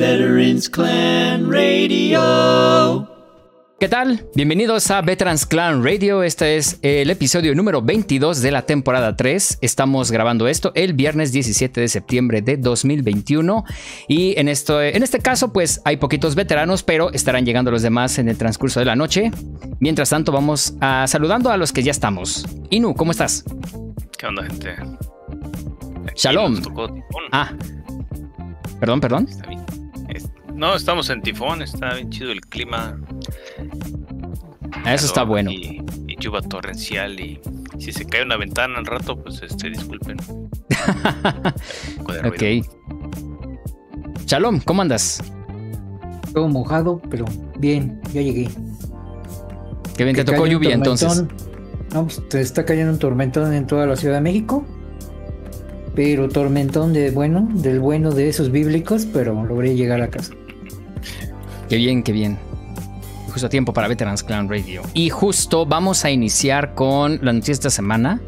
Veterans Clan Radio. ¿Qué tal? Bienvenidos a Veterans Clan Radio. Este es el episodio número 22 de la temporada 3. Estamos grabando esto el viernes 17 de septiembre de 2021. Y en, esto, en este caso, pues hay poquitos veteranos, pero estarán llegando los demás en el transcurso de la noche. Mientras tanto, vamos a saludando a los que ya estamos. Inu, ¿cómo estás? ¿Qué onda, gente? Shalom. Ah. Perdón, perdón. No, estamos en tifón, está bien chido el clima. Eso está bueno. Y, lluvia torrencial y si se cae una ventana al rato, pues este, disculpen. ok. Shalom, ¿cómo andas? Todo mojado, pero bien, ya llegué. Qué bien, te tocó lluvia entonces. No, pues te está cayendo un tormentón en toda la Ciudad de México. Pero tormentón de bueno, del bueno de esos bíblicos, pero logré llegar a casa. Qué bien, qué bien. Justo a tiempo para Veterans Clan Radio. Y justo vamos a iniciar con la noticia de esta semana.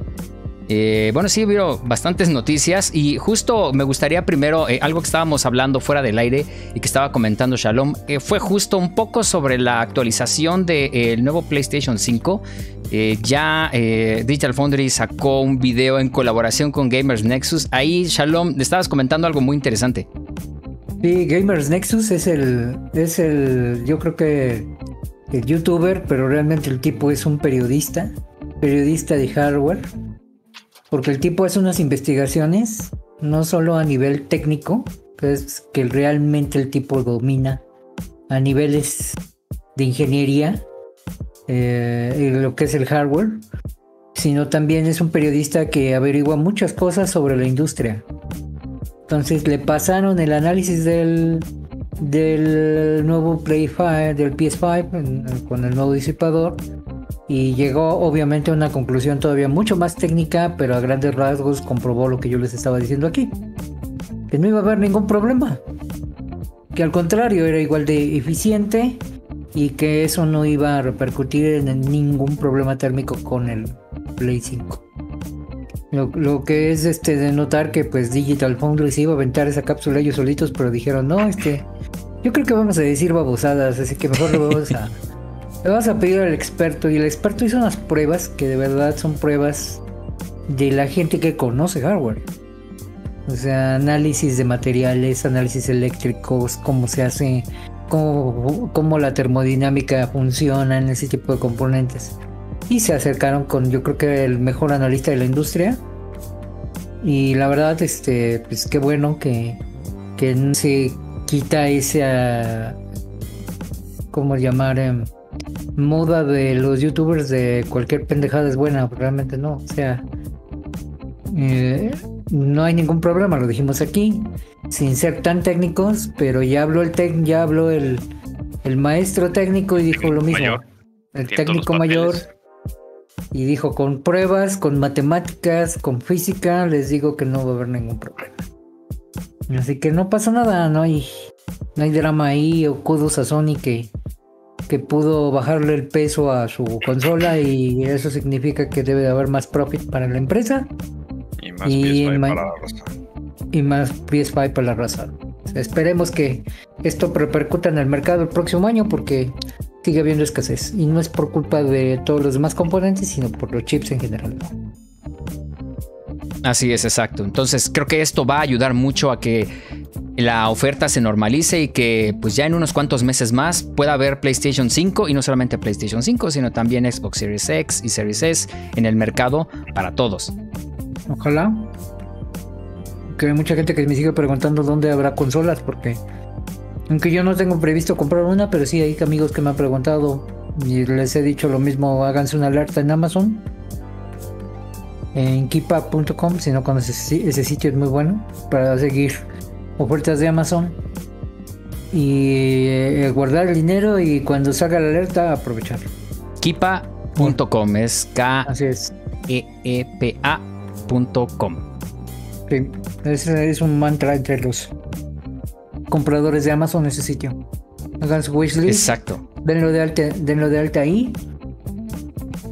Eh, bueno, sí, hubo bastantes noticias y justo me gustaría primero eh, algo que estábamos hablando fuera del aire y que estaba comentando Shalom, eh, fue justo un poco sobre la actualización del nuevo PlayStation 5. ya Digital Foundry sacó un video en colaboración con Gamers Nexus. Ahí, Shalom, le estabas comentando algo muy interesante. Sí, Gamers Nexus es el, es el, yo creo que el youtuber, pero realmente el tipo es un periodista, periodista de hardware, porque el tipo hace unas investigaciones, no solo a nivel técnico, que es que realmente el tipo domina a niveles de ingeniería, eh, lo que es el hardware, sino también es un periodista que averigua muchas cosas sobre la industria. Entonces le pasaron el análisis del, del nuevo Play 5, del PS5 con el nuevo disipador y llegó obviamente a una conclusión todavía mucho más técnica, pero a grandes rasgos comprobó lo que yo les estaba diciendo aquí. Que no iba a haber ningún problema. Que al contrario era igual de eficiente y que eso no iba a repercutir en ningún problema térmico con el Play 5. Lo, que es este de notar que pues Digital Foundry se iba a aventar esa cápsula ellos solitos, pero dijeron, no, este, yo creo que vamos a decir babosadas, así que mejor lo vamos a, le vamos a pedir al experto. Y el experto hizo unas pruebas que de verdad son pruebas de la gente que conoce hardware. O sea, análisis de materiales, análisis eléctricos, cómo se hace, cómo, cómo la termodinámica funciona en ese tipo de componentes y se acercaron con yo creo que el mejor analista de la industria. Y la verdad este pues qué bueno que, que no se quita esa cómo llamar em, moda de los youtubers de cualquier pendejada es buena realmente no o sea eh, no hay ningún problema lo dijimos aquí sin ser tan técnicos pero ya habló el tec ya habló el, el maestro técnico y dijo lo mismo el técnico mayor y dijo, con pruebas, con matemáticas, con física, les digo que no va a haber ningún problema. Así que no pasa nada, no hay, no hay drama ahí o kudos a Sony que, que pudo bajarle el peso a su consola y eso significa que debe de haber más profit para la empresa. Y más PS5 para la raza. Y más PS5 para la raza. esperemos que esto repercuta en el mercado el próximo año porque sigue habiendo escasez. Y no es por culpa de todos los demás componentes, sino por los chips en general. Así es, exacto. Entonces creo que esto va a ayudar mucho a que la oferta se normalice y que pues ya en unos cuantos meses más pueda haber PlayStation 5 y no solamente PlayStation 5, sino también Xbox Series X y Series S en el mercado para todos. Ojalá. Que hay mucha gente que me sigue preguntando dónde habrá consolas porque aunque yo no tengo previsto comprar una, pero sí hay amigos que me han preguntado y les he dicho lo mismo, háganse una alerta en Amazon. En keepa.com, si no conoces ese sitio es muy bueno para seguir ofertas de Amazon y eh, guardar el dinero y cuando salga la alerta aprovecharlo. Kipa.com es K E E P A.com. Sí, es un mantra entre los compradores de Amazon ese sitio. Hagan su wishlist. Exacto. Denlo de alta, denlo de alta ahí.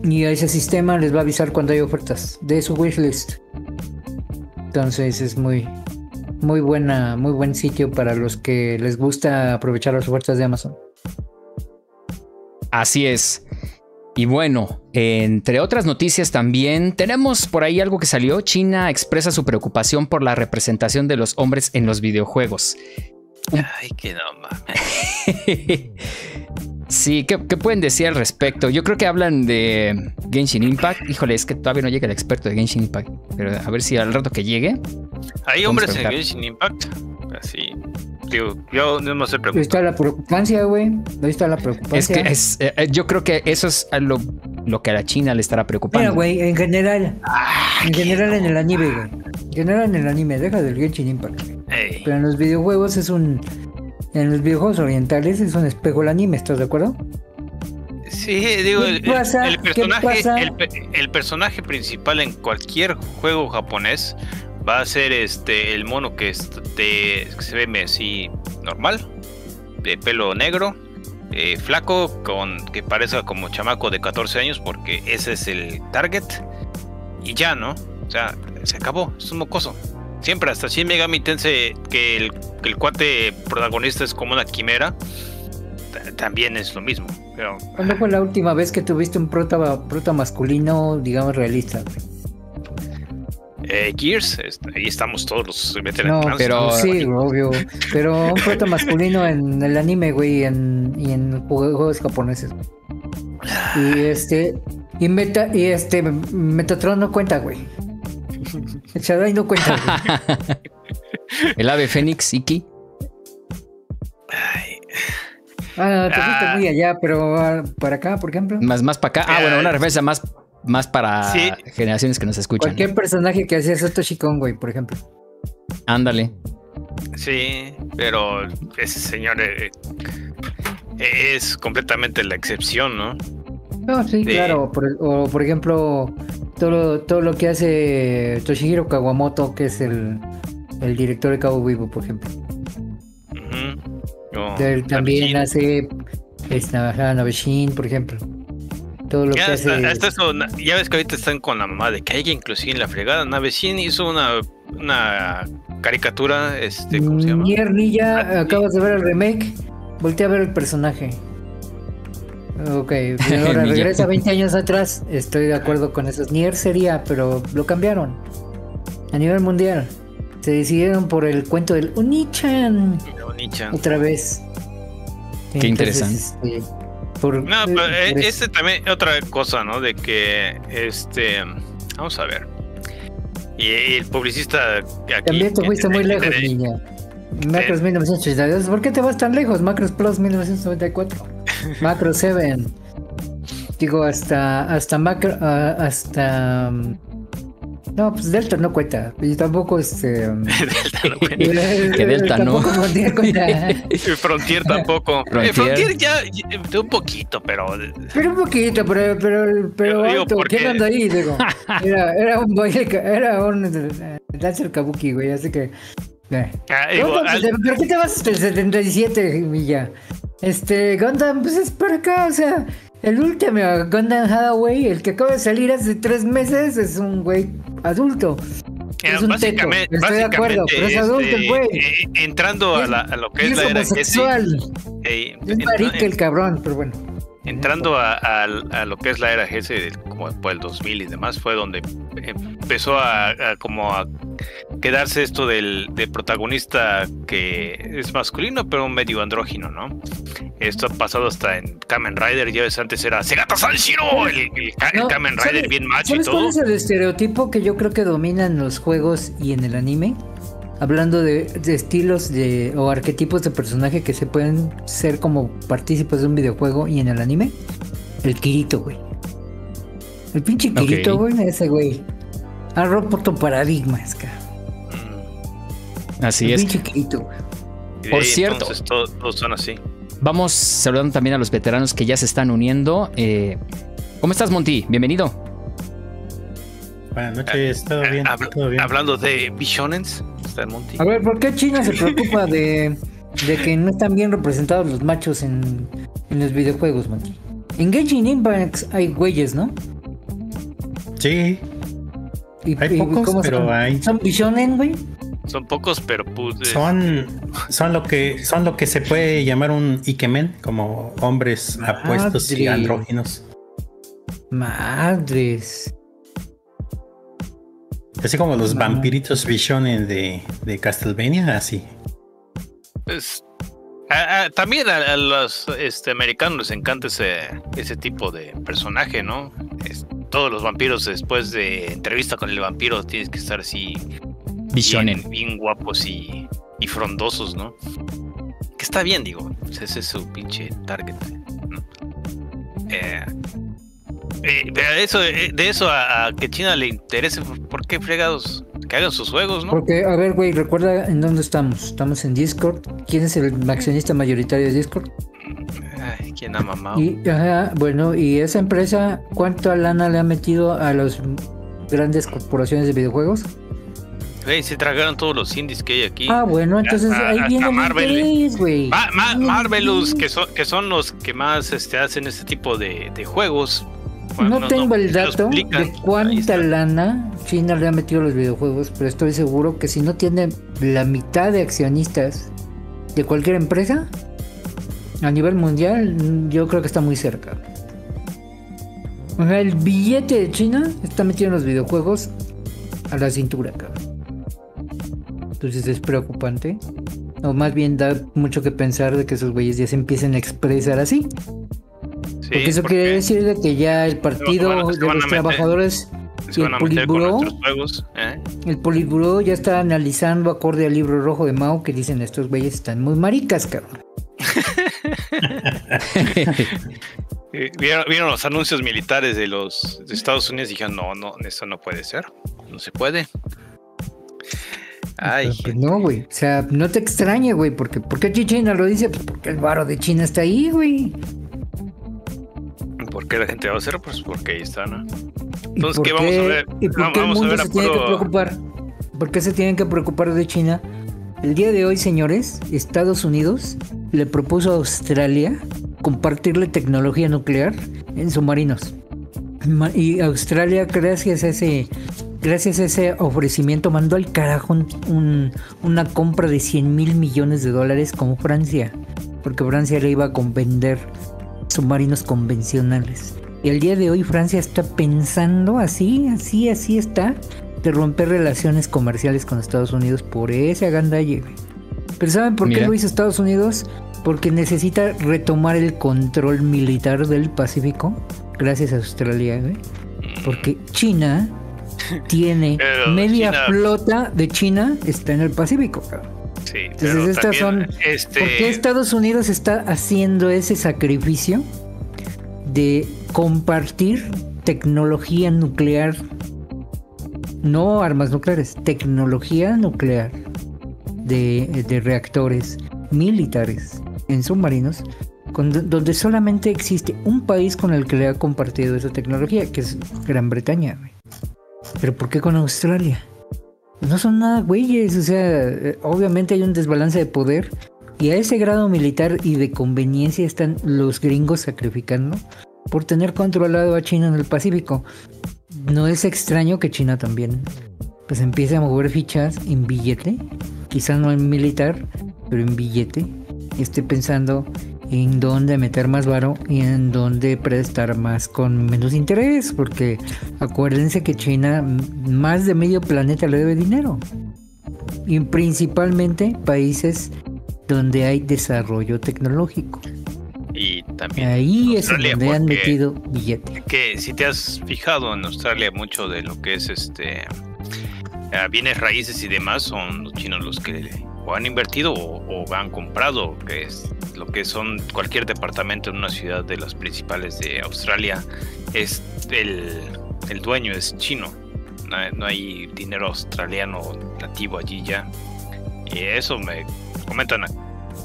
Y a ese sistema les va a avisar cuando hay ofertas de su wishlist. Entonces es muy, muy buena, muy buen sitio para los que les gusta aprovechar las ofertas de Amazon. Así es. Y bueno, entre otras noticias también tenemos por ahí algo que salió. China expresa su preocupación por la representación de los hombres en los videojuegos. Ay, que no mames. sí, ¿qué, ¿qué, pueden decir al respecto? Yo creo que hablan de Genshin Impact. Híjole, es que todavía no llega el experto de Genshin Impact. Pero a ver si al rato que llegue. ¿Hay hombres en Genshin Impact? Así. Digo, yo no sé preocupar. Ahí está la preocupancia, güey. Ahí está la preocupancia. Es que es, eh, yo creo que eso es lo, lo, que a la China le estará preocupando. Mira, güey, en general. Ah, en general en el anime, güey. En general en el anime, deja del Genshin Impact. Hey. Pero en los videojuegos es un. En los videojuegos orientales es un espejo el anime, ¿estás de acuerdo? Sí, digo, el, pasa? el, personaje, el, el, personaje principal en cualquier juego japonés va a ser este el mono que, este, que se ve así normal, de pelo negro, eh, flaco, con que parezca como chamaco de 14 años, porque ese es el target. Y ya, ¿no? O sea, se acabó, es un mocoso. Siempre, hasta Shin Megami Tensei, que el, que el cuate protagonista es como una quimera, también es lo mismo. Pero, ¿Cuándo fue la última vez que tuviste un prota, prota masculino, digamos, realista? Eh, Gears, ahí estamos todos los veteranos. No, pero sí, obvio. Pero un prota masculino en el anime, güey, en, y en juegos japoneses. Y este, y Meta, y este, Metatron no cuenta, güey. El Shadowai no cuenta. El ave Fénix, Iki. Ay. Ah, te fuiste ah. muy allá, pero ah, para acá, por ejemplo. Más, más para acá. Ah, bueno, una referencia más más para generaciones que nos escuchan. Cualquier personaje que hacía Satoshi güey, por ejemplo. Ándale. Sí, pero ese señor eh, es completamente la excepción, ¿no? No, sí, claro. o por ejemplo, todo lo, todo lo que hace Toshihiro Kawamoto, que es el, el director de Cabo Vivo, por ejemplo. Él también hace esta, Naveshin, por ejemplo todo lo ya que hace. ya ves que ahorita están con la mamá de que hay inclusive en la fregada. Navecin hizo una, una caricatura, este, ¿cómo se llama? Nier Ninja, ah, acabas de ver el remake, voltea a ver el personaje. Ok, ahora regresa 20 años atrás, estoy de acuerdo con eso. Nier sería, pero lo cambiaron. A nivel mundial. Se decidieron por el cuento del Unichan. Unichan. Otra vez. Qué interesante. Este, no, pero eh, este también otra cosa, ¿no? De que este, vamos a ver. Y, el publicista aquí, También te fuiste muy lejos, niña. Macros 1982. ¿Por qué te vas tan lejos? Macros Plus 1994. Macro 7. Digo, hasta hasta Macro uh, hasta no, pues Delta no cuenta. Y tampoco este. Delta no cuenta. que Delta no. Frontier cuenta. Frontier tampoco. Frontier, eh, Frontier ya, ya, un poquito, pero. Pero un poquito, pero, pero, pero alto. Porque... ¿Quién anda ahí? Digo, era, era un era un eh, Dancer Kabuki, güey, así que. Eh. Ah, igual, al... ¿Por qué te vas hasta el 77, Milla? Este, Gundam, pues es por acá, o sea, el último Gundam Hathaway, el que acaba de salir hace tres meses, es un güey adulto. es un básicamente, teto. Estoy de acuerdo, pero es adulto el este, güey. Eh, entrando a, la, a, lo que es, es la era homosexual. Eh, es marica el cabrón, pero bueno. Entrando a, a, lo que es la era GS, como por el 2000 y demás, fue donde empezó a, como a quedarse esto del, protagonista que es masculino, pero medio andrógino, ¿no? Esto ha pasado hasta en Kamen Rider, ya ves, antes era Segata Sanshiro, el, el, Kamen Rider bien macho y todo. ¿Cuál es el estereotipo que yo creo que domina en los juegos y en el anime? Hablando de, estilos de, o arquetipos de personaje que se pueden ser como partícipes de un videojuego y en el anime. El Kirito, güey. El pinche Kirito, güey, ese güey. Ha roto paradigmas, cara. Así el es. Pinche Kirito, güey. Por cierto. todos, son así. Vamos saludando también a los veteranos que ya se están uniendo. Eh, ¿Cómo estás, Monty? Bienvenido. Buenas noches, todo bien, todo bien. Hablando de A ver, ¿por qué China se preocupa de, de que no están bien representados los machos en, en los videojuegos, Monty? En Genshin Impact hay güeyes, ¿no? Sí. hay pocos, pero son? hay. ¿Son Bishonen, güey? Son pocos, pero pues, son, son lo que son lo que se puede llamar un Ikemen, como hombres apuestos y andróginos. Madres. Así como los vampiritos visiones de, de Castlevania, así. Pues, también a, los este, americanos les encanta ese, ese tipo de personaje, ¿no? todos los vampiros después de entrevista con el vampiro tienes que estar así Visionen. Bien, guapos y, y, frondosos, ¿no? Que está bien, digo. Ese es su pinche target. ¿no? Eh, eh, de eso, eh, de eso a, que China le interese, ¿por qué fregados? Que hagan sus juegos, ¿no? Porque, a ver, güey, recuerda en dónde estamos. Estamos en Discord. ¿Quién es el accionista mayoritario de Discord? Ay, ¿quién ha mamado? Y, bueno, y esa empresa, ¿cuánta lana le ha metido a las grandes corporaciones de videojuegos? Güey, se tragaron todos los indies que hay aquí. Ah, bueno, entonces ahí viene Marvel, güey. Marvelous, que son, que son los que más este, hacen este tipo de, juegos. No, tengo el dato de cuánta lana China le ha metido a los videojuegos, pero estoy seguro que si no tiene la mitad de accionistas de cualquier empresa, a nivel mundial, yo creo que está muy cerca. O sea, el billete de China está metido en los videojuegos a la cintura, cabrón. Entonces es preocupante. O más bien da mucho que pensar de que esos güeyes ya se empiecen a expresar así. Porque eso quiere decir de que ya el partido de los trabajadores y el Politburo, ¿eh? el ya está analizando acorde al libro rojo de Mao que dicen estos güeyes están muy maricas, cabrón. ¿Vieron, ¿Vieron, los anuncios militares de los de Estados Unidos y dijeron, no, no, eso no puede ser, no se puede. Ay, pues no, güey. O sea, no te extrañe, güey. Porque, ¿Por qué China lo dice? Pues porque el varo de China está ahí, güey. ¿Por qué la gente va a hacer? Pues porque ahí está, ¿no? Entonces, ¿qué, vamos a ver? ¿Y por qué el mundo se tiene que preocupar? ¿Por qué se tienen que preocupar de China? El día de hoy, señores, Estados Unidos le propuso a Australia compartirle tecnología nuclear en submarinos. Y Australia, gracias a ese gracias a ese ofrecimiento, mandó al carajo una compra de 100 mil millones de dólares como Francia, porque Francia le iba a vender submarinos convencionales. Y el día de hoy Francia está pensando así, así, así está, de romper relaciones comerciales con Estados Unidos por ese agandalle. Pero ¿saben por qué lo hizo Estados Unidos? Porque necesita retomar el control militar del Pacífico, gracias a Australia, Porque China tiene media flota de China está en el Pacífico. Sí, Entonces estas son. Este... ¿Por qué Estados Unidos está haciendo ese sacrificio de compartir tecnología nuclear? No armas nucleares, tecnología nuclear de, de reactores militares en submarinos, donde solamente existe un país con el que le ha compartido esa tecnología, que es Gran Bretaña. Pero ¿por qué con Australia? No son nada güeyes, o sea, eh, obviamente hay un desbalance de poder y a ese grado militar y de conveniencia están los gringos sacrificando por tener controlado a China en el Pacífico. No es extraño que China también pues empiece a mover fichas en billete, quizá no en militar, pero en billete, esté pensando en dónde meter más varo y en dónde prestar más con menos interés, porque acuérdense que China más de medio planeta le debe dinero. Y principalmente países donde hay desarrollo tecnológico. Y también ahí es donde han metido billete. Que si te has fijado en Australia mucho de lo que es este eh, bienes raíces y demás son los chinos los que o han invertido o, han comprado, que es lo que son cualquier departamento en una ciudad de las principales de Australia, es el, el dueño es chino. No hay, dinero australiano nativo allí ya. Y eso me comentan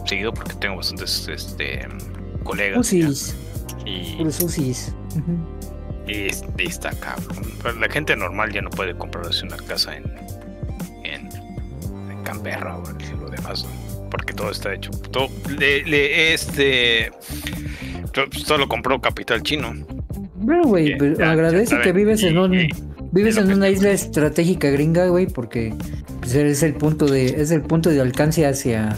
seguido porque tengo bastantes este, colegas. Y, y, está cabrón. La gente normal ya no puede comprarse una casa en, Canberra o lo demás, porque todo está hecho. Todo, le, este. Todo lo compró capital chino. Bueno, güey, agradece que vives en un. Vives en una isla estratégica gringa, güey, porque pues, es el punto de, es el punto de alcance hacia,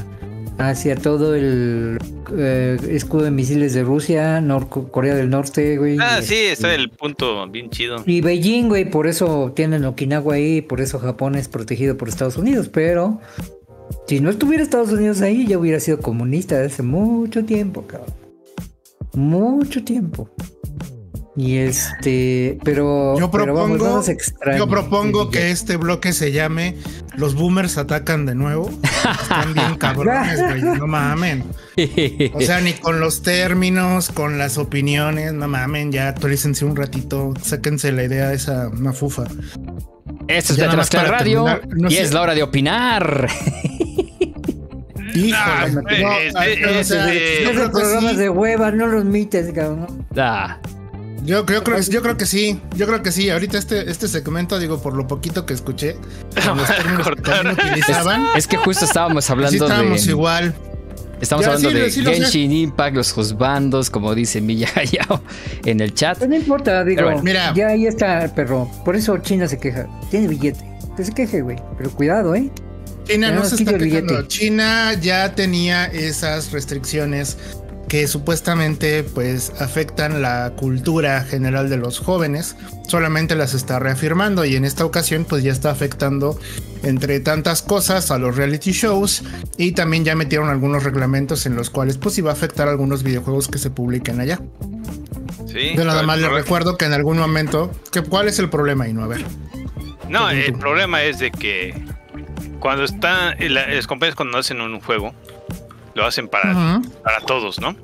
hacia todo el eh, escudo de misiles de Rusia, Corea del Norte, güey. Ah, sí, está el punto bien chido. Y Beijing, güey, por eso tienen Okinawa ahí, por eso Japón es protegido por Estados Unidos, pero si no estuviera Estados Unidos ahí, ya hubiera sido comunista desde hace mucho tiempo, cabrón. Mucho tiempo. Y este, pero yo propongo, yo propongo que este bloque se llame Los boomers atacan de nuevo. Están bien cabrones, güey, no mamen. O sea, ni con los términos, con las opiniones, no mamen, ya actualícense un ratito, sáquense la idea de esa mafufa. Esto es Detrás Radio y es la hora de opinar. Híjole, no, no, programas de hueva, no los mites, cabrón. Ah. Yo, creo, yo creo que sí, yo creo que sí. Ahorita este, este segmento, digo, por lo poquito que escuché, Es, que justo estábamos hablando sí, estábamos igual. Estamos hablando de Genshin Impact, los juzbandos, como dice Milla en el chat. No importa, digo, mira. ya ahí está el perro. Por eso China se queja. Tiene billete. Que se queje, güey. Pero cuidado, ¿eh? China no, se está quejando. China ya tenía esas restricciones que supuestamente pues afectan la cultura general de los jóvenes, solamente las está reafirmando y en esta ocasión pues ya está afectando entre tantas cosas a los reality shows y también ya metieron algunos reglamentos en los cuales pues iba a afectar algunos videojuegos que se publiquen allá. Sí. Yo nada más les recuerdo que en algún momento, que, ¿cuál es el problema y no a ver? No, el problema es de que cuando están las compañías cuando hacen un juego lo hacen para, para todos, ¿no?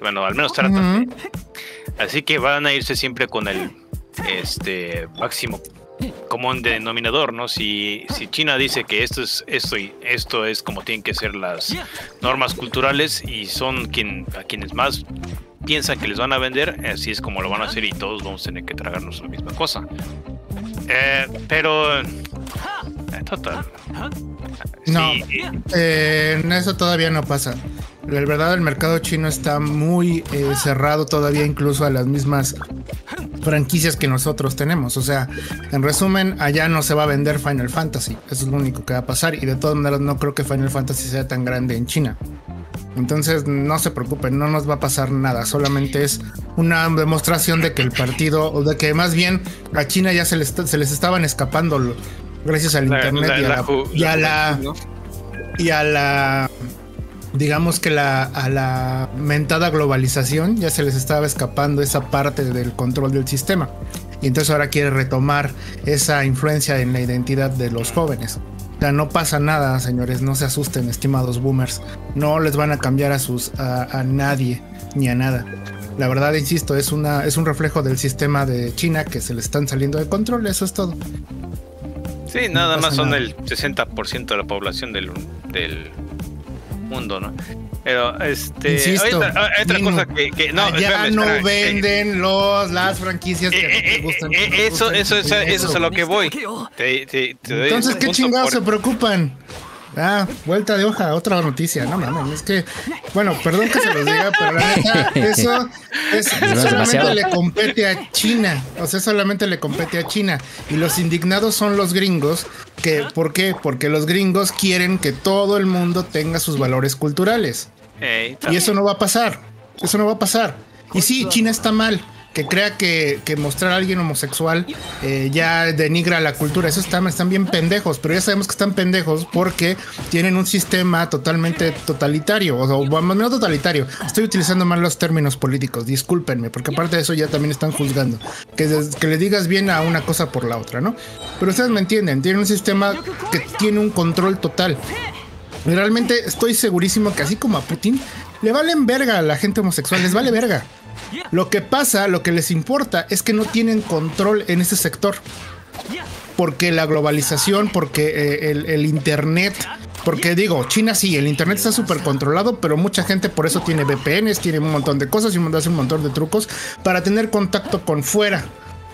Bueno, al menos tratan. Así que van a irse siempre con el este máximo común denominador, ¿no? Si, si China dice que esto es esto y esto es como tienen que ser las normas culturales y son quien, a quienes más piensan que les van a vender, así es como lo van a hacer y todos vamos a tener que tragarnos la misma cosa. Eh, pero eh, total. No, eh, eso todavía no pasa. La verdad, el mercado chino está muy eh, cerrado todavía, incluso a las mismas franquicias que nosotros tenemos. O sea, en resumen, allá no se va a vender Final Fantasy. Eso es lo único que va a pasar. Y de todas maneras, no creo que Final Fantasy sea tan grande en China. Entonces, no se preocupen, no nos va a pasar nada. Solamente es una demostración de que el partido, o de que más bien a China ya se les, se les estaban escapando gracias al internet y, a la, y a la digamos que la, a la mentada globalización ya se les estaba escapando esa parte del control del sistema. Y entonces ahora quiere retomar esa influencia en la identidad de los jóvenes. O sea, no pasa nada, señores, no se asusten, estimados boomers. No les van a cambiar a sus a, nadie ni a nada. La verdad, insisto, es una es un reflejo del sistema de China que se le están saliendo de control, eso es todo. Sí, nada más son el 60% de la población del, del mundo, ¿no? Pero, este. Insisto, hay otra, cosa que, no. Ya no venden los, las franquicias que eh, te gustan. Eh, eh, eso, eso, eso, eso, es a lo que voy. Entonces, ¿qué chingados se preocupan? Ah, vuelta de hoja, otra noticia. No mames, es que, bueno, perdón que se los diga, pero la neta, eso, es, solamente le compete a China. O sea, solamente le compete a China. Y los indignados son los gringos. Que, ¿Por qué? Porque los gringos quieren que todo el mundo tenga sus valores culturales. y eso no va a pasar. Eso no va a pasar. Y sí, China está mal que crea que, mostrar a alguien homosexual eh, ya denigra la cultura. Eso están, están bien pendejos, pero ya sabemos que están pendejos porque tienen un sistema totalmente totalitario, o, no totalitario. Estoy utilizando mal los términos políticos, discúlpenme, porque aparte de eso ya también están juzgando. Que, que le digas bien a una cosa por la otra, ¿no? Pero ustedes me entienden, tienen un sistema que tiene un control total. Realmente estoy segurísimo que así como a Putin, le valen verga a la gente homosexual, les vale verga. Lo que pasa, lo que les importa es que no tienen control en ese sector. Porque la globalización, porque eh, el, Internet, porque digo, China sí, el Internet está súper controlado, pero mucha gente por eso tiene VPNs, tiene un montón de cosas y hace un montón de trucos para tener contacto con fuera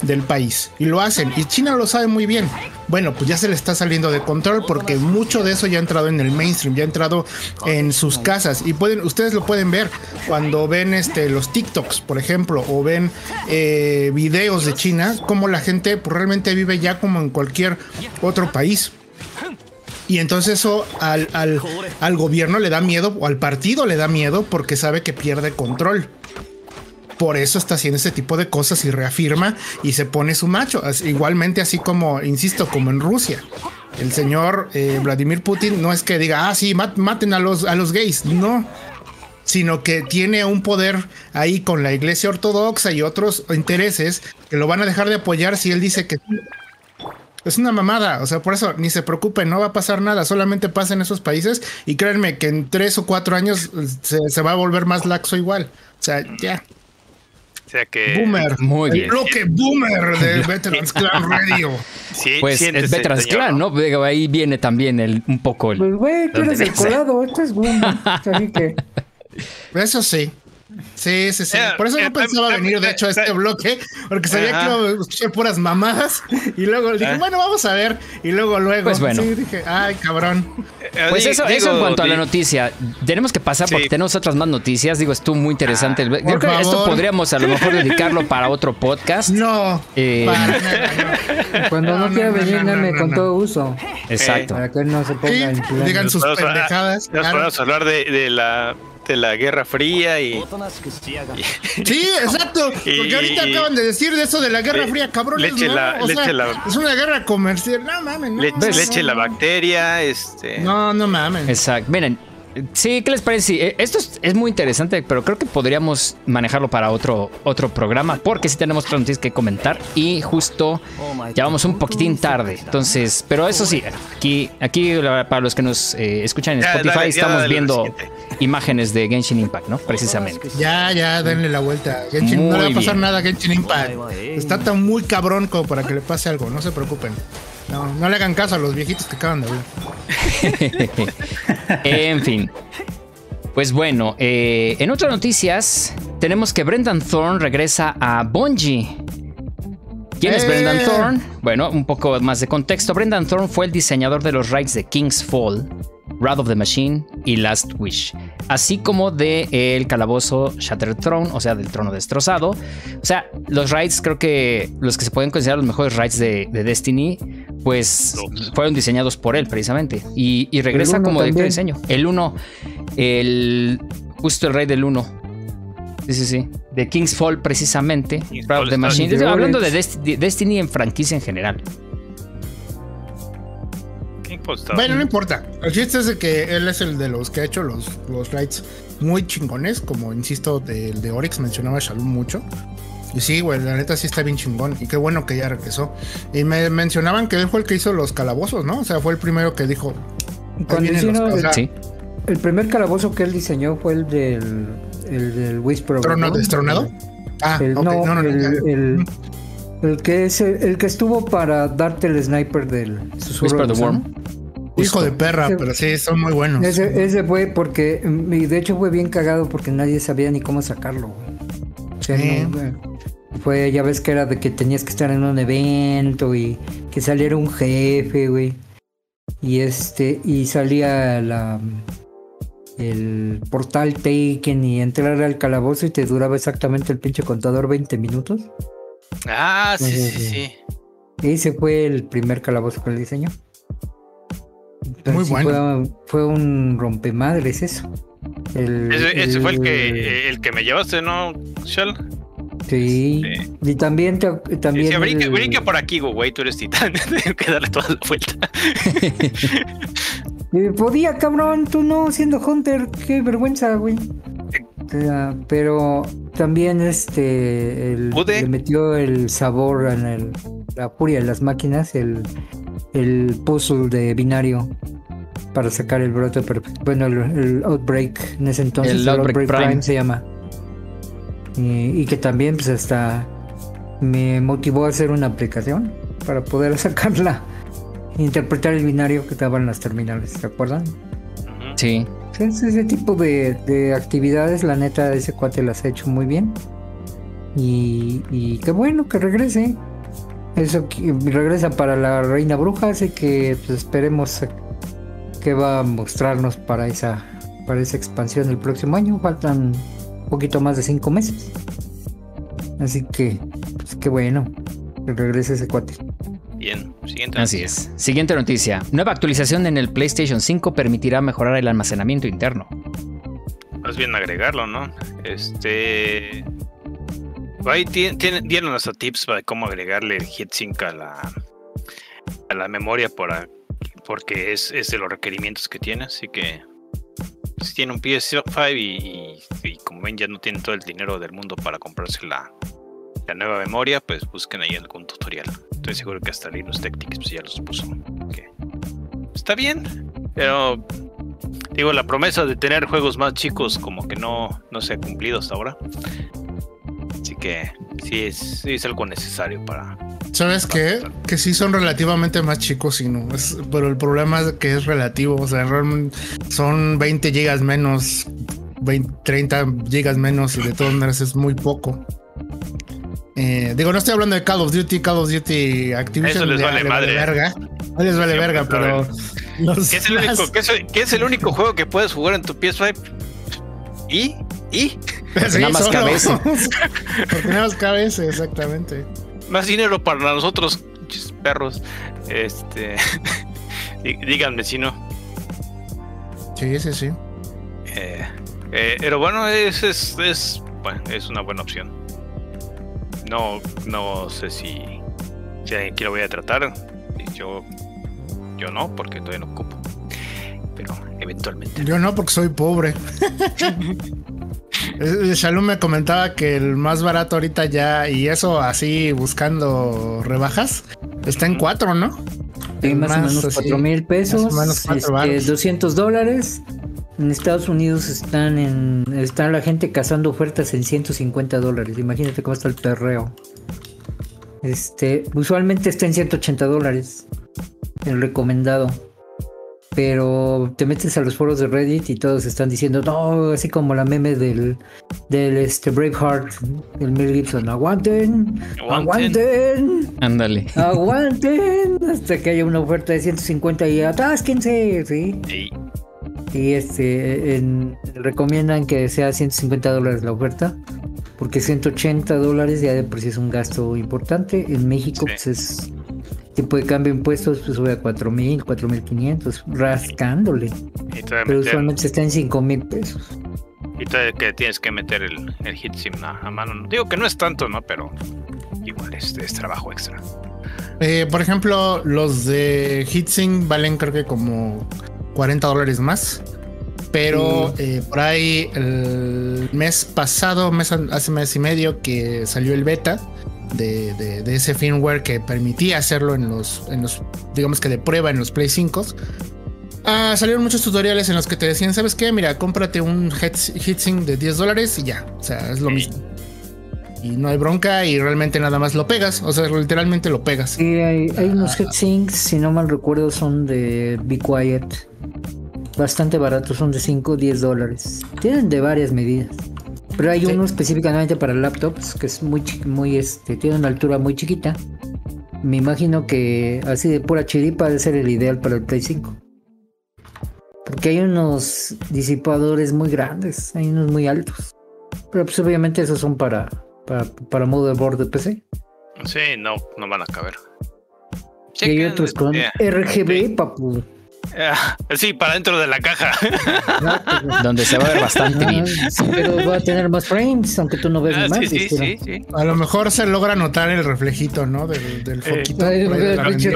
del país. Y lo hacen. Y China lo sabe muy bien. Bueno, pues ya se le está saliendo de control porque mucho de eso ya ha entrado en el mainstream, ya ha entrado en sus casas. Y pueden, ustedes lo pueden ver cuando ven este, los TikToks, por ejemplo, o ven eh, videos de China, como la gente pues, realmente vive ya como en cualquier otro país. Y entonces eso al, al, al gobierno le da miedo o al partido le da miedo porque sabe que pierde control por eso está haciendo ese tipo de cosas y reafirma y se pone su macho. Igualmente, así como, insisto, como en Rusia. El señor eh, Vladimir Putin no es que diga, ah, sí, maten a los, a los gays. No, sino que tiene un poder ahí con la iglesia ortodoxa y otros intereses que lo van a dejar de apoyar si él dice que es una mamada, o sea, por eso ni se preocupen, no va a pasar nada, solamente pasa en esos países y créanme que en tres o cuatro años se, se va a volver más laxo igual. O sea, ya sea que. Boomer. Muy bien. El bloque Boomer de Veterans Clan Radio. Sí, pues es Veterans Clan, ¿no? Ahí viene también el, un poco el. Pues, güey, tú eres el colado, esto es Boomer. Así que. Eso sí. Sí, sí, sí. Por eso no pensaba venir, de hecho, a este bloque, porque sabía que iba a escuchar puras mamadas. Y luego dije, bueno, vamos a ver. Y luego, luego, pues bueno. sí, dije, ay, cabrón. Pues eso, eso en cuanto a la noticia. Tenemos que pasar porque tenemos otras más noticias. Digo, estuvo muy interesante. Ah, Yo creo que esto podríamos a lo mejor dedicarlo para otro podcast. No. Eh, Cuando no, quiera venir, dame con todo uso. Exacto. Para que no se ponga sí, Digan sus pendejadas. Nos podemos hablar de, de la de la Guerra Fría y. Sí, exacto. Porque ahorita acaban de decir de eso de la Guerra Fría, cabrón. Leche la, Es una guerra comercial. No mames, no. leche la bacteria, este. No, no mames. Exacto. Miren, Sí, ¿qué les parece? Eh, esto es, muy interesante, pero creo que podríamos manejarlo para otro, otro programa, porque sí tenemos noticias que comentar y justo ya vamos un poquitín tarde. Entonces, pero eso sí, aquí, aquí para los que nos eh, escuchan en Spotify, estamos viendo imágenes de Genshin Impact, ¿no? Precisamente. Ya, ya, denle la vuelta. Genshin, no le va a pasar nada a Genshin Impact. Está tan muy cabrón como para que le pase algo, no se preocupen. No, no le hagan caso a los viejitos que acaban de ver. en fin. Pues bueno, eh, en otras noticias, tenemos que Brendan Thorne regresa a Bungie. ¿Quién es Brendan eh. Thorne? Bueno, un poco más de contexto. Brendan Thorne fue el diseñador de los raids de King's Fall, Wrath of the Machine y Last Wish, así como de el calabozo Shattered Throne, o sea, del trono destrozado. O sea, los raids creo que los que se pueden considerar los mejores raids de, Destiny, pues fueron diseñados por él precisamente. Y, regresa como director de diseño. El 1, el justo el raid del 1. Sí, sí, sí. De King's Fall precisamente. Of the Machine. Hablando de Destiny en franquicia en general. Bueno, no importa. El chiste es de que él es el de los que ha hecho los, los raids muy chingones, como insisto, del de Oryx mencionaba Shalom mucho. Y sí, güey, la neta sí está bien chingón. Y qué bueno que ya regresó. Y me mencionaban que él fue el que hizo los calabozos, ¿no? O sea, fue el primero que dijo. el, primer calabozo que él diseñó fue el del, el del Whisper ¿Trono destronado? Ah, el, no, no, no, el, el que es el, que estuvo para darte el sniper del susurro de Worm. Hijo de perra, pero sí, son muy buenos. Ese, fue porque, y de hecho fue bien cagado porque nadie sabía ni cómo sacarlo. fue, ya ves que era de que tenías que estar en un evento y que saliera un jefe, güey. Y este, y salía la el portal Taken y entrar al calabozo y te duraba exactamente el pinche contador 20 minutos. Ah, sí, sí, sí. Ese fue el primer calabozo que le diseñó. Muy bueno. Fue, un rompemadres eso. ese, fue el que, el que me llevaste, ¿no, Shell? Sí. Y también. también brinca, por aquí, güey, tú eres titán. Tengo que darle toda la vuelta. Eh, podía, cabrón, tú no siendo Hunter. Qué vergüenza, güey. Pero también este le metió el sabor en el, la furia de las máquinas, el, el puzzle de binario para sacar el brote perfecto. Bueno, el, Outbreak en ese entonces, el, Outbreak, Prime. se llama. Y, que también pues hasta me motivó a hacer una aplicación para poder sacarla, interpretar el binario que daban las terminales, ¿se acuerdan? Sí. ese tipo de, actividades, la neta, ese cuate las ha hecho muy bien. Y, y qué bueno que regrese. Eso regresa para la Reina Bruja, así que pues, esperemos que va a mostrarnos para esa, para esa expansión el próximo año. Faltan un poquito más de cinco meses. Así que, pues qué bueno que regrese ese cuate. Bien, siguiente Así es. Siguiente noticia. Nueva actualización en el PlayStation 5 permitirá mejorar el almacenamiento interno. Más bien agregarlo, ¿no? Este. Ahí dieron hasta tips para cómo agregarle heatsink a la, a la memoria para, porque es, es de los requerimientos que tiene, así que si tiene un PS5 y, como ven ya no tienen todo el dinero del mundo para comprarse la, nueva memoria, pues busquen ahí algún tutorial. Estoy seguro que hasta Linux Tactics pues, ya los puso. Está bien, pero digo, la promesa de tener juegos más chicos como que no, no se ha cumplido hasta ahora. Que sí es, sí es algo necesario para, ¿Sabes qué? Que sí son relativamente más chicos y no. pero el problema es que es relativo. O sea, son 20 gigas menos, 30 gigas menos y de todas maneras es muy poco. Eh, digo, no estoy hablando de Call of Duty, Call of Duty Activision. Eso les vale madre. verga. No les vale verga, pero. ¿Qué es, el único, ¿qué, es, el único, juego que puedes jugar en tu PS5? ¿Y? ¿Y? nada más cabeza. Porque nada más cabeza, exactamente más dinero para nosotros, perros. Este, díganme si no. Sí, sí, sí. Eh, eh, pero bueno, es, es, es, bueno, es una buena opción. No, no sé si, si alguien quiere voy a tratar. Yo, yo no, porque todavía no ocupo. Pero eventualmente. Yo no, porque soy pobre. Eh, Shalom me comentaba que el más barato ahorita ya, y eso así buscando rebajas, está en 4, ¿no? más, o menos 4 mil pesos, más 200 este, dólares. En Estados Unidos están en está la gente cazando ofertas en 150 dólares. Imagínate cómo está el perreo. Este, usualmente está en 180 dólares. El recomendado pero te metes a los foros de Reddit y todos están diciendo, no, así como la meme del, del este Braveheart, el Mel Gibson, aguanten, aguanten, ándale, aguanten, hasta que haya una oferta de 150 y atásquense, ¿sí? sí. Y este, recomiendan que sea 150 dólares la oferta, porque 180 dólares ya de por sí es un gasto importante. En México, pues es tipo de cambio de impuestos pues sube a 4000, 4500, rascándole. Pero usualmente está en 5000 pesos. Y todavía que tienes que meter el, el hitsim a, mano. Digo que no es tanto, ¿no? Pero igual es, es trabajo extra. Eh, por ejemplo, los de HitSync valen creo que como 40 dólares más. Pero eh, por ahí el mes pasado, mes, hace mes y medio que salió el beta, de, ese firmware que permitía hacerlo en los, en los, digamos que de prueba en los Play 5. Ah, salieron muchos tutoriales en los que te decían, ¿sabes qué? Mira, cómprate un heatsink de 10 dólares y ya. O sea, es lo mismo. Y no hay bronca y realmente nada más lo pegas. O sea, literalmente lo pegas. Sí, hay, hay unos heatsinks, si no mal recuerdo, son de Be Quiet. Bastante baratos, son de 5 o 10 dólares. Tienen de varias medidas. Pero hay uno específicamente para laptops que es muy, muy, este, tiene una altura muy chiquita. Me imagino que así de pura chiripa debe ser el ideal para el Play 5. Porque hay unos disipadores muy grandes, hay unos muy altos. Pero pues obviamente esos son para, para, para motherboard de PC. Sí, no, no van a caber. y hay otros con RGB, papu. Ah, sí, para dentro de la caja. Donde se va a ver bastante bien. pero va a tener más frames, aunque tú no ves ah, más. Sí, sí, sí, A lo mejor se logra notar el reflejito, ¿no? Del, del eh, foquito.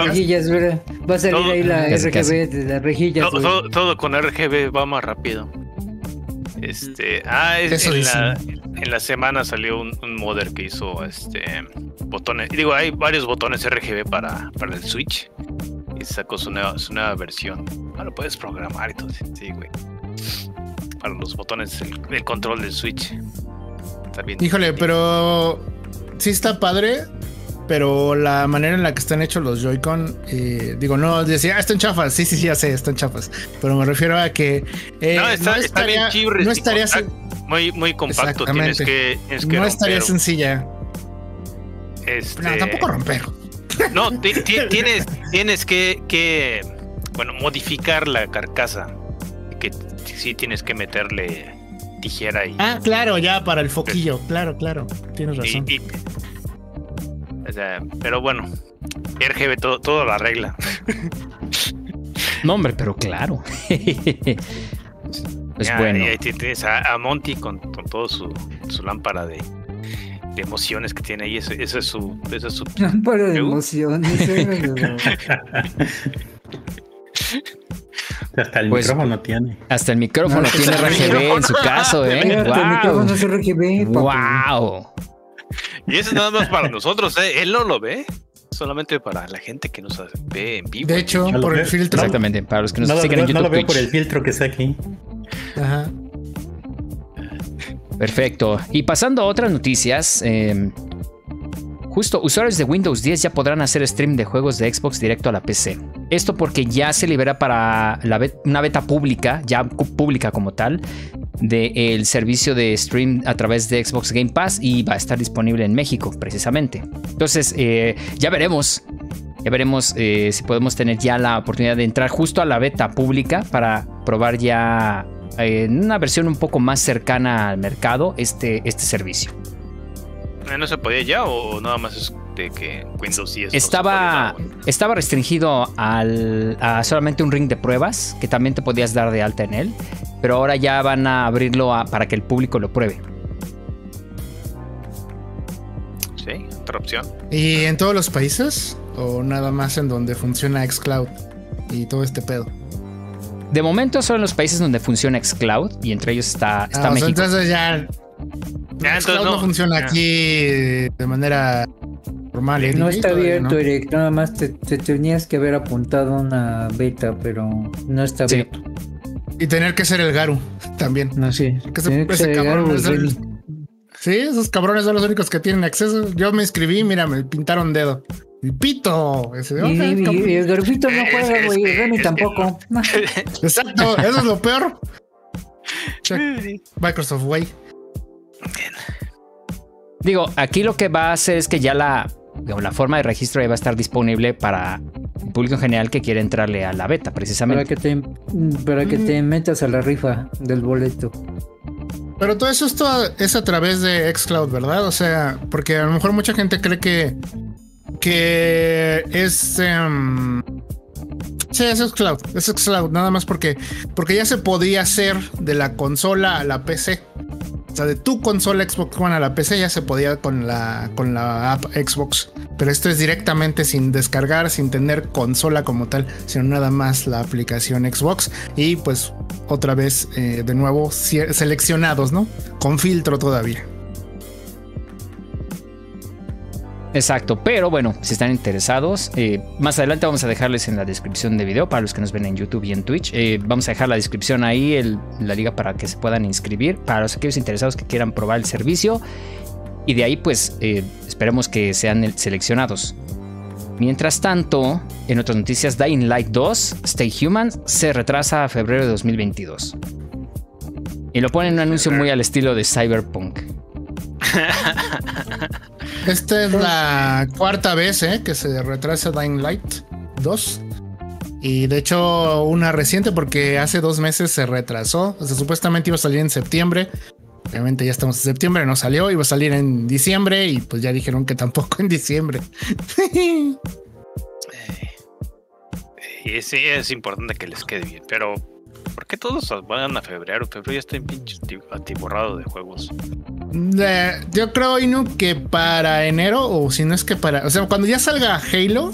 rejillas, va a salir ahí la RGB, la rejilla. Todo, con RGB va más rápido. Este, ah, es, en, la, en, la, semana salió un, un, modder que hizo este botones. Digo, hay varios botones RGB para, para el Switch y sacó su nueva, su nueva versión. Ah, lo puedes programar y todo. Sí, güey. Para los botones, el, control del Switch. Está bien. Híjole, pero sí está padre. Pero la manera en la que están hechos los Joy-Con, eh, digo, no decía, ah, están chafas. Sí, sí, sí, ya sé, están chafas. Pero me refiero a que. Eh, no, está, estaría, bien no estaría muy, muy compacto. Tienes que, tienes que no estaría sencilla. Este... No, tampoco romper. No, tienes, tienes que, bueno, modificar la carcasa. Que sí tienes que meterle tijera y. Ah, claro, ya para el foquillo. Claro, claro. Tienes razón. pero bueno, RGB todo, todo la regla. No, hombre, pero claro. Pues bueno. ahí tienes a, Monty con, con todo su, su lámpara de, de, emociones que tiene ahí. Ese, es su. Ese es su lámpara de emociones. Hasta el pues, micrófono tiene. Hasta el micrófono tiene RGB en su caso, ¿eh? wow. El micrófono es RGB. Wow. Y eso es nada más para nosotros, ¿eh? Él no lo ve solamente para la gente que nos ve en vivo. De hecho, por el filtro. Exactamente, para los que nos siguen en YouTube. No lo veo por el filtro que está aquí. Ajá. Perfecto. Y pasando a otras noticias, eh, justo usuarios de Windows 10 ya podrán hacer stream de juegos de Xbox directo a la PC. Esto porque ya se libera para una beta pública, ya pública como tal, del servicio de stream a través de Xbox Game Pass y va a estar disponible en México precisamente. Entonces eh, ya veremos, ya veremos eh, si podemos tener ya la oportunidad de entrar justo a la beta pública para probar ya en una versión un poco más cercana al mercado este, este servicio. ¿No se podía ya o nada más es de que Windows 10 estaba, estaba restringido al, a solamente un ring de pruebas que también te podías dar de alta en él pero ahora ya van a abrirlo para que el público lo pruebe. Sí, otra opción. ¿Y en todos los países? ¿O nada más en donde funciona Xcloud y todo este pedo? De momento son los países donde funciona Xcloud y entre ellos está, está ah, México. entonces ya, Xcloud no, funciona aquí de manera normal. No está abierto, Eric. Nada más te, tenías que haber apuntado una beta, pero no está abierto. Y tener que ser el Garu también. No, sí. Que Sí, esos cabrones son los únicos que tienen acceso. Yo me inscribí, mira, me pintaron dedo. Y pito. y, el Garufito no juega, güey. Remy tampoco. Exacto, eso es lo peor. Microsoft, güey. Digo, aquí lo que va a hacer es que ya la, la forma de registro ya va a estar disponible para el público en general que quiere entrarle a la beta, precisamente. Para que te, para que te metas a la rifa del boleto. Pero todo eso es a través de Xcloud, ¿verdad? O sea, porque a lo mejor mucha gente cree que, que es... Um, sí, es Xcloud, es Xcloud, nada más porque, porque ya se podía hacer de la consola a la PC. O sea, de tu consola Xbox One a la PC ya se podía con la, con la app Xbox. Pero esto es directamente sin descargar, sin tener consola como tal, sino nada más la aplicación Xbox. Y pues otra vez, eh, de nuevo, seleccionados, ¿no? Con filtro todavía. Exacto, pero bueno, si están interesados, eh, más adelante vamos a dejarles en la descripción de video para los que nos ven en YouTube y en Twitch. Eh, vamos a dejar la descripción ahí, la liga para que se puedan inscribir, para los aquellos interesados que quieran probar el servicio. Y de ahí pues eh, esperemos que sean seleccionados. Mientras tanto, en otras noticias, Dying Light 2, Stay Human, se retrasa a febrero de 2022. Y lo ponen en un anuncio muy al estilo de Cyberpunk. Esta es la cuarta vez eh, que se retrasa Dying Light 2. Y de hecho, una reciente porque hace dos meses se retrasó. O sea, supuestamente iba a salir en septiembre. Obviamente ya estamos en septiembre, no salió. Iba a salir en diciembre y pues ya dijeron que tampoco en diciembre. Y sí, es importante que les quede bien, pero ¿Por qué todos van a febrero? Febrero ya está en pinche atiborrado de juegos. yo creo, Inu, que para enero, o si no es que para. O sea, cuando ya salga Halo,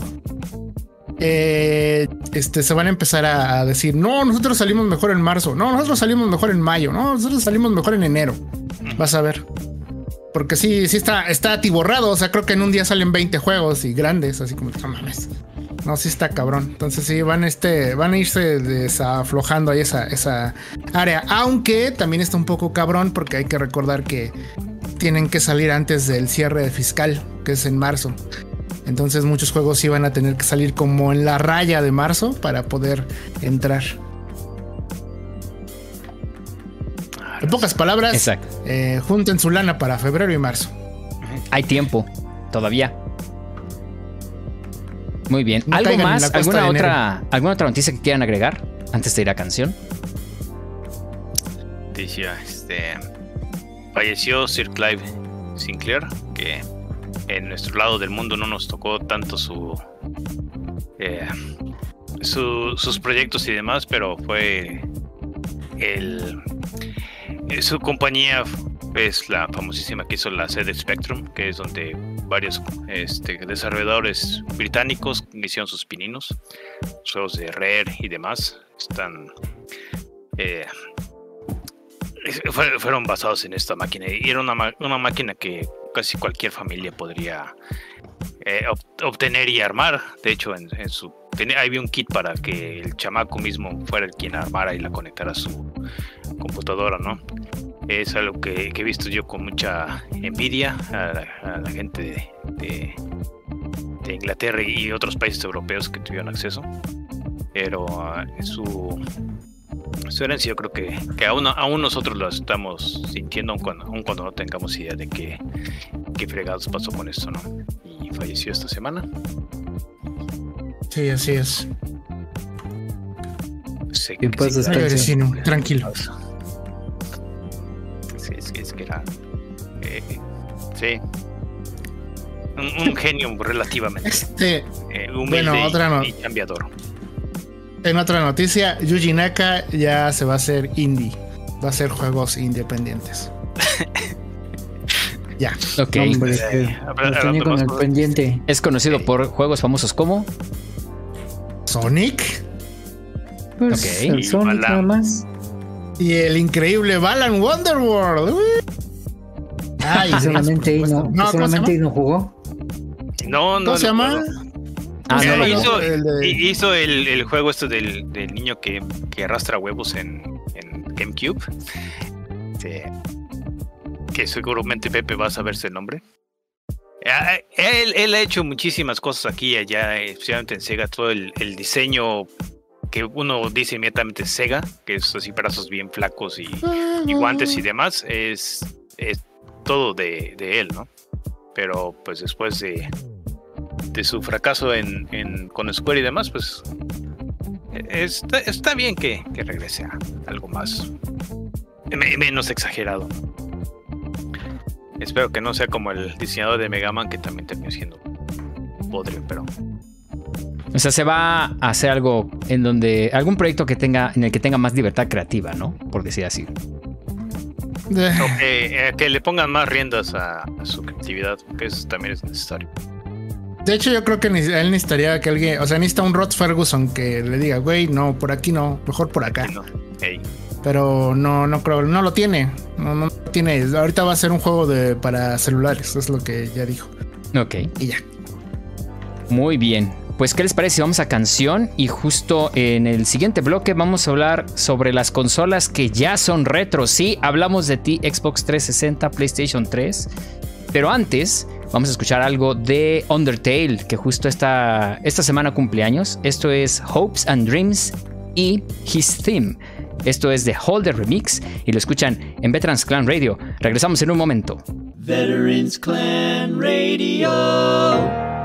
eh, este, se van a empezar a decir: No, nosotros salimos mejor en marzo. No, nosotros salimos mejor en mayo. No, nosotros salimos mejor en enero. Vas a ver. Porque sí, sí está, está atiborrado. O sea, creo que en un día salen 20 juegos y grandes, así como, no mames. No, sí está cabrón. Entonces sí, van, este, van a irse desaflojando ahí esa, esa área. Aunque también está un poco cabrón porque hay que recordar que tienen que salir antes del cierre fiscal, que es en marzo. Entonces muchos juegos iban a tener que salir como en la raya de marzo para poder entrar. En pocas palabras, eh, junten su lana para febrero y marzo. Hay tiempo, todavía. Muy bien. ¿Algo más? ¿Alguna otra, ¿Alguna otra noticia que quieran agregar antes de ir a canción? Noticia, este. Falleció Sir Clive Sinclair, que en nuestro lado del mundo no nos tocó tanto su, eh, sus proyectos y demás, pero fue el, su compañía es la famosísima que hizo la sede Spectrum, que es donde varios este, desarrolladores británicos hicieron sus pininos, juegos de Rare y demás, están eh, fueron basados en esta máquina y era una, una máquina que casi cualquier familia podría eh, obtener y armar. De hecho, en, su tenía, había un kit para que el chamaco mismo fuera el quien armara y la conectara a su computadora, ¿no? Es algo que, he visto yo con mucha envidia a la, gente de, Inglaterra y otros países europeos que tuvieron acceso. Pero ah, su, su herencia yo creo que, que aún, aún nosotros lo estamos sintiendo, aun cuando, cuando no tengamos idea de qué, qué fregados pasó con esto, ¿no? Y falleció esta semana. Sí, así es. Sí, sí, tranquilo. Sí, es que era. Eh, sí. Un, genio relativamente. Este, eh, bueno, otra no. y cambiador. En otra noticia, Yuji Naka ya se va a hacer indie. Va a hacer juegos independientes. ya. Ok. con el pendiente. Es conocido por juegos famosos como Sonic. Pues okay. el Sonic nada más. Y el increíble Balan Wonderworld. Ay, solamente no, no, solamente no jugó. No, no. ¿Cómo se llama? Ah, no, hizo, el, hizo el, juego este del, niño que, arrastra huevos en, GameCube. que seguramente Pepe va a saberse el nombre. Ah, él, ha hecho muchísimas cosas aquí y allá, especialmente en Sega, todo el, diseño que uno dice inmediatamente Sega, que es así brazos bien flacos y, guantes y demás, es, es todo de, de, él, ¿no? Pero pues después de, de su fracaso en, con Square y demás, pues está, está bien que, regrese a algo más menos exagerado. Espero que no sea como el diseñador de Mega Man que también terminó siendo podrido, pero. O sea, se va a hacer algo en donde. algún proyecto que tenga. en el que tenga más libertad creativa, ¿no? Por decir así. Eh, que, le pongan más riendas a, su creatividad, que eso también es necesario. De hecho, yo creo que él necesitaría que alguien, o sea, necesita un Rod Ferguson que le diga, güey, no, por aquí no, mejor por acá. Pero no, no creo, no lo tiene. No, no tiene. Ahorita va a ser un juego de para celulares, es lo que ya dijo. Ok. Y ya. Muy bien. Pues, ¿qué les parece? Vamos a canción y justo en el siguiente bloque vamos a hablar sobre las consolas que ya son retro. Sí, hablamos de ti, Xbox 360, PlayStation 3. Pero antes, Vamos a escuchar algo de Undertale, que justo esta, esta semana cumpleaños. Esto es Hopes and Dreams y His Theme. Esto es de Holder Remix y lo escuchan en Veterans Clan Radio. Regresamos en un momento. Veterans Clan Radio.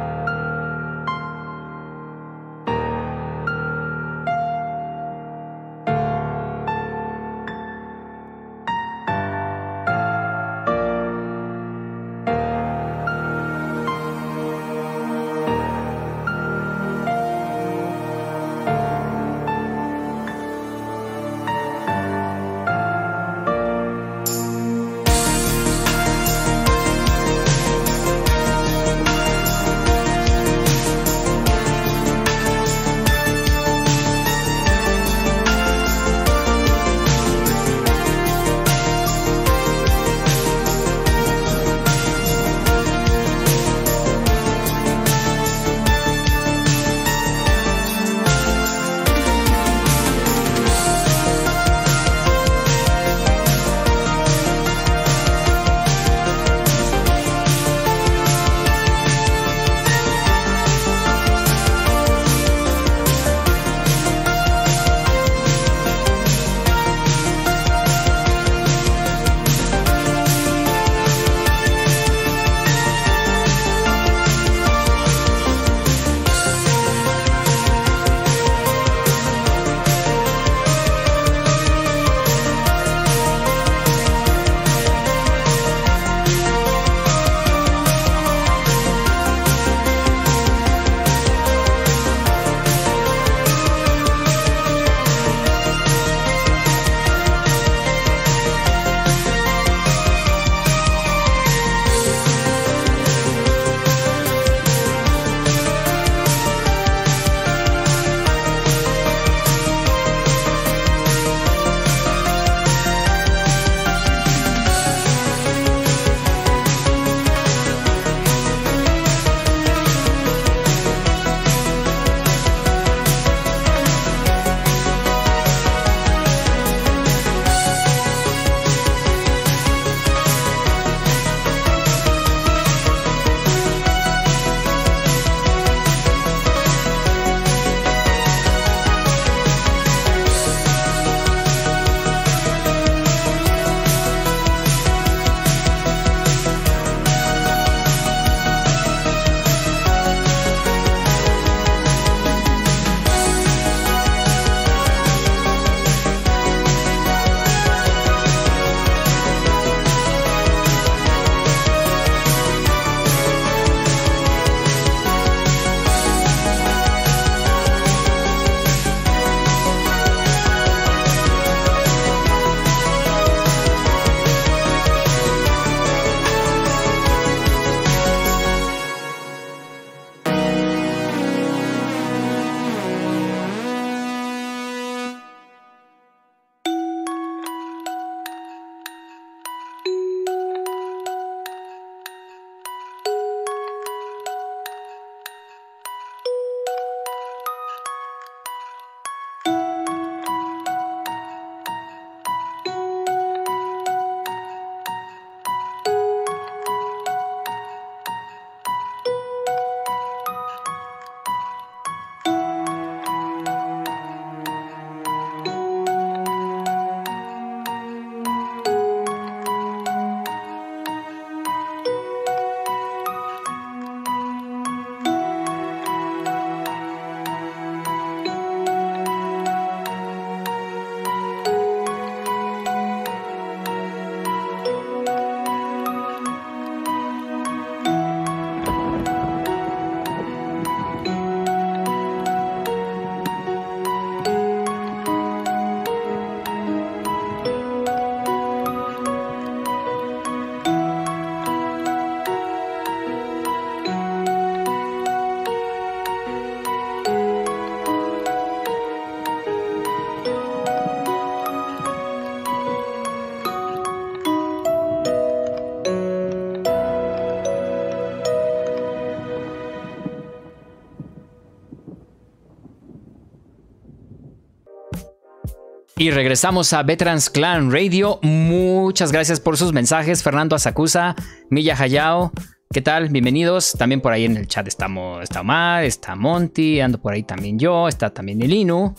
Y regresamos a Veterans Clan Radio. Muchas gracias por sus mensajes, Fernando Asakusa, Milla Hayao. ¿Qué tal? Bienvenidos. También por ahí en el chat estamos, está Omar, está Monty, ando por ahí también yo, está también el Inu.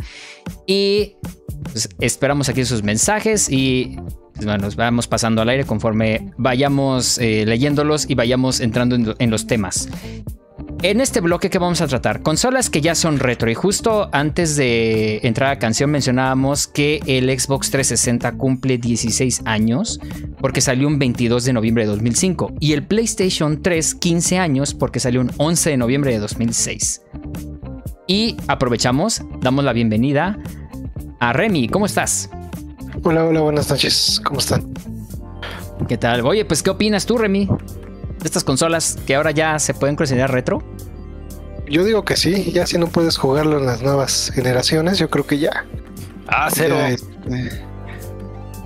Y pues, esperamos aquí sus mensajes y pues, nos vamos pasando al aire conforme vayamos eh, leyéndolos y vayamos entrando en los temas. En este bloque que vamos a tratar, consolas que ya son retro y justo antes de entrar a canción mencionábamos que el Xbox 360 cumple 16 años porque salió un 22 de noviembre de 2005 y el PlayStation 3 15 años porque salió un 11 de noviembre de 2006. Y aprovechamos, damos la bienvenida a Remy, ¿cómo estás? Hola, hola, buenas noches, ¿cómo están? ¿Qué tal? Oye, pues ¿qué opinas tú, Remy? De estas consolas que ahora ya se pueden considerar retro? Yo digo que sí, ya si no puedes jugarlo en las nuevas generaciones, yo creo que ya. Ah, cero. Este,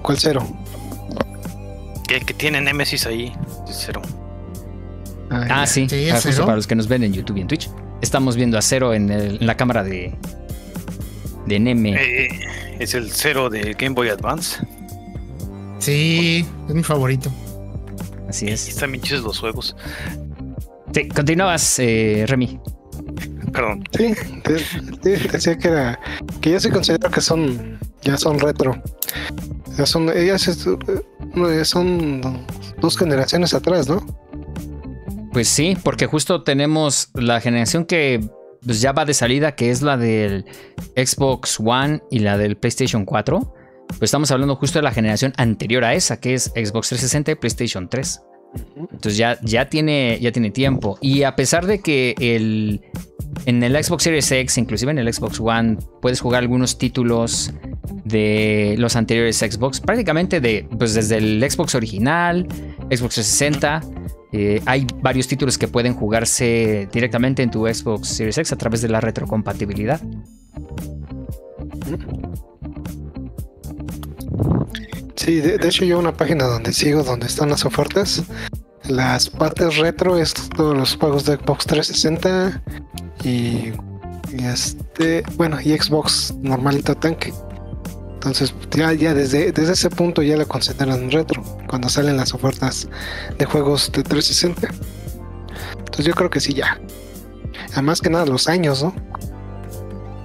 ¿Cuál cero? Que, que tiene Nemesis ahí, cero. Ah, sí, para, los que nos ven en YouTube y en Twitch. Estamos viendo a cero en, la cámara de, de Neme. Eh, es el cero de Game Boy Advance. Sí, es mi favorito. Así es. Están bien chidos los juegos. Sí, continuabas, eh, Remy. Perdón. Sí, decía que era que ya se considera que son ya son retro. Ya son ellas eh, son dos generaciones atrás, ¿no? Pues sí, porque justo tenemos la generación que pues, ya va de salida, que es la del Xbox One y la del PlayStation 4. Pues estamos hablando justo de la generación anterior a esa, que es Xbox 360 y PlayStation 3. Entonces ya, ya, tiene, ya tiene tiempo. Y a pesar de que el, en el Xbox Series X, inclusive en el Xbox One, puedes jugar algunos títulos de los anteriores Xbox, prácticamente de, pues desde el Xbox original, Xbox 360. Eh, hay varios títulos que pueden jugarse directamente en tu Xbox Series X a través de la retrocompatibilidad. Sí, de, hecho yo una página donde sigo, donde están las ofertas, las partes retro es todos los juegos de Xbox 360 y, este, bueno, y Xbox normalito tanque. Entonces ya, ya desde, desde ese punto ya lo consideran retro, cuando salen las ofertas de juegos de 360. Entonces yo creo que sí ya. Además que nada, los años, ¿no?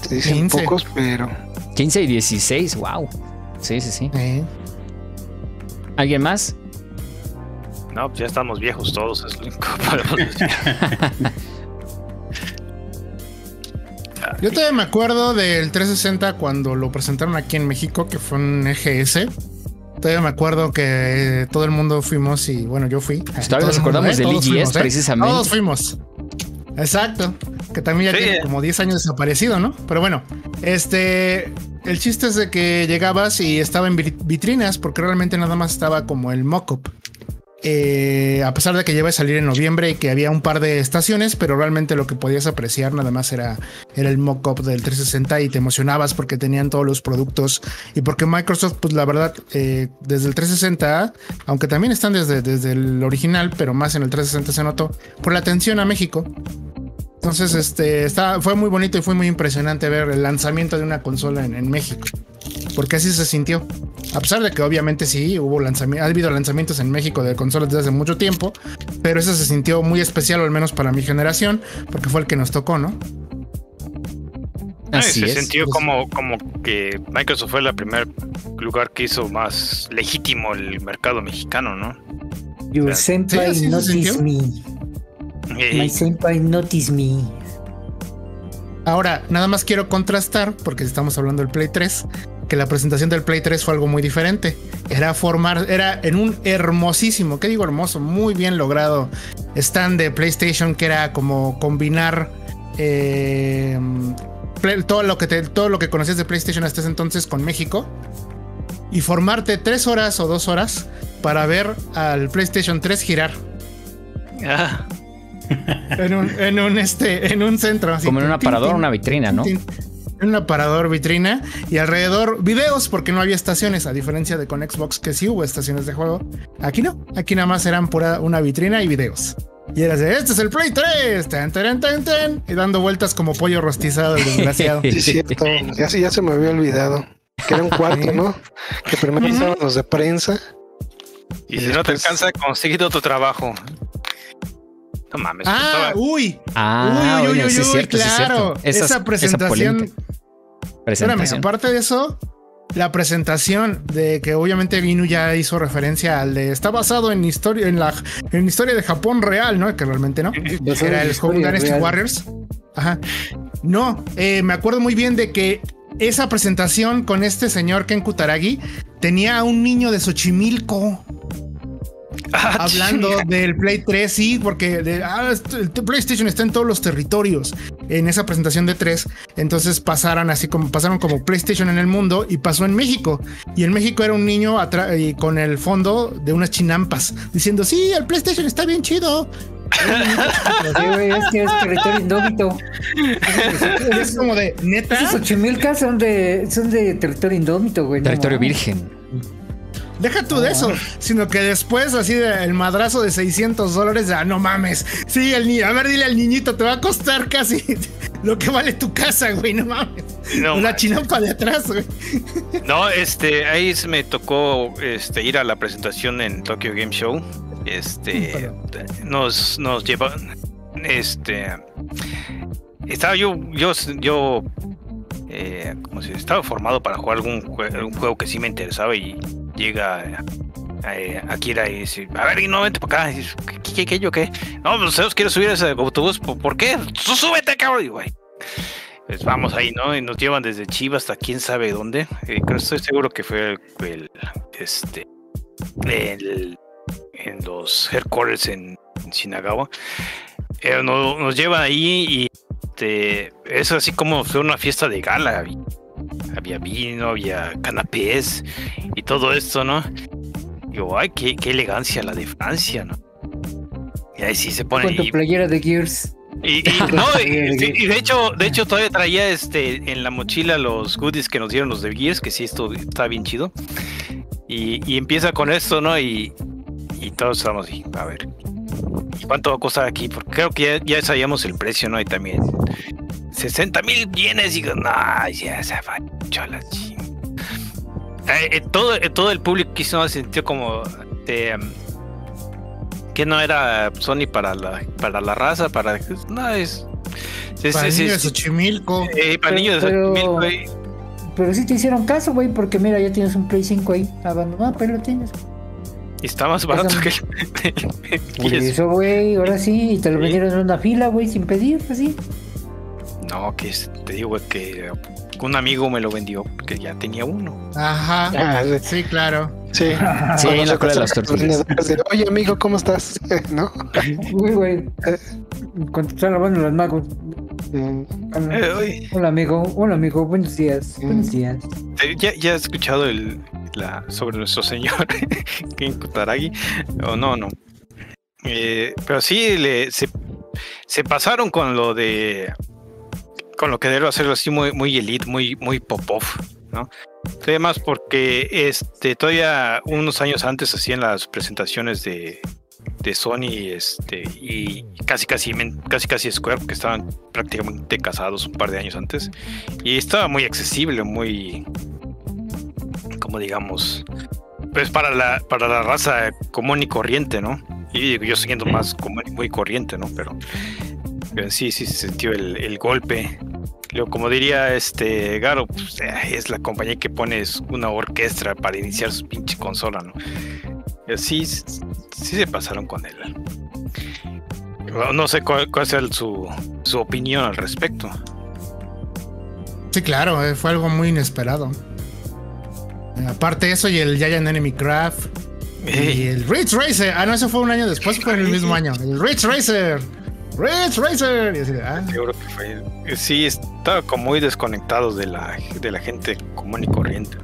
Se dicen pocos, pero... 15 y 16, wow. Sí, sí, sí. ¿Alguien más? No, pues ya estamos viejos todos, es lo único. Yo todavía me acuerdo del 360 cuando lo presentaron aquí en México, que fue un EGS. Todavía me acuerdo que todo el mundo fuimos y bueno, yo fui. Pues todavía nos acordamos del EGS ¿eh? precisamente. Todos fuimos. Exacto. Que también ya tiene como 10 años desaparecido, ¿no? Pero bueno, este. El chiste es de que llegabas y estaba en vitrinas, porque realmente nada más estaba como el mock-up. Eh, a pesar de que lleva a salir en noviembre y que había un par de estaciones, pero realmente lo que podías apreciar nada más era, era el mock-up del 360 y te emocionabas porque tenían todos los productos y porque Microsoft, pues la verdad, eh, desde el 360, aunque también están desde, desde el original, pero más en el 360 se notó, por la atención a México. Entonces, este, está, fue muy bonito y fue muy impresionante ver el lanzamiento de una consola en, México. Porque así se sintió. A pesar de que obviamente sí, hubo lanzamientos, ha habido lanzamientos en México de consolas desde hace mucho tiempo, pero eso se sintió muy especial, al menos para mi generación, porque fue el que nos tocó, ¿no? Así se sintió como, como que Microsoft fue el primer lugar que hizo más legítimo el mercado mexicano, ¿no? Your senpai me. My senpai notice me. Ahora, nada más quiero contrastar, porque estamos hablando del Play 3, que la presentación del Play 3 fue algo muy diferente. Era formar, era en un hermosísimo, ¿qué digo hermoso? Muy bien logrado stand de PlayStation que era como combinar eh, todo, lo que todo lo que conocías de PlayStation hasta ese entonces con México y formarte tres horas o dos horas para ver al PlayStation 3 girar. Ah en un, este, en un centro. Como en un aparador, una vitrina, ¿no? En un aparador, vitrina y alrededor videos porque no había estaciones, a diferencia de con Xbox que sí hubo estaciones de juego. Aquí no, aquí nada más eran pura una vitrina y videos. Y era de, este es el Play 3, y dando vueltas como pollo rostizado, desgraciado. sí, cierto, ya, ya se me había olvidado. que era un cuarto, ¿no? Que primero estaban los de prensa. Y, si no te alcanza, consigue otro trabajo. No mames. Ah, uy. Ah, uy, uy, uy, uy, claro. Esa, presentación. Espérame, aparte de eso, la presentación de que obviamente Ginu ya hizo referencia al de está basado en historia en la en historia de Japón real, ¿no? Que realmente no. Era el juego Dynasty Warriors. Ajá. No, eh, me acuerdo muy bien de que esa presentación con este señor Ken Kutaragi tenía a un niño de Xochimilco. Ah, hablando del Play 3, sí, porque ah, el PlayStation está en todos los territorios en esa presentación de 3. Entonces pasaron así como pasaron como PlayStation en el mundo y pasó en México. Y en México era un niño y con el fondo de unas chinampas diciendo: Sí, el PlayStation está bien chido es que es territorio indómito. Es como de neta. Esos Xochimilca son de, son de territorio indómito, güey. Territorio virgen. Deja tú de eso, sino que después, así de el madrazo de 600 dólares, ah, no mames. Sí, el niño, a ver, dile al niñito, te va a costar casi lo que vale tu casa, güey, no mames. Una chinampa de atrás, güey. No, este, ahí me tocó este, ir a la presentación en Tokyo Game Show este nos, nos lleva este estaba yo yo yo eh, como si estaba formado para jugar algún un juego que sí me interesaba y llega eh, Akira y dice, a ver, no vente para acá. ¿Qué, qué, yo qué? No, pues quiero subir a ese autobús. ¿Por, qué? súbete, cabrón. Y, güey. Pues vamos ahí, ¿no? Y nos llevan desde Chivas hasta quién sabe dónde. Eh, estoy seguro que fue el, este el en los headquarters en, Shinagawa. Eh, nos, llevan ahí y este, es así como fue una fiesta de gala. Había vino, había canapés y todo esto, ¿no? Digo, ay, qué, elegancia la de Francia, ¿no? Y ahí sí se pone. Con tu playera de Gears. Y, no, y, de hecho, de hecho todavía traía este en la mochila los goodies que nos dieron los de Gears, que sí esto está bien chido. Y, y empieza con esto, ¿no? Y, y todos estamos así, a ver, ¿y cuánto va a costar aquí? Porque creo que ya, sabíamos el precio, ¿no? Y también 60 mil bienes y no, ya se va chola, eh, eh, todo, eh, todo el público quiso se sintió como um, que no era Sony para la, para la raza, para no es, para niños de Xochimilco. para niños de Xochimilco. Pero sí te hicieron caso, güey, porque mira, ya tienes un Play 5 ahí abandonado, pero lo tienes. Y está más barato que el. eso, güey, ahora sí, y te lo vendieron en una fila, güey, sin pedir, así. No, que te digo, que un amigo me lo vendió porque ya tenía uno. Ajá. Ah, sí, claro. Sí, sí, en la cola de las tortillas. Oye, amigo, ¿cómo estás? ¿No? Uy, güey. Cuando están lavando las magos. Hola, amigo. Hola, amigo. Buenos días. Buenos días. ¿Ya, ya has escuchado el, la, sobre nuestro señor Ken Kutaragi? O no, no. Eh, pero sí, le, se, se pasaron con lo de con lo que debo hacerlo así muy, muy elite, muy, muy pop-off, ¿no? Además porque este, todavía unos años antes hacían las presentaciones de, de Sony este, y casi casi, casi casi Square, porque estaban prácticamente casados un par de años antes. Y estaba muy accesible, muy, como digamos, pues para la, para la raza común y corriente, ¿no? Y yo siguiendo más común y muy corriente, ¿no? Pero, sí, sí se sintió el, el golpe como diría este Garo, pues, eh, es la compañía que pone una orquesta para iniciar su pinche consola, ¿no? Sí, sí se pasaron con él. No sé cuál, cuál sea su, su opinión al respecto. Sí, claro, eh, fue algo muy inesperado. Aparte eso y el Giant Enemy Craft. Y el Ridge Racer. Ah, no, eso fue un año después, fue en el mismo año. El Ridge Racer. Ridge Racer. Y así, ah. Seguro que fue. Sí, estaba como muy desconectados de la, de la gente común y corriente.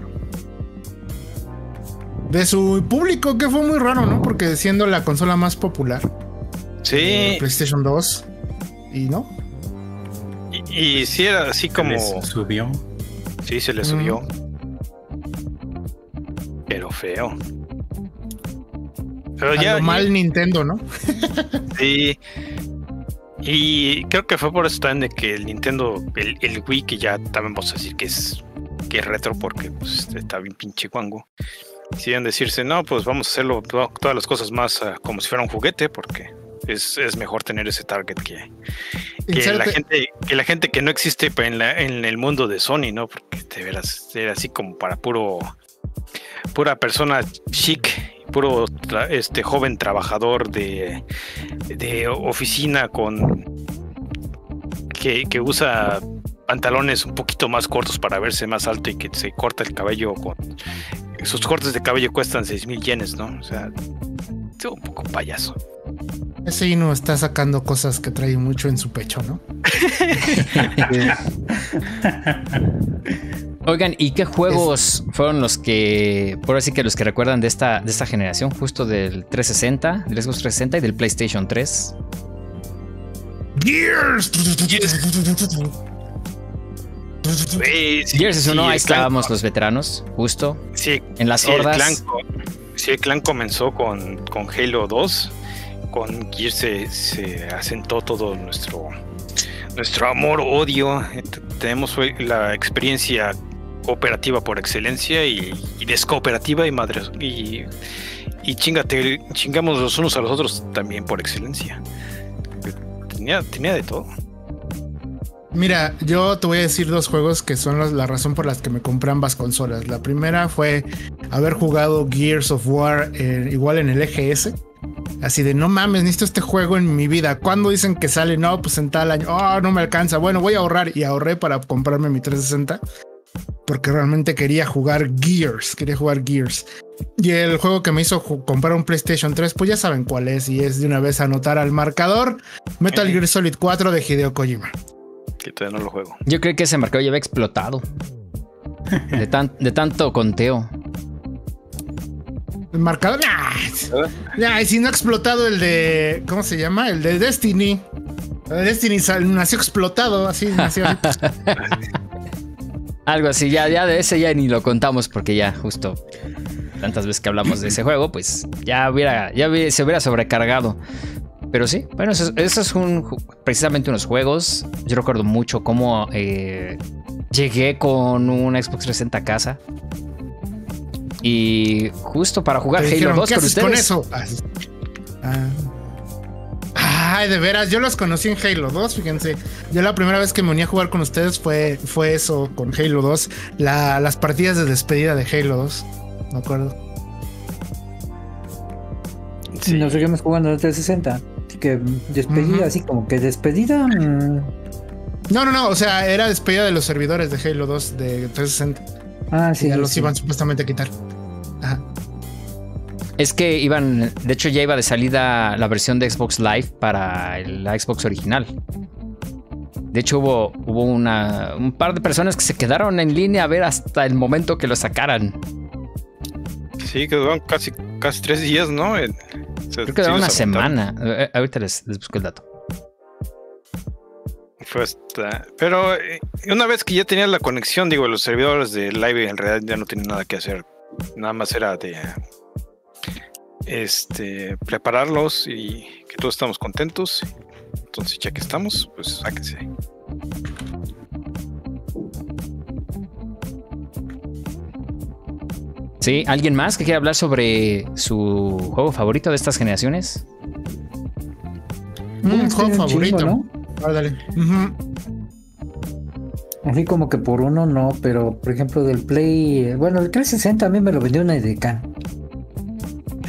De su público, que fue muy raro, ¿no? Porque siendo la consola más popular. Sí. Eh, PlayStation 2. Y no. Y, y sí era así como. subió. Sí, se le subió. Pero feo. Pero ya. mal Nintendo, ¿no? sí. Y creo que fue por eso también de que el Nintendo, el, Wii, que ya también vamos a decir que es que es retro porque pues, está bien pinche guango. Deciden decirse, no, pues vamos a hacerlo todas las cosas más ah, como si fuera un juguete porque es, mejor tener ese target que, que la gente que la gente que no existe en, en el mundo de Sony, ¿no? Porque te verás era así como para puro pura persona chic, puro este joven trabajador de, de oficina con que, que usa pantalones un poquito más cortos para verse más alto y que se corta el cabello con sus cortes de cabello cuestan 6 mil yenes, ¿no? O sea, un poco payaso. Ese Inu está sacando cosas que trae mucho en su pecho, ¿no? Oigan, ¿y qué juegos fueron los que, por así que los que recuerdan de esta, de esta generación, justo del 360, del Xbox 360 y del PlayStation 3? Gears. Gears es uno, ahí estábamos los veteranos, justo. Sí, en las hordas. El clan, sí, el clan comenzó con, con Halo 2. Con Gears se, se asentó todo nuestro nuestro amor, odio. Tenemos la experiencia cooperativa por excelencia y, descooperativa y madre y, y chingate, chingamos los unos a los otros también por excelencia. Tenía, tenía de todo. Mira, yo te voy a decir dos juegos que son la razón por las que me compré ambas consolas. La primera fue haber jugado Gears of War eh, igual en el EGS. Así de no mames, necesito este juego en mi vida. Cuando dicen que sale? No, pues en tal año. Oh, no me alcanza. Bueno, voy a ahorrar y ahorré para comprarme mi 360 porque realmente quería jugar Gears, quería jugar Gears. Y el juego que me hizo comprar un PlayStation 3, pues ya saben cuál es, y es de una vez anotar al marcador Metal Gear Solid 4 de Hideo Kojima. Que todavía no lo juego. Yo creo que ese marcador ya había explotado. De, de tanto conteo. El marcador. Ya, y si no ha explotado el de. ¿Cómo se llama? El de Destiny. El de Destiny nació explotado, así nació. Algo así, ya, ya de ese ya ni lo contamos porque ya justo tantas veces que hablamos de ese juego, pues ya hubiera, ya se hubiera sobrecargado. Pero sí, bueno, eso, es un, precisamente unos juegos. Yo recuerdo mucho cómo eh, llegué con una Xbox 360 a casa. Y justo para jugar Halo 2 con ustedes. con eso? Ah. Ay, de veras, yo los conocí en Halo 2, fíjense. Yo la primera vez que me uní a jugar con ustedes fue, fue eso, con Halo 2. las partidas de despedida de Halo 2. Me acuerdo. Sí. Nos seguimos jugando en el 360. Así que despedida, así como que despedida. Mm. No, no, no. O sea, era despedida de los servidores de Halo 2 de 360. Ah, sí. Ya los iban supuestamente a quitar. Es que iban, de hecho ya iba de salida la versión de Xbox Live para la Xbox original. De hecho hubo, hubo una, un par de personas que se quedaron en línea a ver hasta el momento que lo sacaron. Sí, quedaron casi, casi tres días, ¿no? Creo que quedó una semana. Eh, ahorita les, busco el dato. pero eh, una vez que ya tenía la conexión, digo, los servidores de Live en realidad ya no tenían nada que hacer. Nada más era de este, prepararlos y que todos estamos contentos. Entonces, ya que estamos, pues sáquense. Sí, ¿alguien más que quiera hablar sobre su juego favorito de estas generaciones? Un juego favorito. ¿no? Así como que por uno no, pero por ejemplo del Play, bueno, el 360 a mí me lo vendió una Edecán.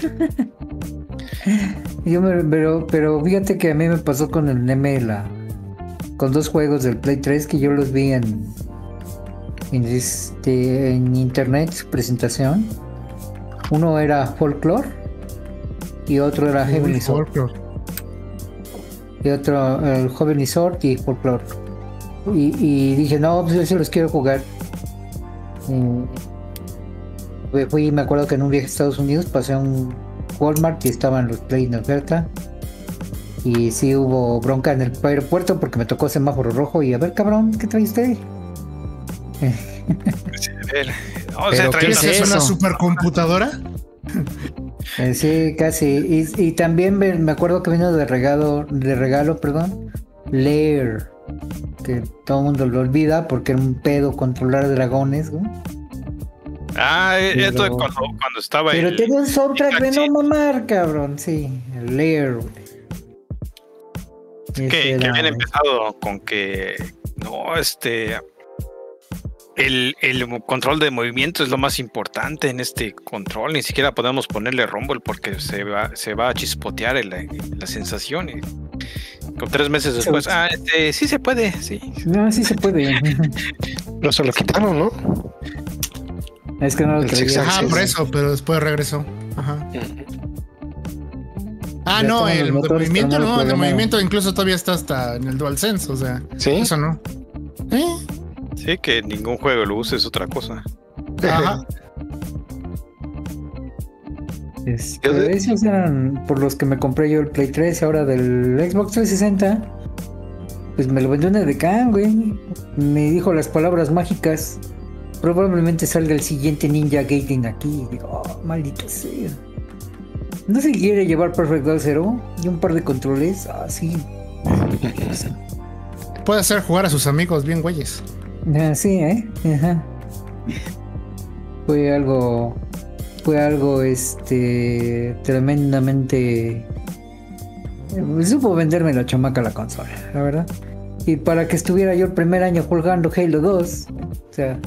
Yo pero, pero fíjate que a mí me pasó con el Neme con dos juegos del Play 3 que yo los vi en en, este, en internet su presentación. Uno era Folklore y otro era Heavenly Sword. Y otro el Heavenly Sword y Folklore. Y, dije, no, pues yo sí los quiero jugar. Fui, me acuerdo que en un viaje a Estados Unidos pasé a un Walmart y estaban los Play en oferta. Y sí hubo bronca en el aeropuerto porque me tocó semáforo rojo y a ver cabrón, ¿qué usted? ¿Pero qué es, eso? una supercomputadora? Eh, sí, casi. Y, también me, acuerdo que vino de regalo, de regalo, perdón, Lair. que todo el mundo lo olvida porque era un pedo controlar dragones, güey. Ah, e-, esto cuando, cuando estaba Pero tengo un soundtrack de no mamar, cabrón, sí, el Lair, Que, que habían empezado con que no, este el, control de movimiento es lo más importante en este control. Ni siquiera podemos ponerle rumble porque se va, se va a chispotear la sensación. con tres meses después, ah, este, sí se puede, sí. No, sí se puede. no se lo quitaron, ¿no? Es que no lo Ajá, por eso, pero después regresó. Ajá. Ah, no, el movimiento no, el movimiento incluso todavía está hasta en el DualSense, o sea, ¿Sí? eso no. ¿Eh? Sí, que ningún juego lo use es otra cosa. Ajá. Este, esos eran por los que me compré yo el Play 3 ahora del Xbox 360. Pues me lo vendió de Khan, güey. Me dijo las palabras mágicas. Probablemente salga el siguiente Ninja Gaiden aquí. Y digo, oh, maldito sea. ¿No se quiere llevar Perfect Dark Zero? Y un par de controles. Ah, sí. Puede hacer jugar a sus amigos bien güeyes. Ah, sí, ¿eh? Ajá. Fue algo. Fue algo, este. Tremendamente. Supo venderme la chamaca la consola, la verdad. Y para que estuviera yo el primer año jugando Halo 2. O sea.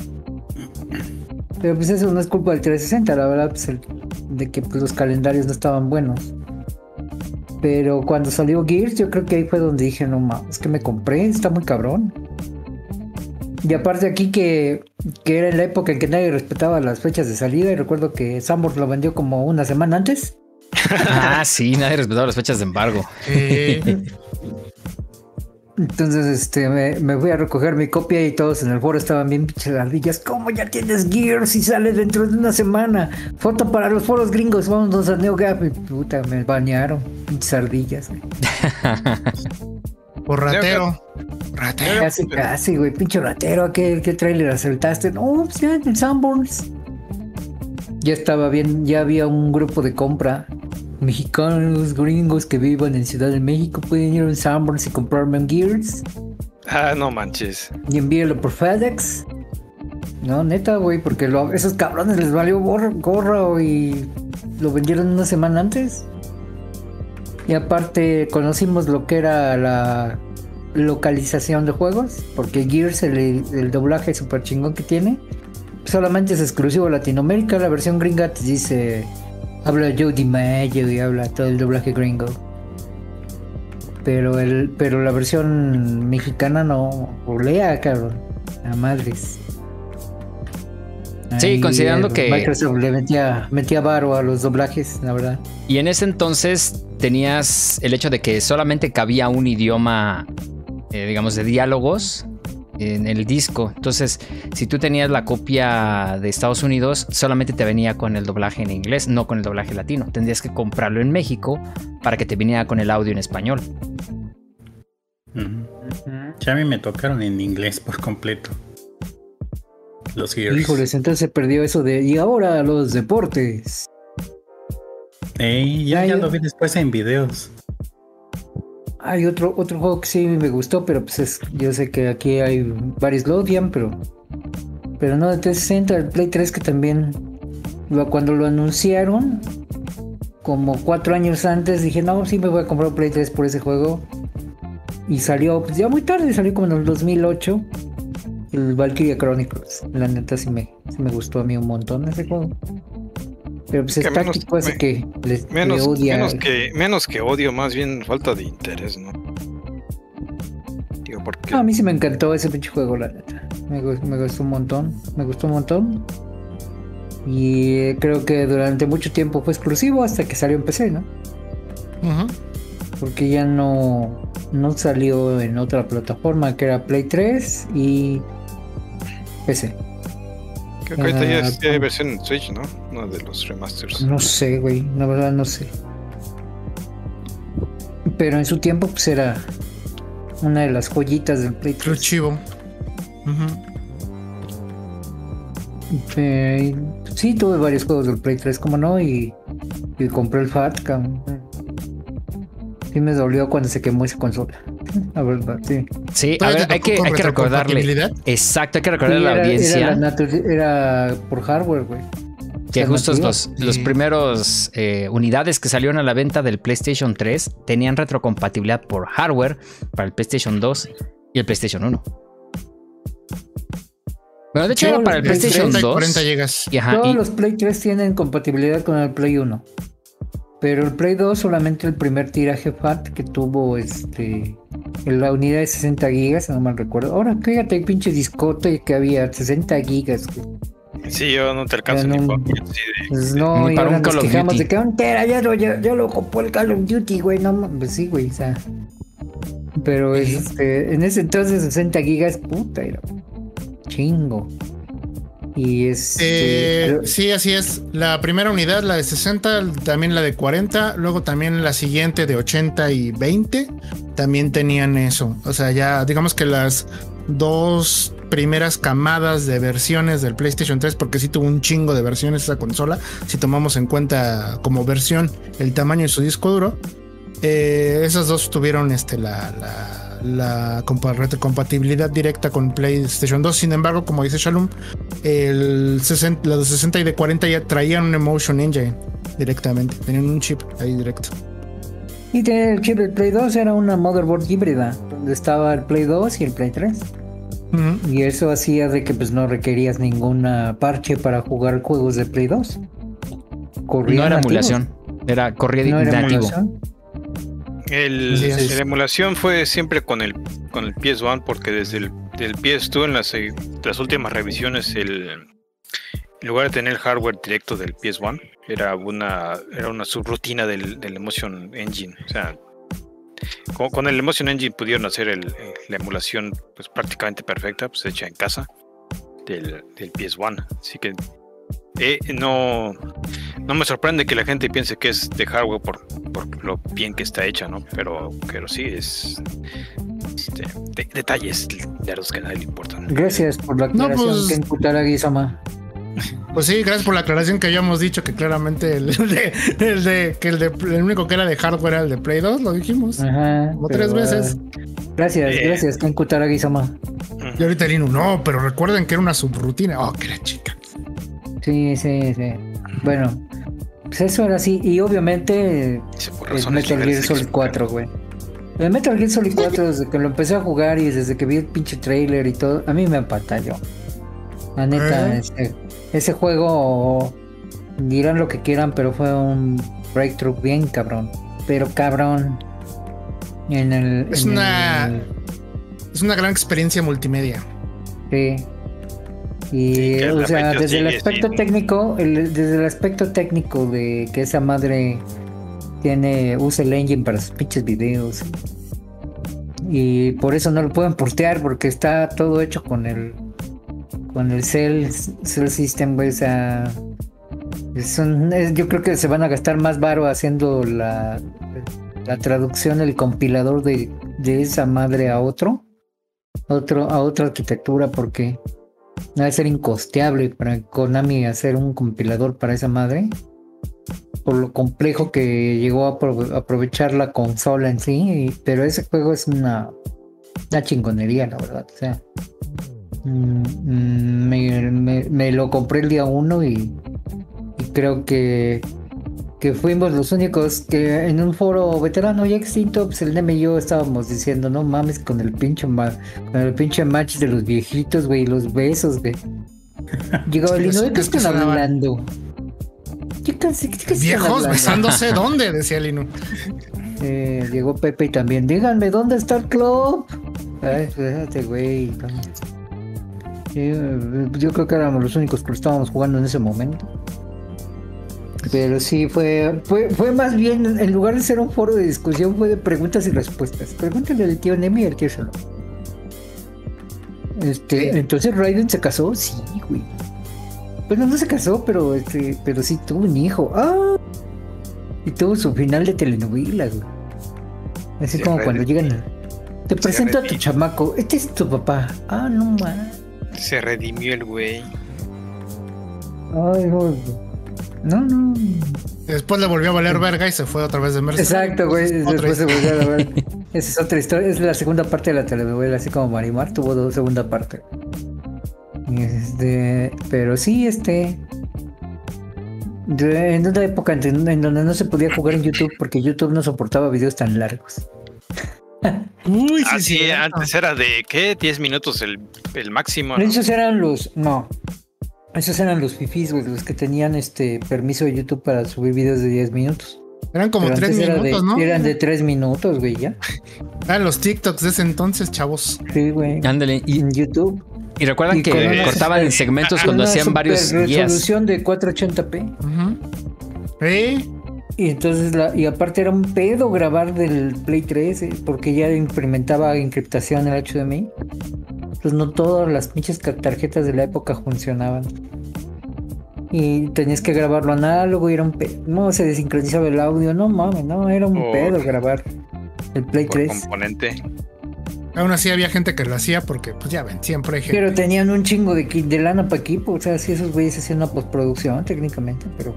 Pero pues eso no es culpa del 360, la verdad, pues de que pues, los calendarios no estaban buenos. Pero cuando salió Gears, yo creo que ahí fue donde dije, no mames, es que me compré, está muy cabrón. Y aparte aquí que, que, era en la época en que nadie respetaba las fechas de salida y recuerdo que Sambor lo vendió como una semana antes. ah, sí, nadie respetaba las fechas de embargo. Entonces, este, me, fui a recoger mi copia y todos en el foro estaban bien pinches ardillas. ¿Cómo ya tienes Gears y sale dentro de una semana? Foto para los foros gringos, vamos a NeoGap. Y puta, me bañaron, pinches ardillas. Por ratero. Ratero. Casi, casi, güey. Pinche ratero. ¿Qué, qué trailer asaltaste? No, pues ya en Sanborns. Ya estaba bien, ya había un grupo de compra. Mexicanos, gringos que vivan en Ciudad de México pueden ir a Sanborns y comprarme un Gears. Ah, no manches. Y envíelo por FedEx. No, neta, güey, porque esos cabrones les valió gorro y lo vendieron una semana antes. Y aparte conocimos lo que era la localización de juegos, porque Gears, el, doblaje super chingón que tiene, solamente es exclusivo a Latinoamérica. La versión gringa te dice, habla Jody Mayo y habla todo el doblaje gringo. Pero, el, pero la versión mexicana no olea, cabrón. A madres. Sí, considerando que. Microsoft le metía, metía varo a los doblajes, la verdad. Y en ese entonces tenías el hecho de que solamente cabía un idioma, eh, digamos, de diálogos en el disco. Entonces, si tú tenías la copia de Estados Unidos, solamente te venía con el doblaje en inglés, no con el doblaje latino. Tendrías que comprarlo en México para que te viniera con el audio en español. Ya a mí me tocaron en inglés por completo. Los Gears. Híjoles, entonces se perdió eso de. Y ahora los deportes ya, ya lo vi después en videos. Hay otro, otro juego que sí me gustó, pero pues es, yo sé que aquí hay varios lo odian, pero. Pero no, de 360, el Play 3 que también. Cuando lo anunciaron, como cuatro años antes, dije, no, sí me voy a comprar un Play 3 por ese juego. Y salió, pues ya muy tarde, salió como en el 2008. El Valkyria Chronicles. La neta sí me, sí me gustó a mí un montón ese juego. Pero pues es táctico, así que les, menos, Menos que, menos que odio, más bien falta de interés, ¿no? Digo, porque... a mí sí me encantó ese pinche juego, la neta. Me, me gustó un montón, me gustó un montón. Y creo que durante mucho tiempo fue exclusivo hasta que salió en PC, ¿no? Porque ya no, no salió en otra plataforma que era Play 3 y PC. Creo que ahorita ya, hay versión en Switch, ¿no? Uno de los remasters. No sé, güey. La verdad no sé. Pero en su tiempo, pues era una de las joyitas del Play 3. chivo. sí, tuve varios juegos del Play 3, como no, y, compré el FAT. sí me dolió cuando se quemó esa consola. La verdad, sí. Sí, a ver, hay que, hay que recordarle. Exacto, hay que recordarle a la audiencia. Era, por hardware, güey. Que justo los, los primeros eh, unidades que salieron a la venta del PlayStation 3 tenían retrocompatibilidad por hardware para el PlayStation 2 y el PlayStation 1. Bueno, de hecho era para el PlayStation 2. 40 gigas. Todos los Play 3 tienen compatibilidad con el Play 1. Pero el Play 2 solamente el primer tiraje FAT que tuvo este en la unidad de 60 gigas, no mal recuerdo. Ahora fíjate el pinche discote que había 60 gigas. Sí, yo no te alcanzo ni, para pues no, y para un nos quejamos de que un tera, ya lo, ya, lo ocupó el Call of Duty, güey, no pues sí, güey, o sea. Pero este, en ese entonces 60 gigas, puta, era chingo. Y es. Eh, sí, así es. La primera unidad, la de 60, también la de 40, luego también la siguiente de 80 y 20, también tenían eso. O sea, ya digamos que las dos primeras camadas de versiones del PlayStation 3, porque sí tuvo un chingo de versiones esa consola, si tomamos en cuenta como versión el tamaño de su disco duro. Eh, esas dos tuvieron este, la compatibilidad directa con PlayStation 2. Sin embargo, como dice Shalom, el 60, la de 60 y de 40 ya traían un Emotion Engine directamente. Tenían un chip ahí directo. Y el chip del Play 2 era una motherboard híbrida, donde estaba el Play 2 y el Play 3. Y eso hacía de que pues no requerías ninguna parche para jugar juegos de Play 2. no era emulación, era corría no nativo. El, la emulación fue siempre con el, con el PS1 porque desde el, PS2 en las, las últimas revisiones el, en lugar de tener el hardware directo del PS1 era una, era una subrutina del, del Emotion Engine. O sea, con, el Emotion Engine pudieron hacer el, la emulación pues, prácticamente perfecta, pues hecha en casa del, del PS1. Así que eh, no, no me sorprende que la gente piense que es de hardware por, por lo bien que está hecha, ¿no? Pero, pero sí, es este, detalles de los que a nadie le importan. Gracias por la aclaración no, pues, Pues sí, gracias por la aclaración que habíamos dicho que claramente el de, el de que el, de, el único que era de hardware era el de Play 2, lo dijimos. Ajá, como tres veces. Gracias, eh. gracias, Ken Kutaragi-sama. Y ahorita el no, pero recuerden que era una subrutina. Oh, que la chica. Sí, sí, sí. Bueno, pues eso era así. Y obviamente es Metal Gear Solid 4, güey. El Metal Gear Solid 4, desde que lo empecé a jugar y desde que vi el pinche trailer y todo, a mí me empatalló. La neta, ¿Eh? ese, ese, juego, dirán lo que quieran, pero fue un breakthrough bien cabrón. Pero cabrón. En el, es una. Es una gran experiencia multimedia. Sí. Y, o sea, desde el aspecto técnico, desde el aspecto técnico de que esa madre tiene, usa el engine para sus pinches videos. Y por eso no lo pueden portear, porque está todo hecho con el con el Cell, Cell System, O sea, yo creo que se van a gastar más varo haciendo la, la traducción, el compilador de, de esa madre a otro, a otra arquitectura, porque Debe ser incosteable para Konami hacer un compilador para esa madre. Por lo complejo que llegó a aprovechar la consola en sí. pero ese juego es una, una chingonería, la verdad. O sea, mm, me, lo compré el día uno y creo que que fuimos los únicos que en un foro veterano ya extinto, pues el Neme y yo estábamos diciendo, no mames, con el pinche con el pinche match de los viejitos, güey, los besos, güey. Llegó el ¿de qué están hablando? ¿Viejos besándose dónde? Decía Lino. Eh, llegó Pepe y también, díganme, ¿dónde está el club? Ay, fíjate, güey. Yo creo que éramos los únicos que lo estábamos jugando en ese momento. Pero sí, fue, fue, fue más bien, en lugar de ser un foro de discusión, fue de preguntas y respuestas. Pregúntale al tío Nemi y al tío Shalom. Este, entonces Raiden se casó, sí, güey. Bueno, no se casó, pero este, pero sí tuvo un hijo. ¡Ah! Y tuvo su final de telenovela, güey. Así como cuando llegan Te presento a tu chamaco. Este es tu papá. Ah, no más. Se redimió el güey. Ay, no. No, no. Después le volvió a valer verga y se fue otra vez de Mercedes. Exacto, güey. Después se volvió a ver. Esa es otra historia. Es la segunda parte de la telenovela, así como Marimar tuvo dos segunda parte. Este, pero sí, este. En una época en donde no se podía jugar en YouTube porque YouTube no soportaba videos tan largos. Uy, sí, sí, antes era de ¿qué? 10 minutos el, el máximo. Esos eran los. No. Esos eran los fifis, güey, los que tenían este permiso de YouTube para subir videos de 10 minutos. Eran como 3 minutos, ¿no? Eran de 3 minutos, güey, ya. Eran los TikToks de ese entonces, chavos. Sí, güey. Ándale. Y, en YouTube. Y recuerdan que cortaban en segmentos cuando hacían varios resolución de 480p. ¿Eh? Y entonces, la, y aparte era un pedo grabar del Play 3, eh, porque ya implementaba encriptación el HDMI. Pues no todas las pinches tarjetas de la época funcionaban. Y tenías que grabarlo análogo y era un pedo. No, se desincronizaba el audio, no mames, no, era un pedo grabar el Play 3. componente. Aún así había gente que lo hacía porque, pues ya ven, siempre hay gente. Pero tenían un chingo de, de lana para equipo, o sea, si esos güeyes hacían una postproducción técnicamente, pero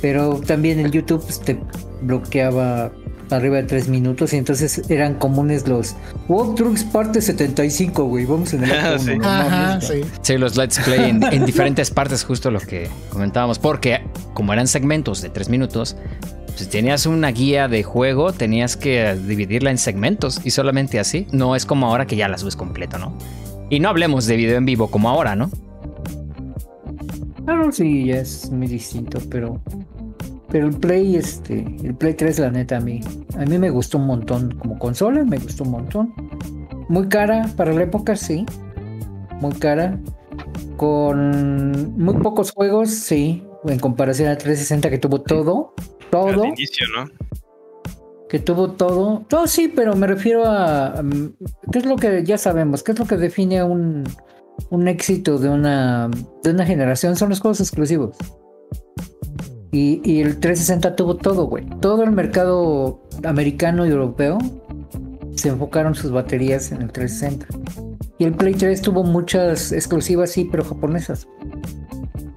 pero también el YouTube pues, te bloqueaba arriba de 3 minutos y entonces eran comunes los walkthroughs parte 75, güey. Vamos en el ah, sí. Ajá, sí. sí. los Let's Play en, diferentes partes, justo lo que comentábamos, porque como eran segmentos de 3 minutos, si tenías una guía de juego, tenías que dividirla en segmentos y solamente así. No es como ahora que ya la subes completo, ¿no? Y no hablemos de video en vivo como ahora, ¿no? Claro, sí, ya es muy distinto, pero pero el Play, este, el Play 3, la neta, a mí, a mí me gustó un montón. Como consola, me gustó un montón. Muy cara para la época, sí. Muy cara. Con muy pocos juegos, sí. En comparación a 360 que tuvo todo. Todo. inicio, ¿no? Que tuvo todo. Todo sí, pero me refiero a. ¿Qué es lo que ya sabemos? ¿Qué es lo que define un, un éxito de una, de una generación? Son los juegos exclusivos. Y, el 360 tuvo todo, güey. Todo el mercado americano y europeo se enfocaron sus baterías en el 360. Y el Play 3 tuvo muchas exclusivas, sí, pero japonesas.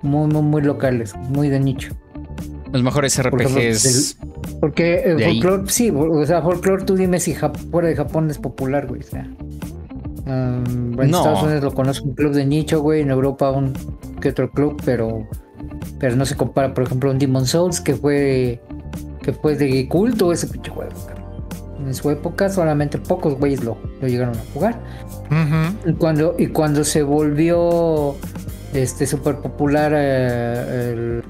Muy, muy, muy locales, muy de nicho. Los mejores RPGs. porque el folklore, sí, o sea, folklore, tú dime si fuera de Japón es popular, güey. O sea, um, en Estados Unidos lo conozco un club de nicho, güey. En Europa un que otro club, pero pero no se compara, por ejemplo, un Demon Souls que fue que fue de culto ese pinche juego. En su época solamente pocos güeyes lo, llegaron a jugar. y, cuando, y cuando se volvió este súper popular eh,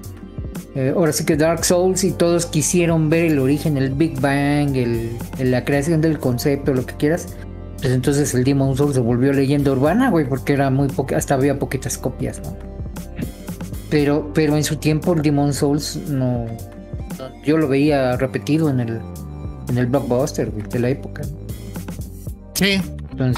eh, ahora sí que Dark Souls y todos quisieron ver el origen, el Big Bang, el, la creación del concepto, lo que quieras. Pues entonces el Demon Souls se volvió leyenda urbana, güey, porque era muy hasta había poquitas copias, ¿no? Pero, pero en su tiempo el Demon Souls no. Yo lo veía repetido en el, en el blockbuster de la época. Sí.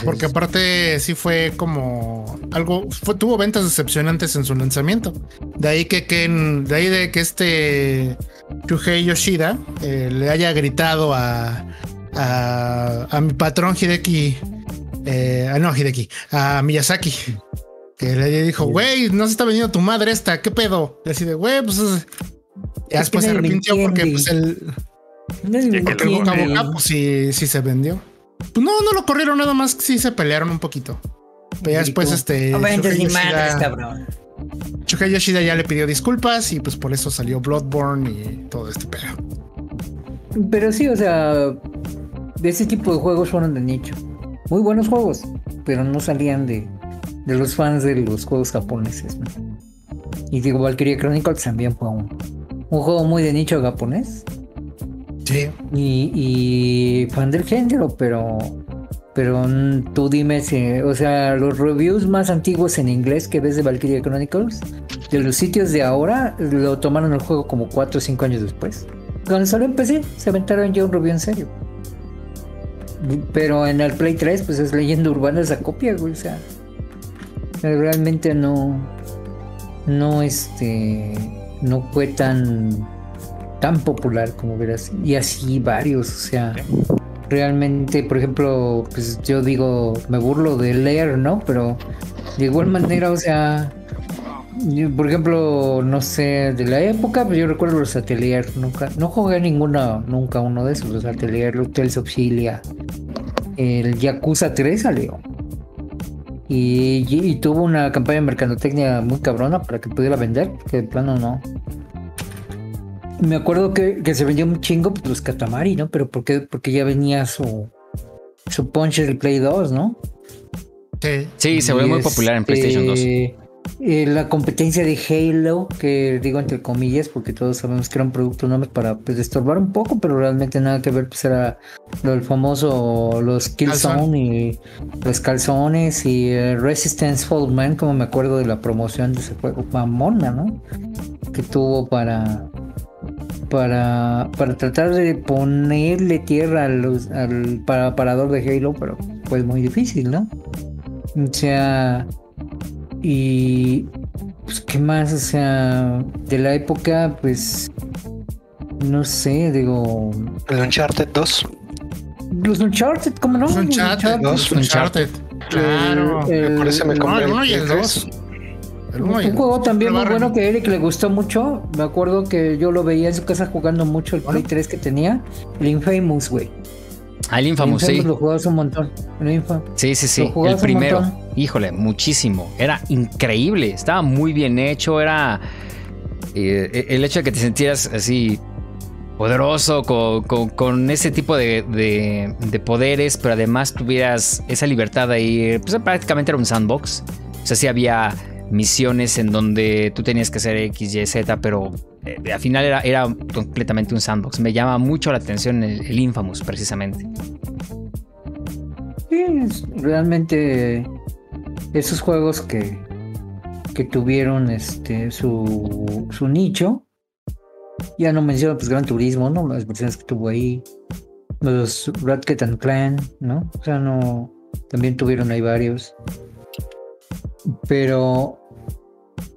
Porque aparte sí fue como algo, fue, tuvo ventas decepcionantes en su lanzamiento. De ahí que, que de ahí de que este Shuhei Yoshida eh, le haya gritado a, a, mi patrón Hideki, eh, ah, no Hideki, a Miyazaki, que le dijo, güey, no se está vendiendo tu madre esta, ¿qué pedo? Le decide, güey, pues. Ya después se arrepintió porque, pues, el. el boca a boca, pues sí, sí se vendió. Pues no, no lo corrieron nada más, sí se pelearon un poquito. Pero ya después, este. No vendes ni madres, cabrón. Shuhei Yoshida ya le pidió disculpas y pues por eso salió Bloodborne y todo este pedo. Pero sí, o sea, de ese tipo de juegos fueron de nicho. Muy buenos juegos, pero no salían de, de los fans de los juegos japoneses. Y digo, Valkyria Chronicles también fue un, juego muy de nicho japonés. Sí. Y, fan del género, pero pero tú dime si, o sea, los reviews más antiguos en inglés que ves de Valkyria Chronicles, de los sitios de ahora, lo tomaron el juego como 4 o 5 años después. Cuando solo empecé, se aventaron ya un review en serio. Pero en el Play 3, pues es leyenda urbana esa copia, güey, o sea realmente no, no, este, no fue tan, tan popular como verás. Y así varios, o sea, realmente, por ejemplo, pues yo digo, me burlo de leer, ¿no? Pero de igual manera, o sea, por ejemplo, no sé, de la época, pues yo recuerdo los Atelier, nunca, no jugué ninguna, nunca uno de esos, los Atelier, los Tales Auxilia, el Yakuza 3 salió. Y, tuvo una campaña de mercadotecnia muy cabrona para que pudiera vender, que de plano no. Me acuerdo que, se vendió un chingo pues, los Katamari, ¿no? Pero ¿por qué? porque ya venía su, su punch del Play 2, ¿no? Sí, sí se volvió muy popular en PlayStation 2. Eh, la competencia de Halo, que digo entre comillas, porque todos sabemos que era un producto nomás para pues, estorbar un poco, pero realmente nada que ver, pues era lo del famoso, los Killzone y los calzones y eh, Resistance Fall Man, como me acuerdo de la promoción de ese juego, mamona, ¿no? Que tuvo para para, para tratar de ponerle tierra al, al parador de Halo, pero fue muy difícil, ¿no? O sea, y pues, ¿qué más? O sea, de la época, pues, no sé, digo... El Uncharted 2. Los Uncharted, ¿cómo no? Los Uncharted 2, Uncharted. Claro. El, me compré el 1 y el 2. Un juego también muy bueno que a Eric le gustó mucho. Me acuerdo que yo lo veía en su casa jugando mucho el Play 3 que tenía. El Infamous, güey. El Infamous, sí. Lo jugabas un montón. El Sí, sí, sí. El primero. Híjole, muchísimo. Era increíble. Estaba muy bien hecho. Era. Eh, el hecho de que te sentieras así poderoso, con, ese tipo de, de, poderes, pero además tuvieras esa libertad ahí. Pues prácticamente era un sandbox. O sea, sí había misiones en donde tú tenías que hacer X, Y, Z, pero eh, al final era, era, completamente un sandbox. Me llama mucho la atención el, Infamous, precisamente. Sí, realmente esos juegos que, que tuvieron este su, su nicho. Ya no menciono pues Gran Turismo, ¿no? Las versiones que tuvo ahí. Los Ratchet and Clan, ¿no? O sea, no. También tuvieron ahí varios. Pero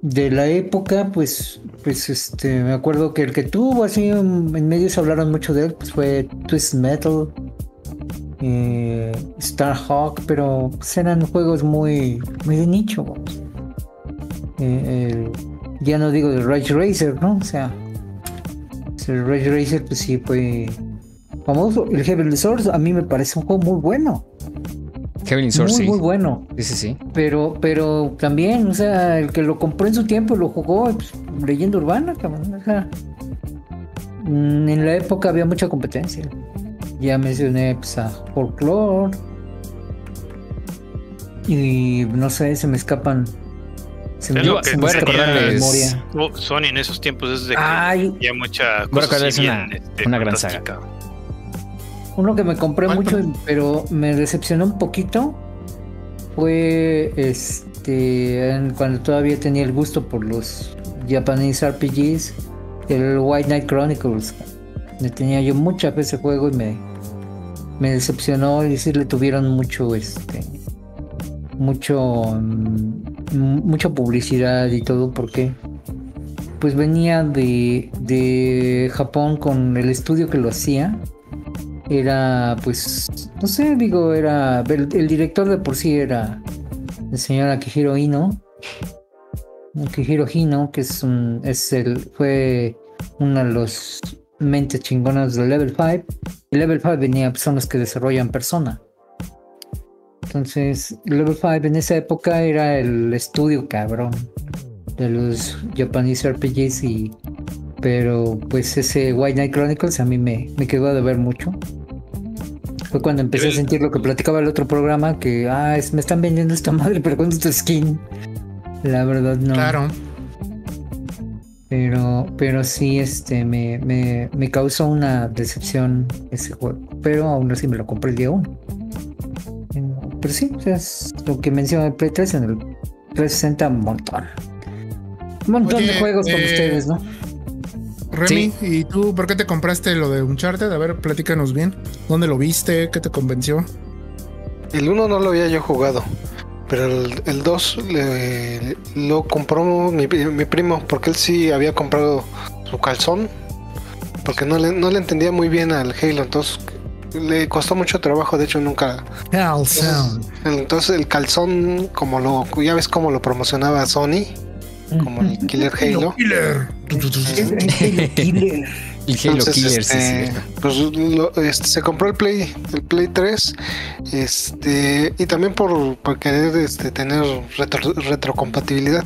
de la época, pues, pues este, me acuerdo que el que tuvo así en medios hablaron mucho de él, pues fue Twist Metal, eh, Starhawk, pero pues, eran juegos muy, muy de nicho. Eh, ya no digo de Rage Racer, ¿no? O sea, el Rage Racer, pues sí fue famoso. El Heavenly Source a mí me parece un juego muy bueno. Kevin Source, muy, muy bueno. Sí, sí, sí. Pero, pero también, o sea, el que lo compró en su tiempo lo jugó pues, leyenda urbana, cabrón. O sea, mm, en la época había mucha competencia. Ya mencioné pues, a Folklore. Y no sé, se me escapan. Se me, lo que voy a la memoria. Sony en esos tiempos es de que había mucha cosa. es una, este, una gran saga. Uno que me compré mucho, pero me decepcionó un poquito. Fue este cuando todavía tenía el gusto por los Japanese RPGs, el White Knight Chronicles. Me tenía yo mucha fe ese juego y me, me decepcionó y decir le tuvieron mucho este mucho mm, mucha publicidad y todo porque pues venía de, de Japón con el estudio que lo hacía era, pues, no sé, digo, era, el, director de por sí era el señor Akihiro Hino, Akihiro Hino, que es un, es el, fue uno de los mentes chingonas de Level 5. Level 5 venía, pues, son los que desarrollan persona. Entonces, Level 5 en esa época era el estudio cabrón de los Japanese RPGs y pero pues ese White Knight Chronicles a mí me, me quedó de ver mucho. Fue cuando empecé a sentir lo que platicaba el otro programa, que, ah, me están vendiendo esta madre, pero con tu skin. La verdad no. Claro. Pero, pero sí, este, me, me, me causó una decepción ese juego. Pero aún así me lo compré el día uno. Pero sí, o sea, es lo que menciona el Play 3 en el 360, un montón. Un montón de juegos con eh, ustedes, ¿no? Remy, ¿y tú por qué te compraste lo de Uncharted? A ver, platícanos bien. ¿Dónde lo viste? ¿Qué te convenció? El 1 no lo había yo jugado, pero el 2 lo compró mi, primo porque él sí había comprado su calzón, porque no le, no le entendía muy bien al Halo, entonces le costó mucho trabajo, de hecho nunca... Calzón. Entonces, el calzón, como lo, ya ves cómo lo promocionaba Sony, como el Killer Halo. Killer. El Killer. El Halo Killer, este, Pues este, se compró el Play, el Play 3, este, y también por, por querer este, tener retrocompatibilidad.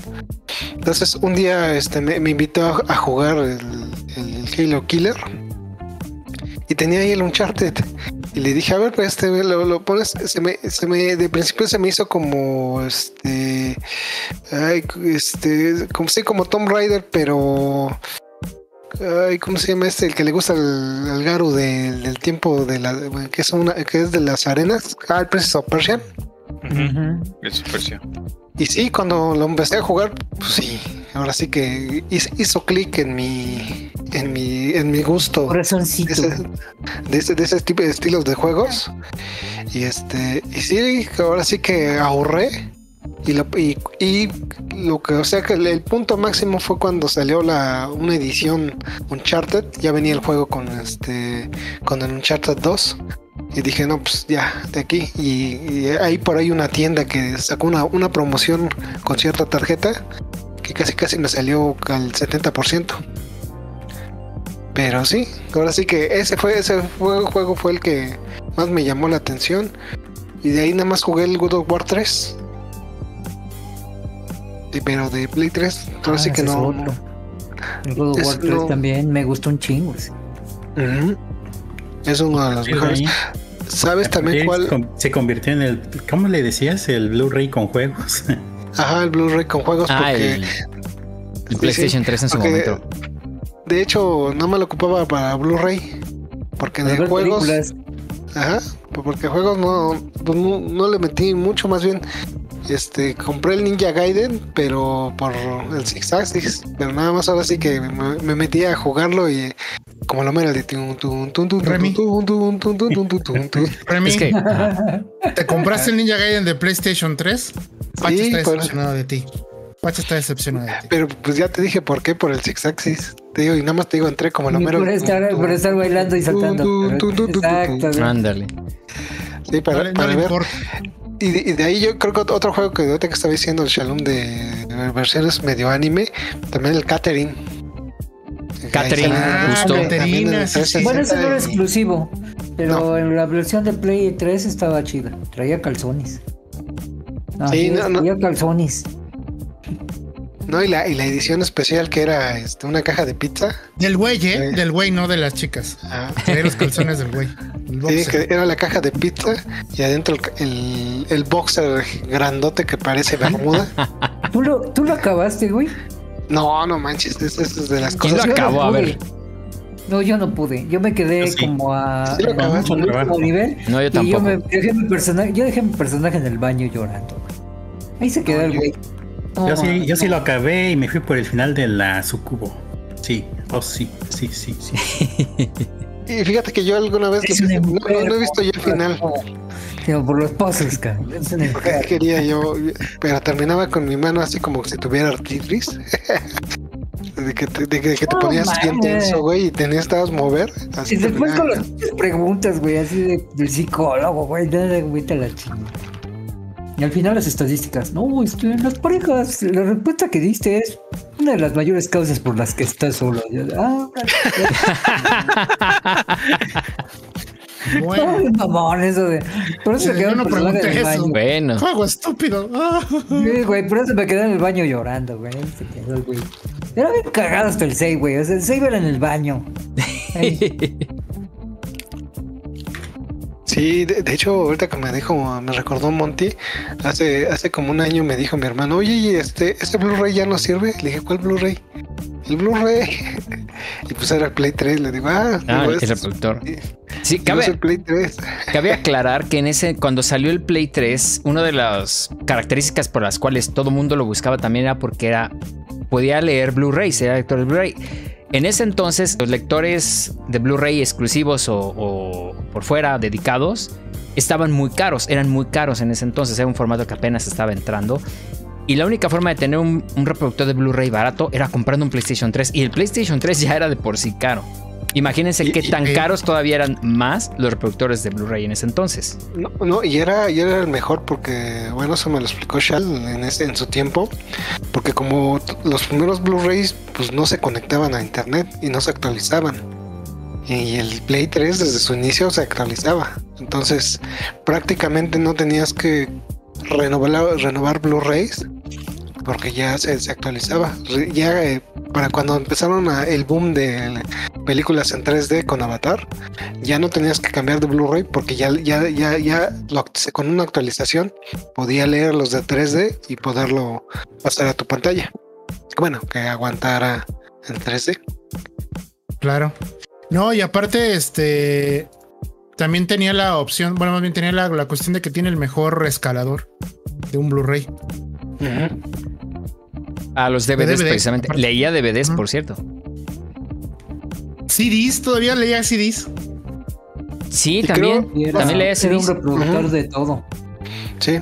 Entonces un día este, me, invitó a, jugar el, Halo Killer y tenía ahí el Uncharted. Y le dije, a ver, pues este lo, lo pones, se me, se me, de principio se me hizo como este, ay, este, como sí, como Tomb Raider, pero Ay, ¿cómo se llama este? El que le gusta el, Garu del tiempo de la. que es una que es de las arenas. Ah, el Princess of Persia. Y sí, cuando lo empecé a jugar, pues sí, ahora sí que hizo, clic en mi, en mi, en mi gusto. Corazoncito. De ese, de ese, de ese tipo de estilos de juegos. Y este, y sí, ahora sí que ahorré y lo, y, lo que, o sea que el, punto máximo fue cuando salió la una edición Uncharted, ya venía el juego con este con el Uncharted 2 y dije, no, pues ya, de aquí. Y, hay por ahí una tienda que sacó una, una promoción con cierta tarjeta que casi casi me salió al 70%. Pero sí, ahora sí que ese fue ese juego fue el que más me llamó la atención. Y de ahí nada más jugué el God of War 3 pero de Play 3, ahora sí ah, que no. El God of War 3 también me gustó un chingo. Es uno de los mejores. ¿Sabes también cuál? Se convirtió en el. ¿Cómo le decías? El Blu-ray con juegos. Ajá, el Blu-ray con juegos. Ah, porque, el, PlayStation 3 en su momento. De hecho, no me lo ocupaba para Blu-ray. Porque de juegos. Ajá, porque juegos pues no, no, le metí mucho, más bien este, compré el Ninja Gaiden, pero por el Six Axis. Pero nada más ahora sí que me, metí a jugarlo y como lo mera de Remy. Remy, ¿te compraste el Ninja Gaiden de PlayStation 3? Pacha está decepcionado de ti. Pacha está decepcionado de ti. Pero pues ya te dije por qué, por el Six Axis. Te digo, y nada más te digo, entré como lo mero. Por estar, por estar bailando y saltando. Exacto. Ándale. Sí, para, para ver y de, ahí yo creo que otro juego que ahorita que estaba diciendo el Shalom de versiones medio anime, también el Catherine. Catherine, justo. bueno, ese no era exclusivo, pero en la versión de Play 3 estaba chida. Traía calzones. sí, no, traía calzones. No, y la, y la edición especial que era este, una caja de pizza. Del güey, ¿eh? Del güey, no de las chicas. Ah. los calzones del güey. Sí, que era la caja de pizza y adentro el, el, boxer grandote que parece bermuda. ¿Tú lo, ¿Tú lo acabaste, güey? No, no manches, eso es de las cosas. ¿Quién lo acabó? a ver. No, yo no pude. Yo me quedé como a, ¿Sí a nivel. No, yo tampoco. Y yo, me, dejé mi personaje, yo dejé mi personaje en el baño llorando. Ahí se quedó el güey. Yo sí, yo sí lo acabé y me fui por el final de la sucubo. Sí, oh sí, sí, sí, sí. y fíjate que yo alguna vez no, he visto yo el final. por los puzzles, Porque quería yo, pero terminaba con mi mano así como si tuviera artritis. de que te, de que, te ponías bien tenso, güey, y tenías que mover. Así y después con las preguntas, güey, así de, del psicólogo, güey, nada, güey, te la chingada. Y al final las estadísticas, no, este, las parejas, la respuesta que diste es una de las mayores causas por las que estás solo. Ah, bueno. Ay, mamón, eso de. Por eso quedó no pregunté en el baño. Bueno. Juego estúpido. Sí, güey, por eso me quedé en el baño llorando, güey. Se quedó, güey. Era bien cagado hasta el 6, güey. O sea, el 6 era en el baño. Sí, de, hecho, ahorita que me dijo, me recordó Monty, hace, hace como un año me dijo mi hermano, oye, este, este Blu-ray ya no sirve. Le dije, ¿cuál Blu-ray? El Blu-ray. y pues era el Play 3. Le digo, ah, ah el reproductor. Sí, cabe, el Play 3. cabe aclarar que en ese, cuando salió el Play 3, una de las características por las cuales todo mundo lo buscaba también era porque era podía leer Blu-ray, era lector de Blu-ray. En ese entonces, los lectores de Blu-ray exclusivos o, por fuera dedicados estaban muy caros, eran muy caros en ese entonces, era un formato que apenas estaba entrando. Y la única forma de tener un, reproductor de Blu-ray barato era comprando un PlayStation 3. Y el PlayStation 3 ya era de por sí caro. Imagínense qué tan caros todavía eran más los reproductores de Blu-ray en ese entonces. No, no, y era, y era el mejor porque, bueno, eso me lo explicó Shal en, ese, en su tiempo, porque como los primeros Blu-rays pues no se conectaban a internet y no se actualizaban. Y el Play 3 desde su inicio se actualizaba. Entonces prácticamente no tenías que renovar, renovar Blu-rays porque ya se, actualizaba. Ya eh, para cuando empezaron el boom de películas en 3D con Avatar, ya no tenías que cambiar de Blu-ray porque ya, ya, ya, ya con una actualización podía leer los de 3D y poderlo pasar a tu pantalla. Bueno, que aguantara en 3D. Claro. No, y aparte, este también tenía la opción, bueno, más bien tenía la, la cuestión de que tiene el mejor escalador de un Blu-ray. A los DVDs, precisamente. Leía DVDs, por cierto. CDs, todavía leía CDs. Sí, también. también leía CDs. un reproductor de todo. Sí.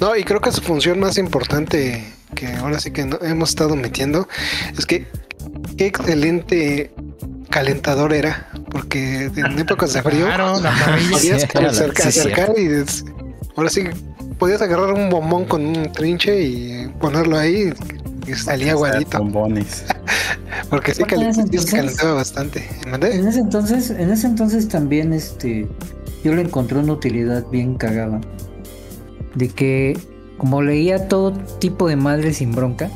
No, y creo que su función más importante que ahora sí que hemos estado metiendo es que qué excelente calentador era, porque en épocas de frío podías acercar, y ahora sí podías agarrar un bombón con un trinche y ponerlo ahí y salía aguadito. Bombones. Porque sí calentaba bastante. En ese entonces, en ese entonces también este yo le encontré una utilidad bien cagada. De que como leía todo tipo de madre sin bronca,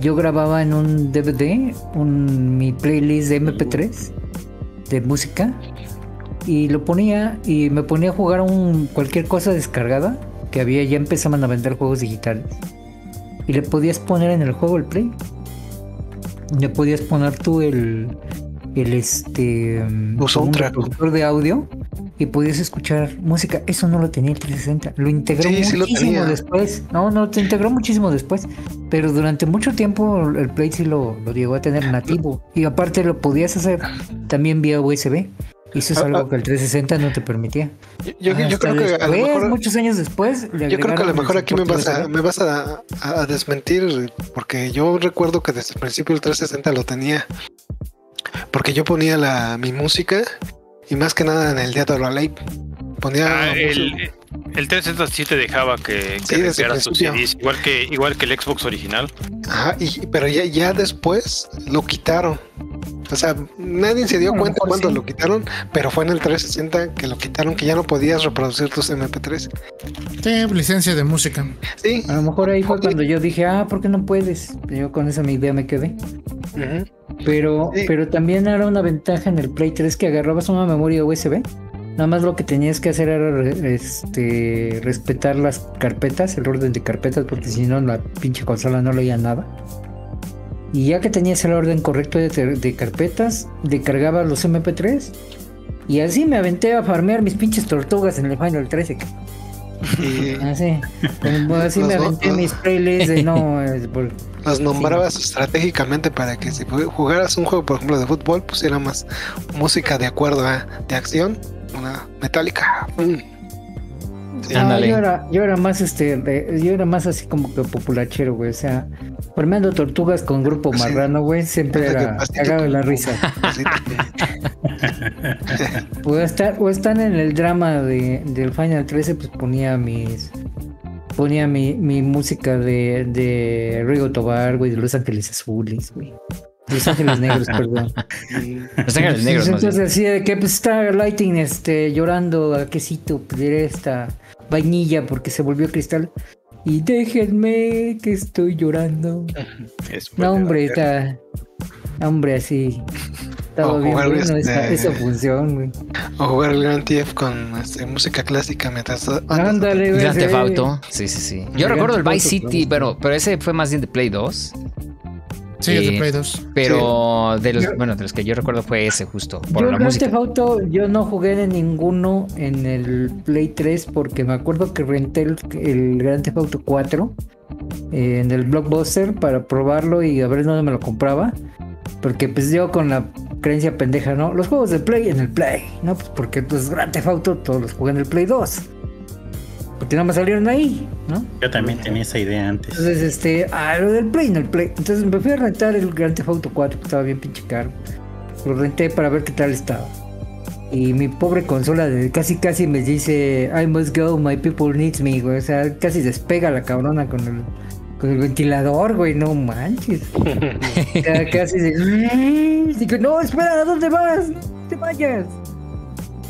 yo grababa en un DVD un, mi playlist de MP3 de música y lo ponía y me ponía a jugar un, cualquier cosa descargada que había, ya empezaban a vender juegos digitales y le podías poner en el juego el play. Le podías poner tú el, el este un reproductor de audio y podías escuchar música. Eso no lo tenía el 360. Lo integró muchísimo después. No, no, te integró muchísimo después. Pero durante mucho tiempo el Play sí lo, lo llegó a tener nativo. Y aparte lo podías hacer también vía USB. Y eso es ah, algo ah. que el 360 no te permitía. Yo, creo que a lo mejor, muchos años después. Yo creo que a lo mejor aquí me vas, a, me vas a, a, desmentir, porque yo recuerdo que desde el principio el 360 lo tenía. Porque yo ponía la, mi música y más que nada en el Día de la Ley. Ponía. Ah, el, el 360 sí te dejaba que, que sus CDs, igual que, igual que el Xbox original. Ajá, y, pero ya, ya después lo quitaron. O sea, nadie se dio cuenta cuando lo quitaron, pero fue en el 360 que lo quitaron, que ya no podías reproducir tus MP3. Sí, licencia de música. Sí. A lo mejor ahí fue cuando yo dije, ah, ¿por qué no puedes? Yo con esa mi idea me quedé. Pero, pero también era una ventaja en el Play 3 que agarrabas una memoria USB. Nada más lo que tenías que hacer era este, respetar las carpetas, el orden de carpetas, porque si no la pinche consola no leía nada. Y ya que tenías el orden correcto de, carpetas, descargaba los MP3 y así me aventé a farmear mis pinches tortugas en el Final 13. Así, así me aventé mis playlists de no. Los nombrabas estratégicamente para que si jugaras un juego, por ejemplo, de fútbol, pusiera más música de acuerdo a de acción, una metálica. Mm. Yo, era, yo era más este, yo era más así como que populachero, güey. O sea, formando tortugas con grupo marrano, güey, siempre era cagado la risa. o, estar, o están en el drama de, del Final 13, pues ponía mis ponía mi, mi música de, de Rigo Tobar, güey, de Los Ángeles Azules, güey. Los Ángeles Negros, perdón. Los Ángeles Negros. Entonces decía de que pues está Lighting este, llorando a quesito, pediré esta vainilla porque se volvió cristal. Y déjenme que estoy llorando. no, hombre, está. Hombre, así. Estaba bien bueno esa, este, función, güey. O jugar el Grand Theft con este, música clásica mientras. Ándale, güey. Grand Theft Auto. Sí, sí, sí. Yo recuerdo el Vice City, pero, pero ese fue más bien de Play 2. Sí, es de Play 2. Pero de los, bueno, de los que yo recuerdo fue ese justo. Por yo la Grand Theft Auto, yo no jugué de ninguno en el Play 3 porque me acuerdo que renté el, el Grand Theft Auto 4 eh, en el Blockbuster para probarlo y a ver dónde me lo compraba. Porque pues yo con la creencia pendeja, ¿no? Los juegos de Play en el Play, ¿no? Pues porque pues Grand Theft Auto todos los jugué en el Play 2 porque nada más salieron ahí, ¿no? Yo también tenía esa idea antes. Entonces, este, ah, lo del Play, en el Play. Entonces me fui a rentar el Grand Theft Auto 4, que estaba bien pinche caro. Lo renté para ver qué tal estaba. Y mi pobre consola de casi casi me dice I must go, my people needs me, güey. O sea, casi despega la cabrona con el, con el ventilador, güey. No manches. casi dice, no, espera, ¿a dónde vas? No te vayas.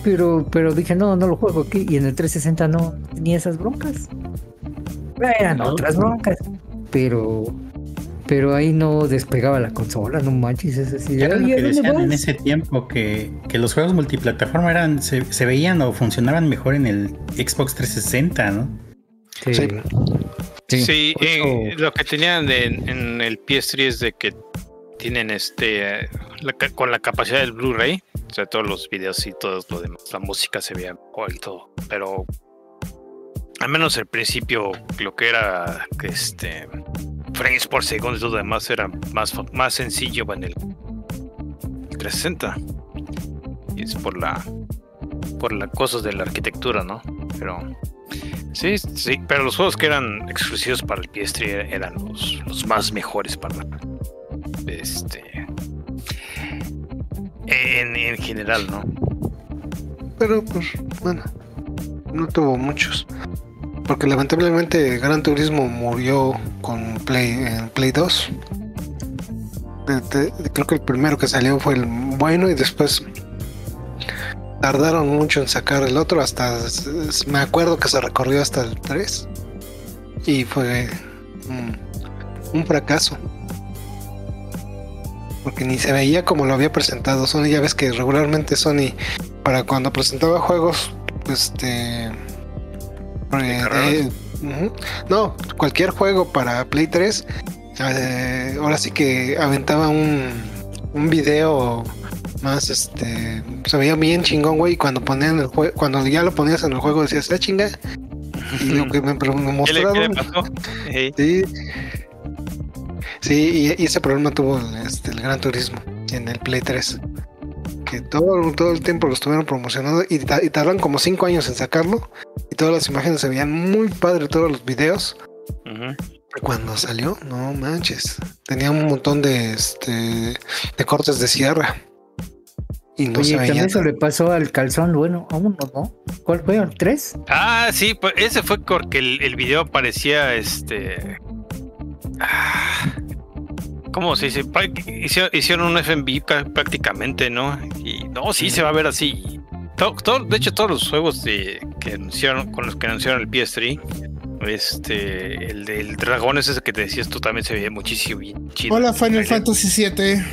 Pero, pero dije, no, no lo juego aquí. Y en el 360 no tenía esas broncas. Eran otras broncas. Pero pero ahí no despegaba la consola, no manches, es así. Era lo que decían en ese tiempo que, los juegos multiplataforma eran, se, veían o funcionaban mejor en el Xbox 360, ¿no? Sí. Sí, eh, lo que tenían en el PS3 es de que tienen este con la capacidad del Blu-ray, o sea, todos los videos y todo lo demás, la música se veía mejor y todo, pero al menos al principio lo que era este frames por segundo todo lo demás era más, más sencillo en el 360. Y es por la por las cosas de la arquitectura, ¿no? Pero sí, sí, pero los juegos que eran exclusivos para el PS3 eran los, los más mejores para este en, en general, ¿no? Pero pues bueno, no tuvo muchos. Porque lamentablemente Gran Turismo murió con Play, en Play 2. creo que el primero que salió fue el bueno y después tardaron mucho en sacar el otro hasta me acuerdo que se recorrió hasta el 3 y fue un, fracaso porque ni se veía como lo había presentado. Sony ya ves que regularmente Sony para cuando presentaba juegos este no, cualquier juego para Play 3, eh, ahora sí que aventaba un, un video más este se veía bien chingón güey y cuando ponían el juego cuando ya lo ponías en el juego decías ah chinga y lo que me, mostraron. sí sí y, ese problema tuvo este, el Gran Turismo en el Play 3 todo, todo el tiempo lo estuvieron promocionando y, y tardan como 5 años en sacarlo. Y todas las imágenes se veían muy padre, todos los videos. Cuando salió, no manches. Tenía un montón de, este, de cortes de sierra. Y no se veía. eso le pasó al calzón, bueno, a uno, ¿no? ¿Cuál fue? ¿Al 3? Ah, sí, pues ese fue porque el, el video parecía este. Ah, ¿Cómo se dice? Hicieron un FMV prácticamente, ¿no? Y no, sí se va a ver así. de hecho, todos los juegos de, que anunciaron, con los que anunciaron el PS3, este, el del dragón ese que te decías tú también se veía muchísimo bien chido. Hola, Final Fantasy VII.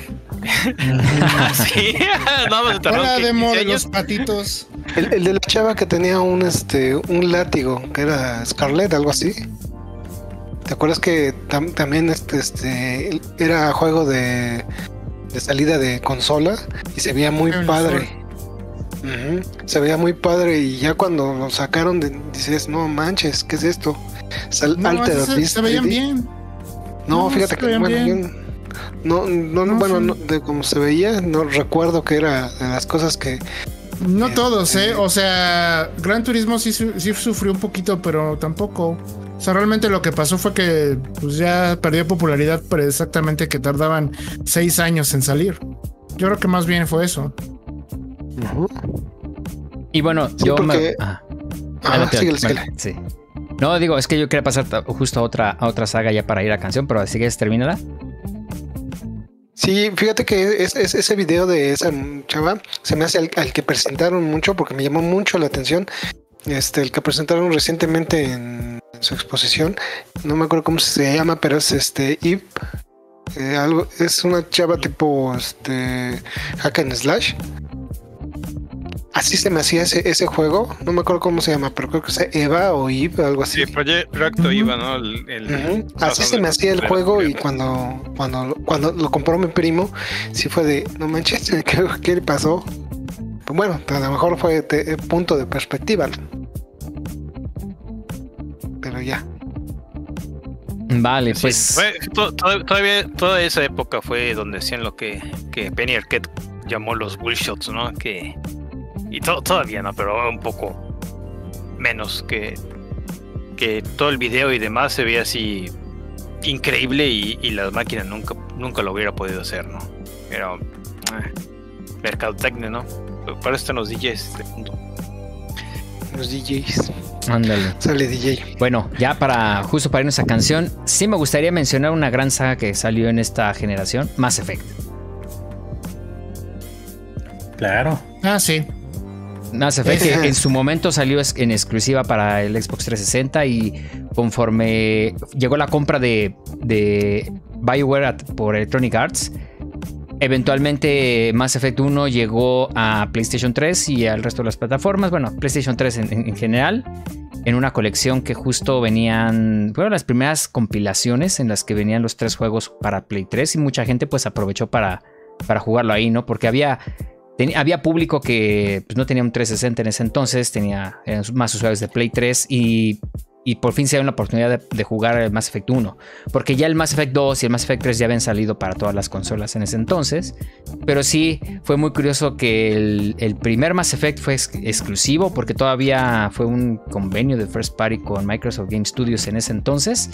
sí, Hola, demo de los patitos. El, el, de la chava que tenía un este un látigo, que era Scarlet, algo así. ¿Te acuerdas que también este, este, era juego de, de, salida de consola y se veía muy padre? Se veía muy padre y ya cuando lo sacaron dices, no manches, ¿qué es esto? no, se, veían bien. No, fíjate que bueno, no, no, bueno, de como se veía, no recuerdo que era de las cosas que no todos, ¿eh? O sea, Gran Turismo sí, sí sufrió un poquito, pero tampoco. O sea, realmente lo que pasó fue que pues, ya perdió popularidad, pero exactamente que tardaban seis años en salir. Yo creo que más bien fue eso. Y bueno, yo me. Ah, sí. No, digo, es que yo quería pasar justo a otra, a otra saga ya para ir a canción, pero así que termínala. Sí, fíjate que es, ese video de esa chava se me hace al, al, que presentaron mucho porque me llamó mucho la atención. Este, el que presentaron recientemente en su exposición. No me acuerdo cómo se llama, pero es este Ip. Eh, algo, es una chava tipo este hack and slash. Así se me hacía ese, ese juego. No me acuerdo cómo se llama, pero creo que es Eva o Eve, algo así. Sí, Proyecto Eva, ¿no? Así se me hacía el juego y cuando, cuando, cuando lo compró mi primo, sí fue de, no manches, ¿qué, qué le pasó? Bueno, a lo mejor fue de, punto de perspectiva pero ya. Vale, pues. todavía toda esa época fue donde hacían lo que, que Penny Arquette llamó los bullshots, ¿no? Que. Y todavía no, pero un poco menos que. Que todo el video y demás se veía así increíble y, y la máquina nunca, nunca lo hubiera podido hacer, ¿no? Pero. Eh, mercadotecnia, ¿no? Para esto los DJs de mundo. Los DJs. Ándale. Sale DJ. Bueno, ya para justo para irnos a canción, sí me gustaría mencionar una gran saga que salió en esta generación, Mass Effect. Claro. Ah, sí. Mass Effect que en su momento salió en exclusiva para el Xbox 360 y conforme llegó la compra de, de BioWare por Electronic Arts, Eventualmente Mass Effect 1 llegó a PlayStation 3 y al resto de las plataformas, bueno, PlayStation 3 en, general, en una colección que justo venían, fueron las primeras compilaciones en las que venían los tres juegos para Play 3 y mucha gente pues aprovechó para, para jugarlo ahí, ¿no? Porque había, había público que pues, no tenía un 360 en ese entonces, tenía más usuarios de Play 3 y y por fin se da una oportunidad de, jugar el Mass Effect 1. Porque ya el Mass Effect 2 y el Mass Effect 3 ya habían salido para todas las consolas en ese entonces. Pero sí fue muy curioso que el, primer Mass Effect fue exclusivo porque todavía fue un convenio de First Party con Microsoft Game Studios en ese entonces.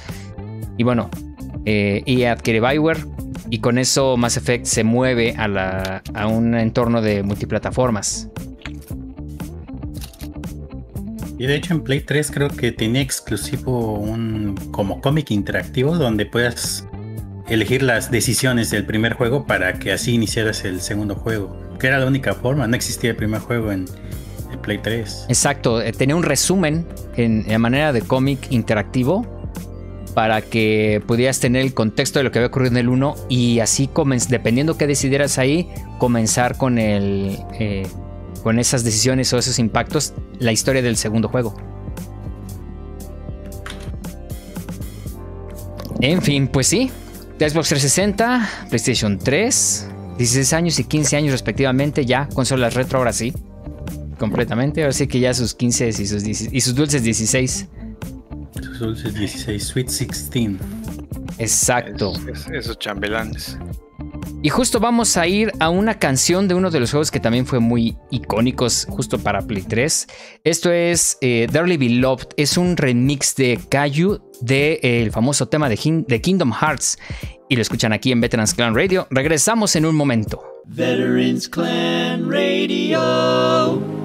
Y bueno, eh, y adquiere Bioware y con eso Mass Effect se mueve a, a un entorno de multiplataformas. Y de hecho en Play 3 creo que tenía exclusivo un como cómic interactivo donde puedas elegir las decisiones del primer juego para que así iniciaras el segundo juego. Que era la única forma, no existía el primer juego en, Play 3. Exacto, eh, tenía un resumen en, manera de cómic interactivo para que pudieras tener el contexto de lo que había ocurrido en el 1 y así, dependiendo qué decidieras ahí, comenzar con el... Eh, con esas decisiones o esos impactos la historia del segundo juego. En fin, pues sí. Xbox 360, PlayStation 3, 16 años y 15 años respectivamente, ya consolas retro ahora sí. Completamente, ahora sí que ya sus 15 y sus, y sus dulces 16. Sus dulces 16, Sweet 16. Exacto. esos chambelanes. Y justo vamos a ir a una canción de uno de los juegos que también fue muy icónicos justo para Play 3. Esto es eh, Dearly Beloved, es un remix de Caillou del eh, famoso tema de, de Kingdom Hearts. Y lo escuchan aquí en Veterans Clan Radio. Regresamos en un momento. Veterans Clan Radio.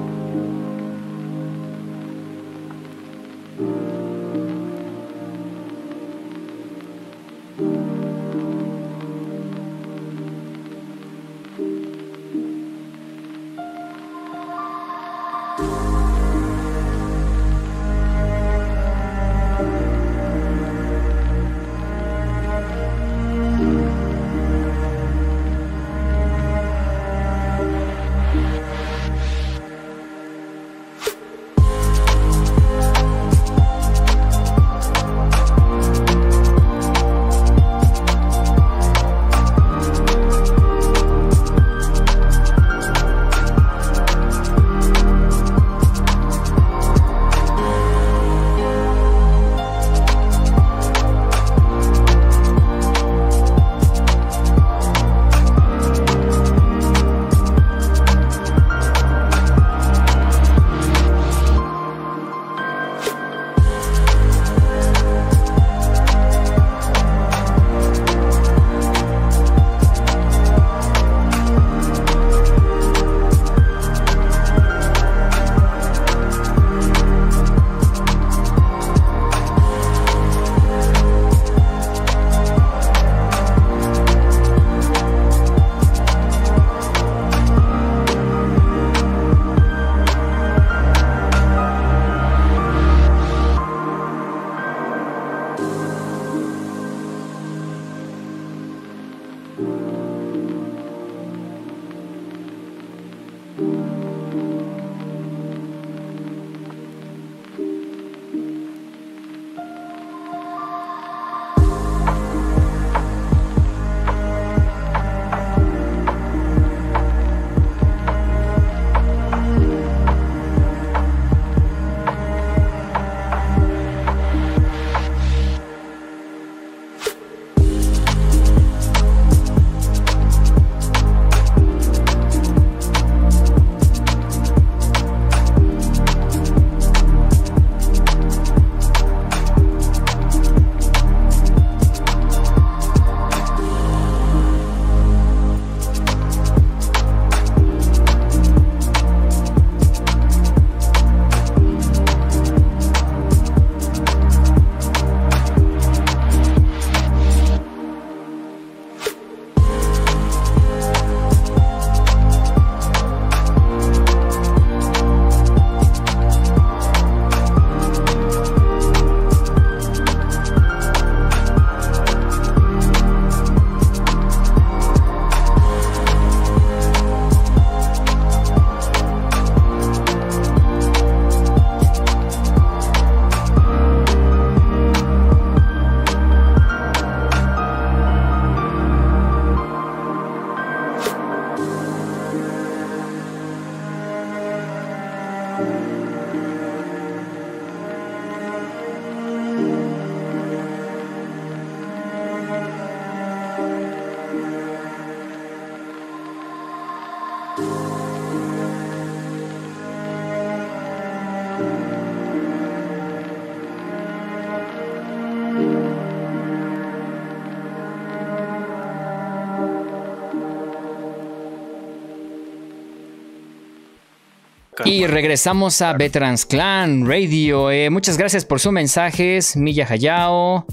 Y regresamos a Veterans Clan Radio. Eh, muchas gracias por sus mensajes, Milla Hayao,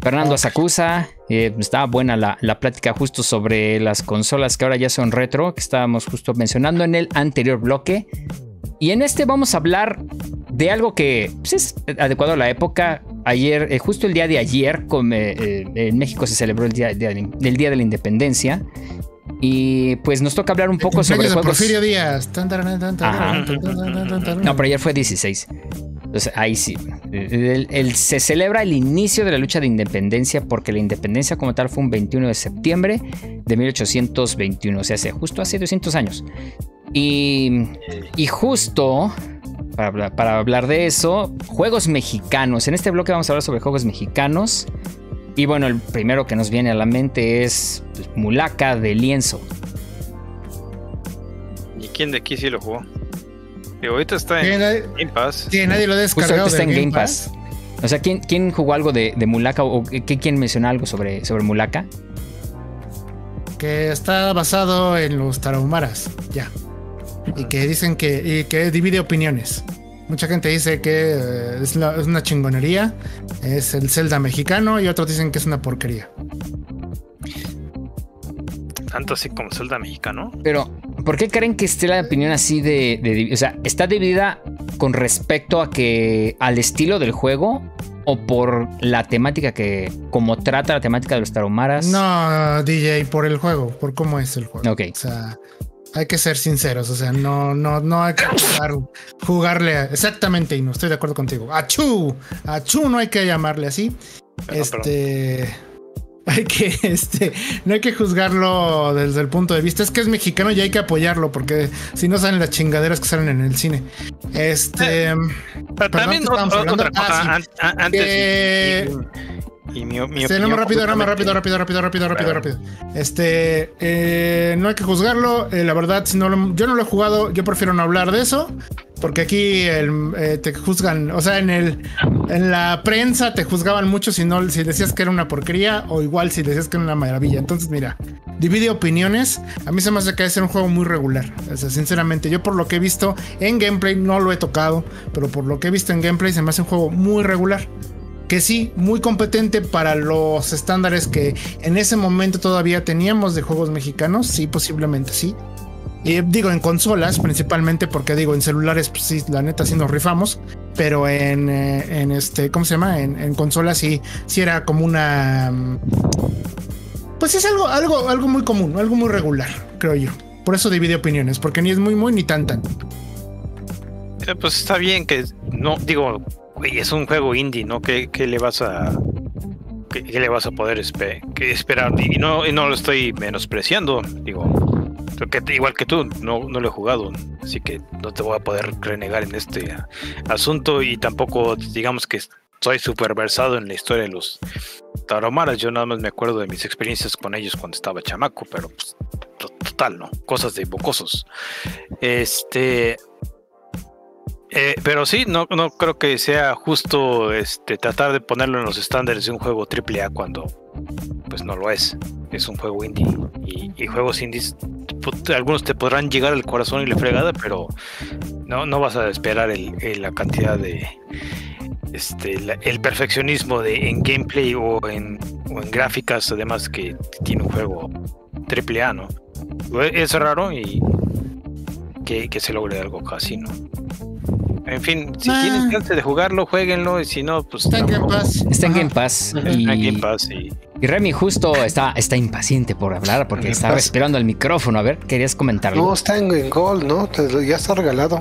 Fernando Asakusa. Eh, estaba buena la, plática justo sobre las consolas que ahora ya son retro, que estábamos justo mencionando en el anterior bloque. Y en este vamos a hablar de algo que pues, es adecuado a la época. Ayer, eh, justo el día de ayer, en México se celebró el día, el día de la Independencia. Y pues nos toca hablar un poco sobre juegos. Porfirio Díaz. No, pero ayer fue 16. Entonces ahí sí. se celebra el inicio de la lucha de independencia porque la independencia como tal fue un 21 de septiembre de 1821. O sea, hace justo hace 200 años. Y, y justo para, para hablar de eso, juegos mexicanos. En este bloque vamos a hablar sobre juegos mexicanos. Y bueno, el primero que nos viene a la mente es pues, Mulaka de lienzo. ¿Y quién de aquí sí lo jugó? Y ahorita está en Game Pass. Sí, nadie lo ha descargado. está en Game Pass. O sea, ¿quién, ¿quién, jugó algo de, de Mulaka o quién mencionó algo sobre, sobre Mulaka? Que está basado en los tarahumaras, ya. Y que dicen que, y que divide opiniones. Mucha gente dice que eh, es, una chingonería, es el Zelda mexicano y otros dicen que es una porquería. Tanto así como Zelda mexicano. Pero, ¿por qué creen que esté la opinión así de, O sea, ¿está dividida con respecto a que. al estilo del juego? ¿O por la temática que. como trata la temática de los taromaras? No, DJ, por el juego, por cómo es el juego. Ok. O sea hay que ser sinceros, o sea, no, no, no hay que jugarle exactamente y no estoy de acuerdo contigo. Achú, achú no hay que llamarle así. este, hay que, este, no hay que juzgarlo desde el punto de vista. Es que es mexicano y hay que apoyarlo porque si no salen las chingaderas que salen en el cine. Este, eh, también otra cosa, ah, antes. Y mi, mi este, no, más rápido, no, más rápido, rápido, rápido, rápido, rápido, rápido. Este, eh, no hay que juzgarlo. Eh, la verdad, si no yo no lo he jugado, yo prefiero no hablar de eso. Porque aquí eh, te juzgan, o sea, en el en la prensa te juzgaban mucho si no, si decías que era una porquería, o igual si decías que era una maravilla. Entonces, mira, divide opiniones. A mí se me hace que es un juego muy regular. O sea, sinceramente, yo por lo que he visto en gameplay, no lo he tocado, pero por lo que he visto en gameplay, se me hace un juego muy regular que sí, muy competente para los estándares que en ese momento todavía teníamos de juegos mexicanos, sí, posiblemente sí. Y digo, en consolas principalmente, porque digo, en celulares, pues sí, la neta sí nos rifamos, pero en, eh, en este, ¿cómo se llama? En, consolas sí, sí era como una... Pues es algo, algo, algo muy común, algo muy regular, creo yo. Por eso divide opiniones, porque ni es muy, muy, ni tan, tan. Eh, pues está bien que no, digo, es un juego indie, ¿no? ¿Qué, le vas a qué, le vas a poder esperar? Y no, no lo estoy menospreciando, digo, igual que tú, no, no lo he jugado, así que no te voy a poder renegar en este asunto y tampoco digamos que soy súper versado en la historia de los taromaras, yo nada más me acuerdo de mis experiencias con ellos cuando estaba chamaco, pero pues, total, ¿no? Cosas de bocosos. Este, eh, pero sí, no, no creo que sea justo este, tratar de ponerlo en los estándares de un juego AAA cuando pues no lo es. Es un juego indie. Y, juegos indies, algunos te podrán llegar al corazón y la fregada, pero no, no vas a esperar el, la cantidad de este el perfeccionismo de en gameplay o en, en gráficas, además que tiene un juego AAA, ¿no? Es raro y que, que se logre algo casi, ¿no? En fin, si tienen chance de jugarlo, jueguenlo. Y si no, pues. Está en Game Pass. Está en Game Pass. Y, Game Pass y... Remy justo está, está impaciente por hablar porque estaba esperando el micrófono. A ver, querías comentarlo. No, está en Gold, ¿no? ya está regalado.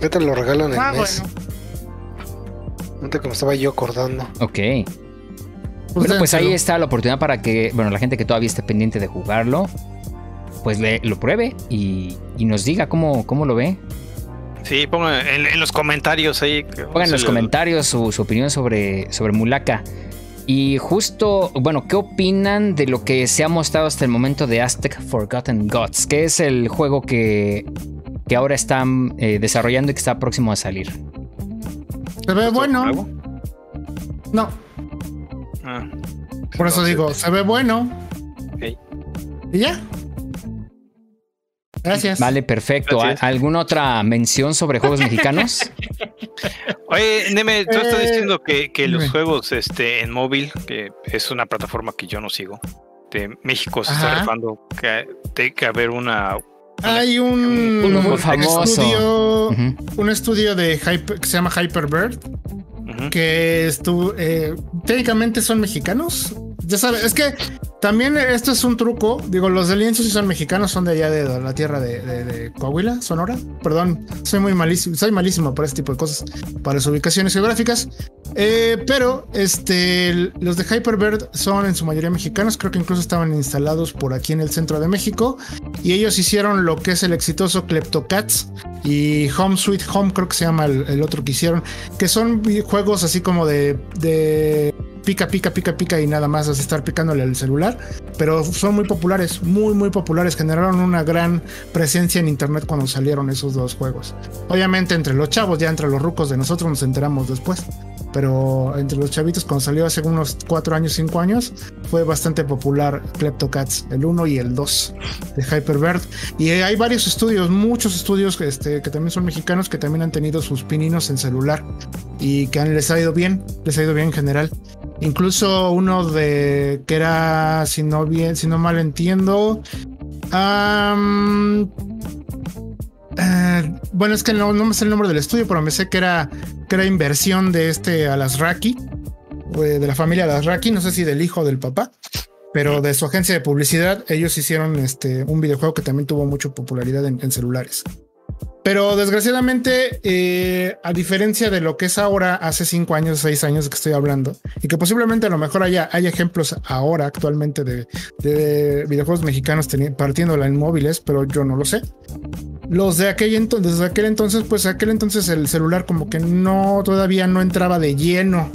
Ya te lo regalan en ah, mes. Bueno. como estaba yo acordando. Ok. Pues bueno, pues ahí está la oportunidad para que, bueno, la gente que todavía esté pendiente de jugarlo, pues le, lo pruebe y, y nos diga cómo, cómo lo ve. Sí, pongan en, los comentarios ahí. Pongan en los comentarios su, opinión sobre, sobre Mulaka. Y justo, bueno, ¿qué opinan de lo que se ha mostrado hasta el momento de Aztec Forgotten Gods? Que es el juego que, que ahora están eh, desarrollando y que está próximo a salir. Se ve bueno. No. Ah. Por eso digo, se ve bueno. ¿Y ya? Gracias. Vale, perfecto. ¿Alguna otra mención sobre juegos mexicanos? Oye, Neme, tú estás eh, diciendo que, los juegos este, en móvil, que es una plataforma que yo no sigo, de México se está rifando que tiene que haber una. Hay un, estudio, un estudio de que se llama Hyperbird, que estuvo, eh, técnicamente son mexicanos. Ya sabes, es que también esto es un truco. Digo, los de lienzo si son mexicanos, son de allá de la tierra de, Coahuila, Sonora. Perdón, soy muy malísimo, soy malísimo para este tipo de cosas, para las ubicaciones geográficas. Eh, pero este, los de Hyperbird son en su mayoría mexicanos. Creo que incluso estaban instalados por aquí en el centro de México. Y ellos hicieron lo que es el exitoso Kleptocats y Home Sweet Home, creo que se llama el, otro que hicieron, que son juegos así como de pica, pica, pica, pica y nada más, así estar picándole al celular. Pero son muy populares, muy, muy populares. Generaron una gran presencia en internet cuando salieron esos dos juegos. Obviamente entre los chavos, ya entre los rucos de nosotros nos enteramos después. Pero entre los chavitos, cuando salió hace unos 4 años, 5 años, fue bastante popular Kleptocats, el 1 y el 2 de Hyperbird. Y hay varios estudios, muchos estudios este, que también son mexicanos, que también han tenido sus pininos en celular y que les ha ido bien, les ha ido bien en general. Incluso uno de que era, si no bien, si no mal entiendo, eh, bueno, es que no, me sé el nombre del estudio, pero me sé que era, que era inversión de este Alasraki, de la familia Alasraki, no sé si del hijo o del papá, pero de su agencia de publicidad, ellos hicieron este, un videojuego que también tuvo mucha popularidad en celulares. Pero desgraciadamente, eh, a diferencia de lo que es ahora, hace cinco años, seis años que estoy hablando, y que posiblemente a lo mejor haya, hay ejemplos ahora actualmente de, videojuegos mexicanos partiéndola en móviles, pero yo no lo sé. Los de aquel entonces, desde aquel entonces, pues aquel entonces el celular como que no, todavía no entraba de lleno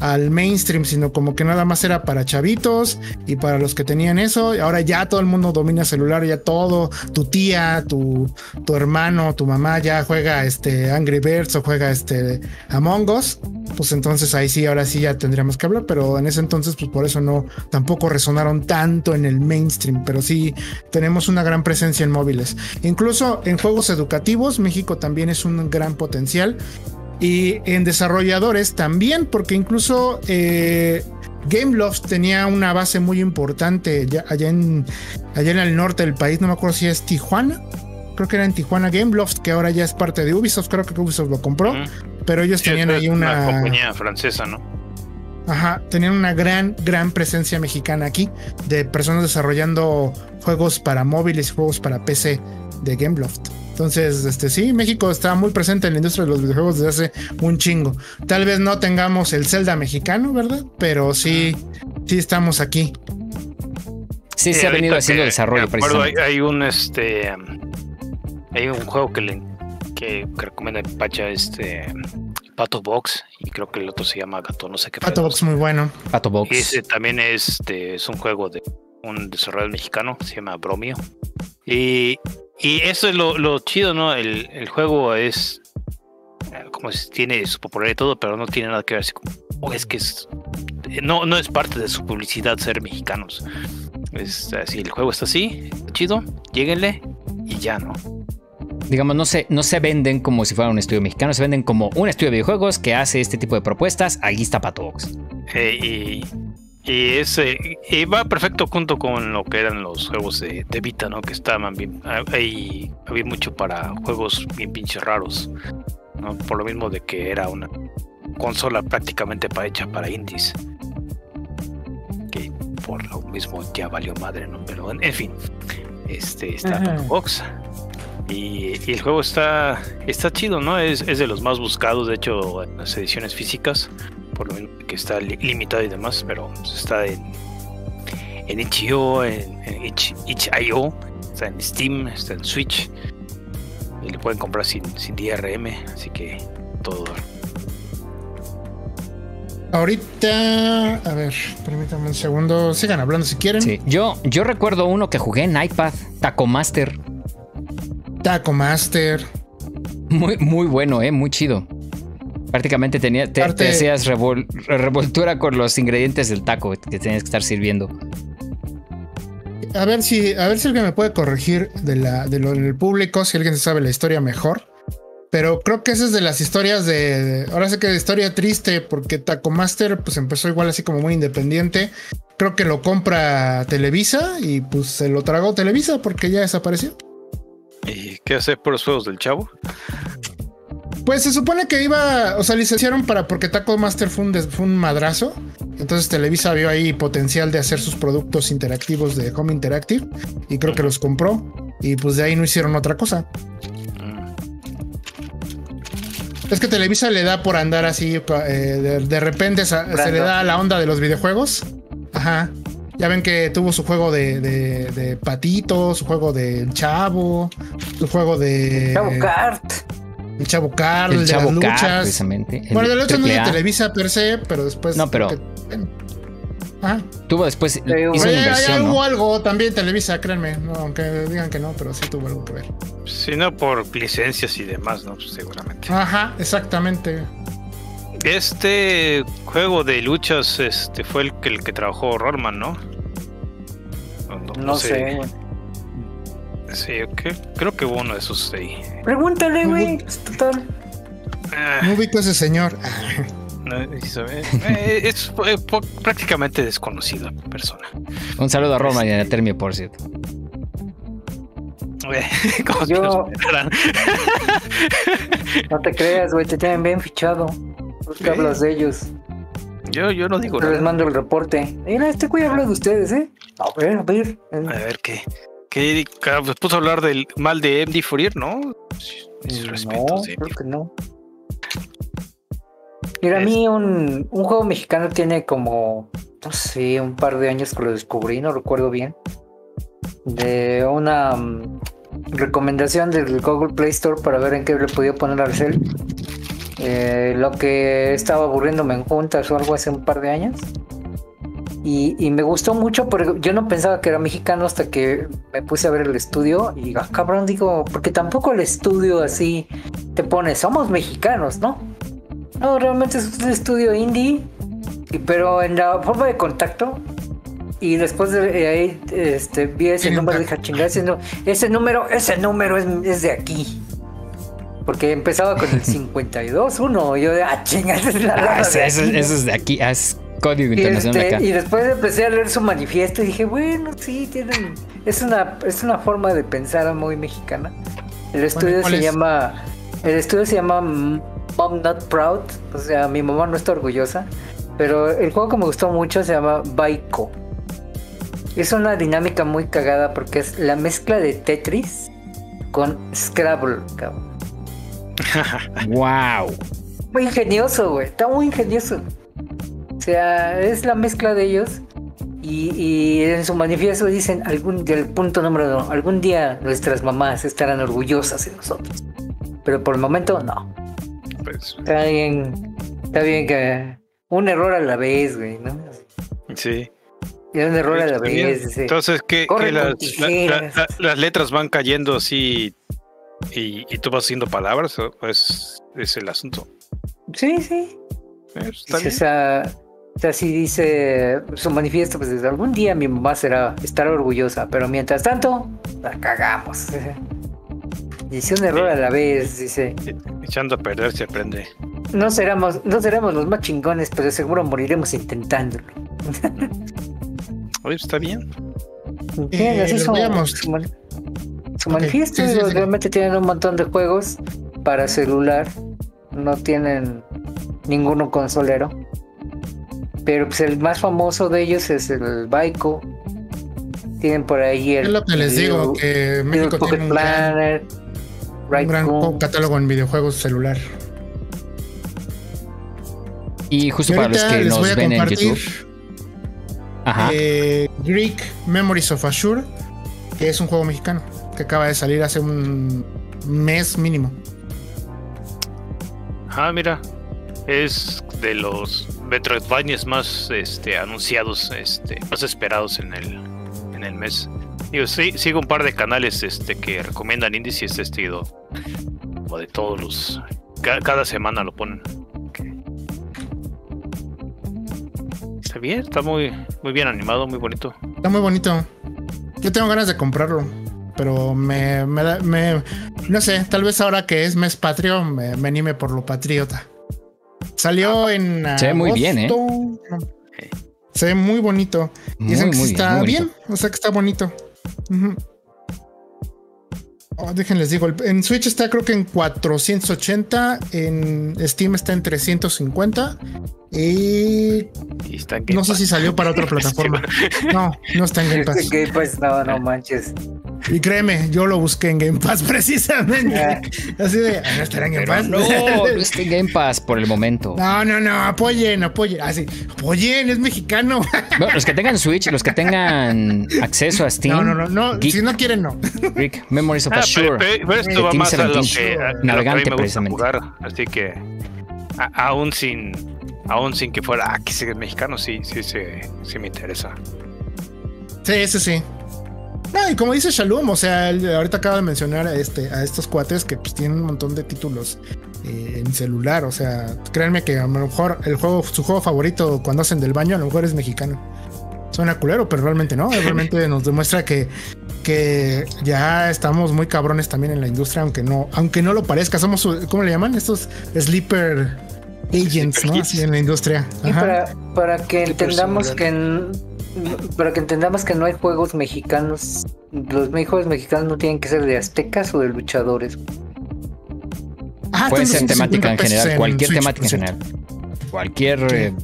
al mainstream, sino como que nada más era para chavitos y para los que tenían eso. Ahora ya todo el mundo domina celular, ya todo, tu tía, tu, tu hermano, tu mamá ya juega este Angry Birds o juega este Among Us. Pues entonces ahí sí, ahora sí ya tendríamos que hablar, pero en ese entonces, pues por eso no, tampoco resonaron tanto en el mainstream, pero sí tenemos una gran presencia en móviles. Incluso en juegos educativos, México también es un gran potencial y en desarrolladores también, porque incluso eh, Gameloft tenía una base muy importante allá, en, allá en el norte del país, no me acuerdo si es Tijuana. Creo que era en Tijuana Gameloft, que ahora ya es parte de Ubisoft, creo que Ubisoft lo compró, pero ellos tenían ahí una... una compañía francesa, ¿no? Ajá, tenían una gran, gran presencia mexicana aquí de personas desarrollando juegos para móviles y juegos para PC de Gameloft. Entonces, este sí, México está muy presente en la industria de los videojuegos desde hace un chingo. Tal vez no tengamos el Zelda mexicano, ¿verdad? Pero sí, sí estamos aquí. Sí, se ha venido haciendo desarrollo. hay, hay, un este hay un juego que le que, recomienda Pacha este Pato Box y creo que el otro se llama Gato, no sé qué. Pato Box muy bueno. Pato Box. Ese también es, este, es un juego de un desarrollador mexicano, se llama Bromio. Y y eso es lo, chido, ¿no? El, juego es eh, como si tiene su popularidad y todo, pero no tiene nada que ver así como, oh, es que es, no, no es parte de su publicidad ser mexicanos. Es así, el juego está así, chido, lléguenle y ya, ¿no? Digamos, no se, no se venden como si fuera un estudio mexicano, se venden como un estudio de videojuegos que hace este tipo de propuestas. Ahí está Patobox. Eh, y ese y va perfecto junto con lo que eran los juegos de, Vita, ¿no? Que estaban bien. Ahí había mucho para juegos bien pinches raros. ¿no? Por lo mismo de que era una consola prácticamente para hecha para indies. Que por lo mismo ya valió madre, ¿no? Pero en, fin. Este está Box. Y, y, el juego está, está chido, ¿no? Es, es de los más buscados, de hecho, en las ediciones físicas por lo menos que está limitado y demás, pero está en, en itch.io, en, en itch.io, está en Steam, está en Switch. Y le pueden comprar sin, sin DRM, así que todo. Ahorita, a ver, permítanme un segundo. Sigan hablando si quieren. Sí, yo, yo recuerdo uno que jugué en iPad, Taco Master. Taco Master. Muy, muy bueno, eh, muy chido. Prácticamente tenía, te, hacías revoltura con los ingredientes del taco que tenías que estar sirviendo. A ver si, a ver si alguien me puede corregir de, la, de lo del público, si alguien sabe la historia mejor. Pero creo que esa es de las historias de. Ahora sé que de historia triste, porque Taco Master pues empezó igual así como muy independiente. Creo que lo compra Televisa y pues se lo tragó Televisa porque ya desapareció. ¿Y qué hace por los juegos del chavo? Pues se supone que iba, o sea, licenciaron para porque Taco Master fue un, fue un madrazo. Entonces Televisa vio ahí potencial de hacer sus productos interactivos de Home Interactive y creo que los compró y pues de ahí no hicieron otra cosa. Mm. Es que Televisa le da por andar así, eh, de, repente se, le da la onda de los videojuegos. Ajá. Ya ven que tuvo su juego de, de, Patito, su juego de Chavo, su juego de. Chavo Kart. El Chavo Carl, el de Chavo las luchas. precisamente. Bueno, de luchas no de Televisa per se, pero después. No, pero. ah. Tuvo después. hizo ya, hubo algo también Televisa, créanme. No, aunque digan que no, pero sí tuvo algo que ver. Sí, no por licencias y demás, ¿no? Pues, seguramente. Ajá, exactamente. Este juego de luchas este, fue el que, el que trabajó Rollman, ¿no? No, sé. Sí, creo que hubo uno de esos ahí. Pregúntale, güey. Total. Ah. No ubico a ese señor. Eh, es eh, prácticamente desconocida persona. Un saludo a Roma y a Termio, por cierto. Yo... no te creas, güey, te tienen bien fichado. ¿Por qué hablas de ellos? Yo, yo no digo nada. Les mando el reporte. Mira, este güey habla de ustedes, ¿eh? A ver, a ver. A ver qué que pues, puso a hablar del mal de MD Fourier, ¿no? no, creo que no. Mira, a mí un, un, juego mexicano tiene como, no sé, un par de años que lo descubrí, no recuerdo bien. De una mm, recomendación del Google Play Store para ver en qué le podía poner al cel. Eh, lo que estaba aburriéndome en juntas o algo hace un par de años. Y, me gustó mucho, pero yo no pensaba que era mexicano hasta que me puse a ver el estudio y ah, cabrón, digo, porque tampoco el estudio así te pone, somos mexicanos, ¿no? No, realmente es un estudio indie, pero en la forma de contacto. Y después de ahí este, vi ese número y dije, chingada, ese, ese número, ese número es, de aquí. Porque empezaba con el 52, 1. Yo de, ah, chingada, es la ah, eso, es de aquí. Ah, Código internacional este, Y después empecé a leer su manifiesto y dije, bueno, sí, tienen. Es una, es una forma de pensar muy mexicana. El estudio se llama. El estudio se llama Mom Not Proud. O sea, mi mamá no está orgullosa. Pero el juego que me gustó mucho se llama Baiko. Es una dinámica muy cagada porque es la mezcla de Tetris con Scrabble, cabrón. wow. Muy ingenioso, güey. Está muy ingenioso. O sea, es la mezcla de ellos. Y, en su manifiesto dicen algún del punto número uno, algún día nuestras mamás estarán orgullosas de nosotros. Pero por el momento no. Pues, está bien, está bien que un error a la vez, güey, ¿no? Sí. Y un error a la vez. Entonces, ¿qué, las, letras van cayendo así y, tú vas haciendo palabras? ¿o es, es el asunto? Sí, sí. Está o sea, si dice su manifiesto, pues desde algún día mi mamá será estar orgullosa, pero mientras tanto, la cagamos. Dice un error a la vez, dice. Echando a perder se aprende. No seremos, no seremos los más chingones, pero seguro moriremos intentándolo. Oye, está bien. Bien, así su, su, manifiesto. realmente tienen un montón de juegos para celular. No tienen ninguno consolero. Pero pues el más famoso de ellos es el Baiko. Tienen por ahí el. Es lo que les digo, que México tiene un gran, un gran catálogo en videojuegos celular. Y justo para los que nos ven en YouTube. Ajá. Eh, Greek Memories of Ashur, que es un juego mexicano que acaba de salir hace un mes mínimo. Ah, mira, es de los Metroidvanias más este, anunciados, este, más esperados en el, en el mes. Digo, sí, sigo un par de canales este, que recomiendan indies y este estilo. Como de todos los. Cada, semana lo ponen. Está bien, está muy, muy bien animado, muy bonito. Está muy bonito. Yo tengo ganas de comprarlo. Pero me, me, me no sé, tal vez ahora que es mes patrio me, anime por lo patriota. Salió en. Se ve muy bien, ¿eh? Se ve muy bonito. y dicen que está bien, o sea que está bonito. Oh, déjenles digo, en Switch está creo que en 480, en Steam está en 350 y, no sé si salió para otra plataforma. no, no está en Game Pass. Game Pass no, no manches. Y créeme, yo lo busqué en Game Pass precisamente. Así de, ah, no estará en Game Pass. No, no está en Game Pass por el momento. No, no, no, apoyen, apoyen. Así, apoyen, es mexicano. los que tengan Switch, los que tengan acceso a Steam. No, no, no, no si no quieren, no. Rick, Memories of ah. Pero, esto va más a lo que, navegante, precisamente. Jugar, así que, aún sin, aún sin que fuera, ah, que sea mexicano, sí, sí, sí, sí me interesa. Sí, sí, sí. No, y como dice Shalom, o sea, ahorita acaba de mencionar a, este, a estos cuates que pues, tienen un montón de títulos eh, en celular. O sea, créanme que a lo mejor el juego, su juego favorito cuando hacen del baño, a lo mejor es mexicano. Suena culero, pero realmente no. Realmente nos demuestra que, que ya estamos muy cabrones también en la industria, aunque no, aunque no lo parezca. Somos, ¿cómo le llaman? Estos sleeper agents, ¿no? Así en la industria. Y para, para que entendamos que para que entendamos que no hay juegos mexicanos, los juegos mexicanos no tienen que ser de aztecas o de luchadores. Ah, Puede ser temática en general, cualquier temática en general. Cualquier eh,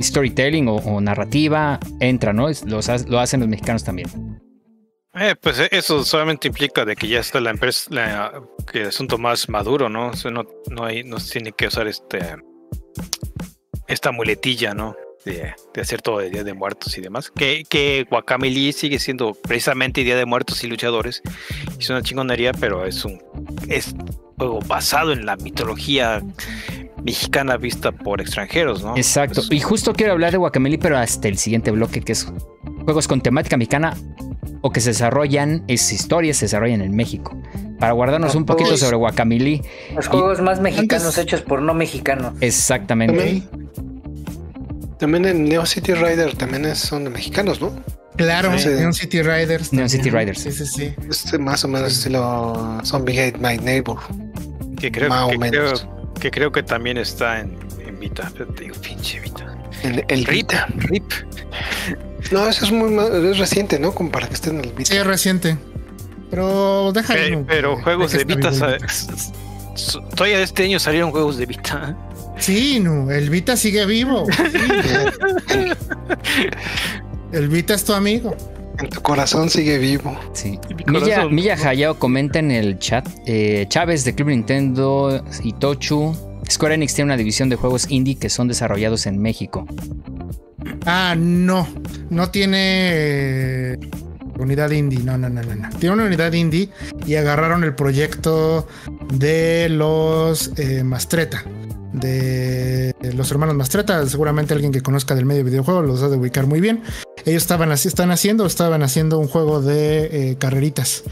storytelling o, narrativa entra, ¿no? lo hacen los mexicanos también. Eh, pues eh, eso solamente implica de que ya está la empresa, que el asunto más maduro, ¿no? no, no, hay, no tiene que usar este esta muletilla, ¿no? De, hacer todo de Día de Muertos y demás. Que, que sigue siendo precisamente Día de Muertos y Luchadores. Es una chingonería, pero es un es juego basado en la mitología mexicana vista por extranjeros, ¿no? Exacto. y justo quiero hablar de Guacameli, pero hasta el siguiente bloque, que es juegos con temática mexicana o que se desarrollan, es historias se desarrollan en México. Para guardarnos un poquito sobre Guacameli. Los juegos más mexicanos hechos por no mexicanos. Exactamente. También en Neo City Rider también son de mexicanos, ¿no? Claro, Neon City Riders. Neon City Riders. Sí, sí, sí. Este más o menos estilo Zombie Hate My Neighbor. Que creo, que, creo, que creo que también está en, en Vita. Pero te digo, pinche Vita. El, el Vita. RIP. No, eso es muy es reciente, ¿no? Como para que esté en el Vita. Sí, es reciente. Pero deja Pero, pero juegos de Vita. Todavía este año salieron juegos de Vita. Sí, no, el Vita sigue vivo. el Vita es tu amigo. En tu corazón sigue vivo. Sí. Milla, Milla, Hayao comenta en el chat. Eh, Chávez de Club Nintendo y Tochu. Square Enix tiene una división de juegos indie que son desarrollados en México. Ah, no. No tiene unidad indie. No, no, no, no, Tiene una unidad indie y agarraron el proyecto de los eh, Mastreta de los hermanos Mastreta, seguramente alguien que conozca del medio videojuego los ha de ubicar muy bien. Ellos estaban así, están haciendo, estaban haciendo un juego de eh, carreritas.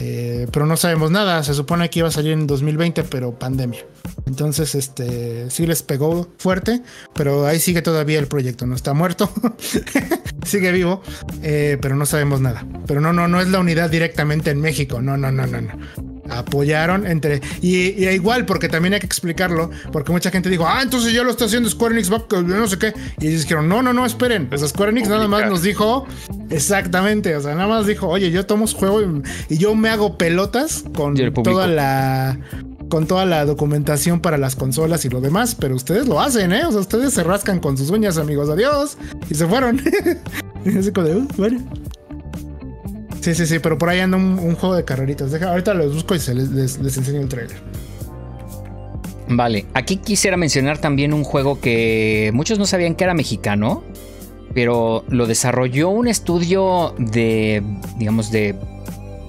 Eh, pero no sabemos nada, se supone que iba a salir en 2020, pero pandemia. Entonces, este sí les pegó fuerte, pero ahí sigue todavía el proyecto, no está muerto, sigue vivo, eh, pero no sabemos nada. Pero no, no, no es la unidad directamente en México, no, no, no, no, no apoyaron entre y, igual porque también hay que explicarlo porque mucha gente dijo ah entonces ya lo está haciendo Square Enix no sé qué y ellos dijeron no no no esperen pues Square Enix nada más nos dijo exactamente o sea nada más dijo oye yo tomo su juego y, yo me hago pelotas con toda la con toda la documentación para las consolas y lo demás, pero ustedes lo hacen, ¿eh? O sea, ustedes se rascan con sus uñas, amigos, adiós, y se fueron. y así como de, uh, bueno. Sí, sí, sí, pero por ahí anda un, juego de carreritas. Deja, ahorita los busco y se les, enseño el trailer. Vale, aquí quisiera mencionar también un juego que muchos no sabían que era mexicano, pero lo desarrolló un estudio de, digamos, de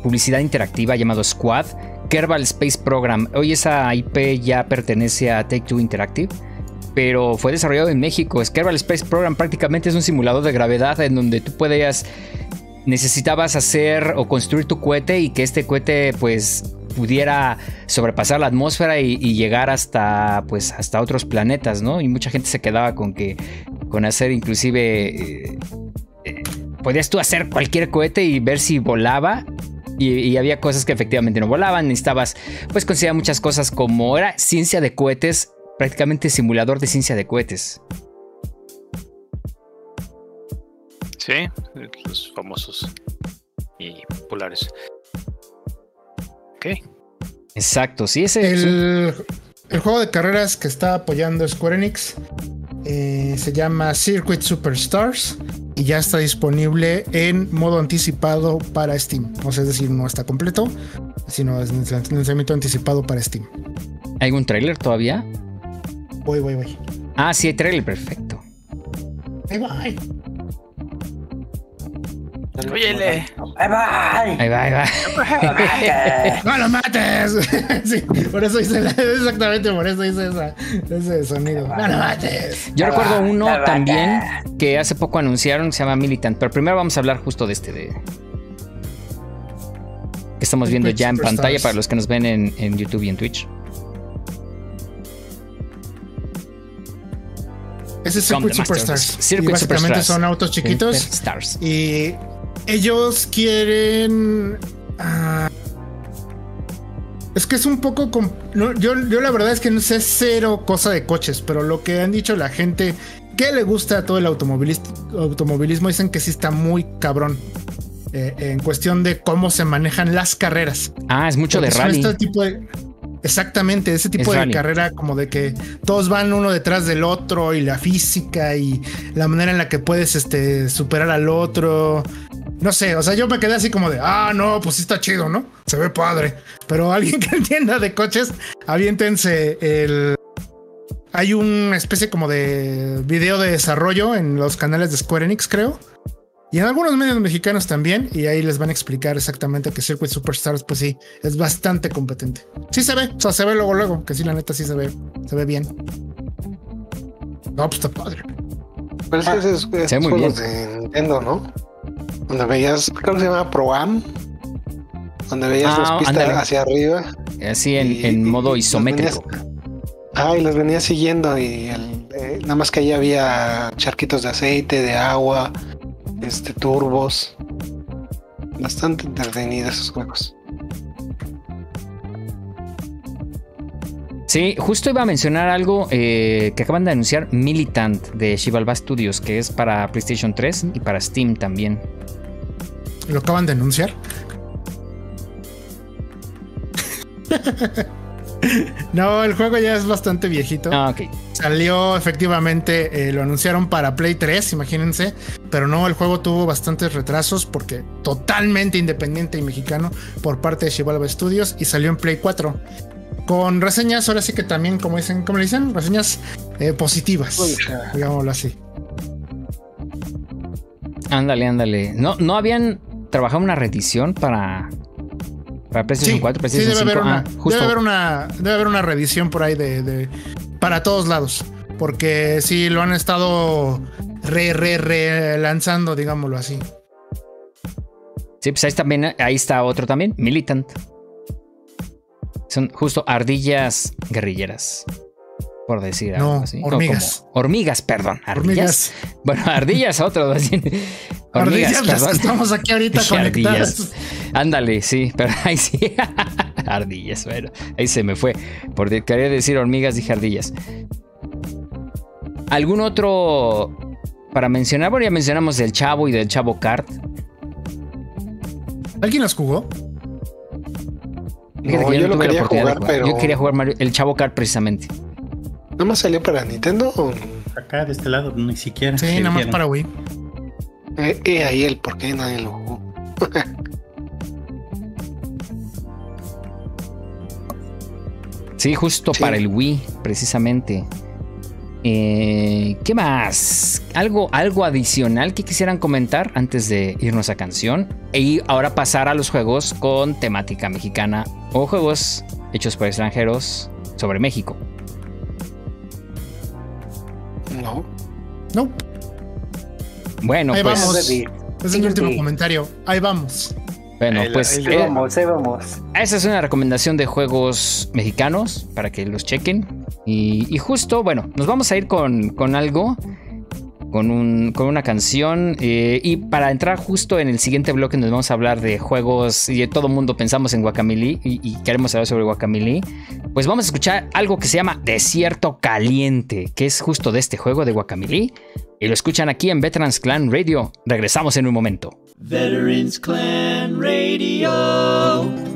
publicidad interactiva llamado Squad, Kerbal Space Program. Hoy esa IP ya pertenece a Take Two Interactive, pero fue desarrollado en México. Kerbal Space Program prácticamente es un simulador de gravedad en donde tú podías necesitabas hacer o construir tu cohete y que este cohete pues pudiera sobrepasar la atmósfera y, llegar hasta pues hasta otros planetas, ¿no? Y mucha gente se quedaba con que con hacer inclusive eh, eh, podías tú hacer cualquier cohete y ver si volaba y, había cosas que efectivamente no volaban. Necesitabas, pues, considerar muchas cosas como era ciencia de cohetes, prácticamente simulador de ciencia de cohetes. Sí, los famosos y populares. Ok. Exacto, sí, ese el, el juego de carreras que está apoyando Square Enix eh, se llama Circuit Superstars y ya está disponible en modo anticipado para Steam. O sea, es decir, no está completo, sino es lanzamiento anticipado para Steam. ¿Hay un trailer todavía? Voy, voy, voy. Ah, sí, hay trailer, perfecto. Ahí va. Óyele. Ahí va. Ahí va, ahí va. ¡No lo mates! sí, por eso hice exactamente por eso hice ese sonido. ¡No lo mates! Yo recuerdo uno también que hace poco anunciaron que se llama Militant, pero primero vamos a hablar justo de este de que estamos viendo ya en pantalla para los que nos ven en, en YouTube y en Twitch. Ese es Circuit Superstars. Circuit y básicamente son autos chiquitos. Stars. Y ellos quieren. Ah, es que es un poco. yo, yo la verdad es que no sé cero cosa de coches, pero lo que han dicho la gente que le gusta a todo el automovilismo, dicen que sí está muy cabrón. Eh, en cuestión de cómo se manejan las carreras. Ah, es mucho de rally. Este tipo de, Exactamente, ese tipo de carrera como de que todos van uno detrás del otro y la física y la manera en la que puedes este, superar al otro. No sé, o sea, yo me quedé así como de, ah, no, pues sí está chido, ¿no? Se ve padre. Pero alguien que entienda de coches, aviéntense el... Hay una especie como de video de desarrollo en los canales de Square Enix, creo y en algunos medios mexicanos también, y ahí les van a explicar exactamente que Circuit Superstars, pues sí, es bastante competente. Sí se ve, o sea, se ve luego, luego, que sí, la neta sí se ve, se ve bien. No, pues está padre. Pero es que es, es, muy bien. de Nintendo, ¿no? Donde veías, creo que se llama Pro Am, donde veías las ah, pistas hacia arriba. Así en, en modo isométrico. ah, y los venía siguiendo y eh, nada más que ahí había charquitos de aceite, de agua, este, turbos. Bastante entretenidos esos juegos. Sí, justo iba a mencionar algo eh, que acaban de anunciar, Militant de Shivalba Studios, que es para PlayStation 3 y para Steam también. ¿Lo acaban de anunciar? no, el juego ya es bastante viejito. Ah, ok. Salió efectivamente, eh, lo anunciaron para Play 3, imagínense, pero no, el juego tuvo bastantes retrasos porque totalmente independiente y mexicano por parte de Chivalva Studios y salió en Play 4. Con reseñas, ahora sí que también, como dicen, como le dicen, reseñas eh, positivas, digámoslo así. Ándale, ándale. No, no habían trabajado una reedición para para PlayStation 4, PlayStation sí, debe Haber una, ah, debe, haber una, debe haber una revisión por ahí de, para todos lados. Porque sí lo han estado re, re, re lanzando, digámoslo así. Sí, pues ahí también, ahí está otro también, Militant. Son justo ardillas guerrilleras. Por decir algo así. Hormigas. hormigas, perdón. Ardillas. Bueno, ardillas, otro. Hormigas, perdón. estamos aquí ahorita conectadas. Ándale, sí, pero ahí sí. ardillas, bueno, ahí se me fue. Porque quería decir hormigas, dije ardillas. ¿Algún otro para mencionar? Bueno, ya mencionamos del Chavo y del Chavo Kart. ¿Alguien las jugó? No, yo, quería jugar, pero... Yo quería jugar Mario, el Chavo Kart precisamente. ¿No más salió para Nintendo? Acá, de este lado, ni siquiera. Sí, nada más para Wii. Eh, eh, ahí el por qué nadie lo jugó. sí, justo para el Wii, precisamente. Eh, ¿Qué más? ¿Algo, ¿Algo adicional que quisieran comentar antes de irnos a canción? Y ahora pasar a los juegos con temática mexicana o juegos hechos por extranjeros sobre México. No. No. Bueno, ahí pues. Vamos. Es el último comentario. Ahí vamos. Bueno, pues. Ahí vamos, ahí vamos. Esa es una recomendación de juegos mexicanos para que los chequen. Y, justo, bueno, nos vamos a ir con, con algo. Con, un, con, una canción. Eh, y para entrar justo en el siguiente bloque, nos vamos a hablar de juegos. Y de todo mundo pensamos en Guacamili y, y, queremos hablar sobre Guacamili. Pues vamos a escuchar algo que se llama Desierto Caliente, que es justo de este juego de Guacamili. Y lo escuchan aquí en Veterans Clan Radio. Regresamos en un momento. Veterans Clan Radio.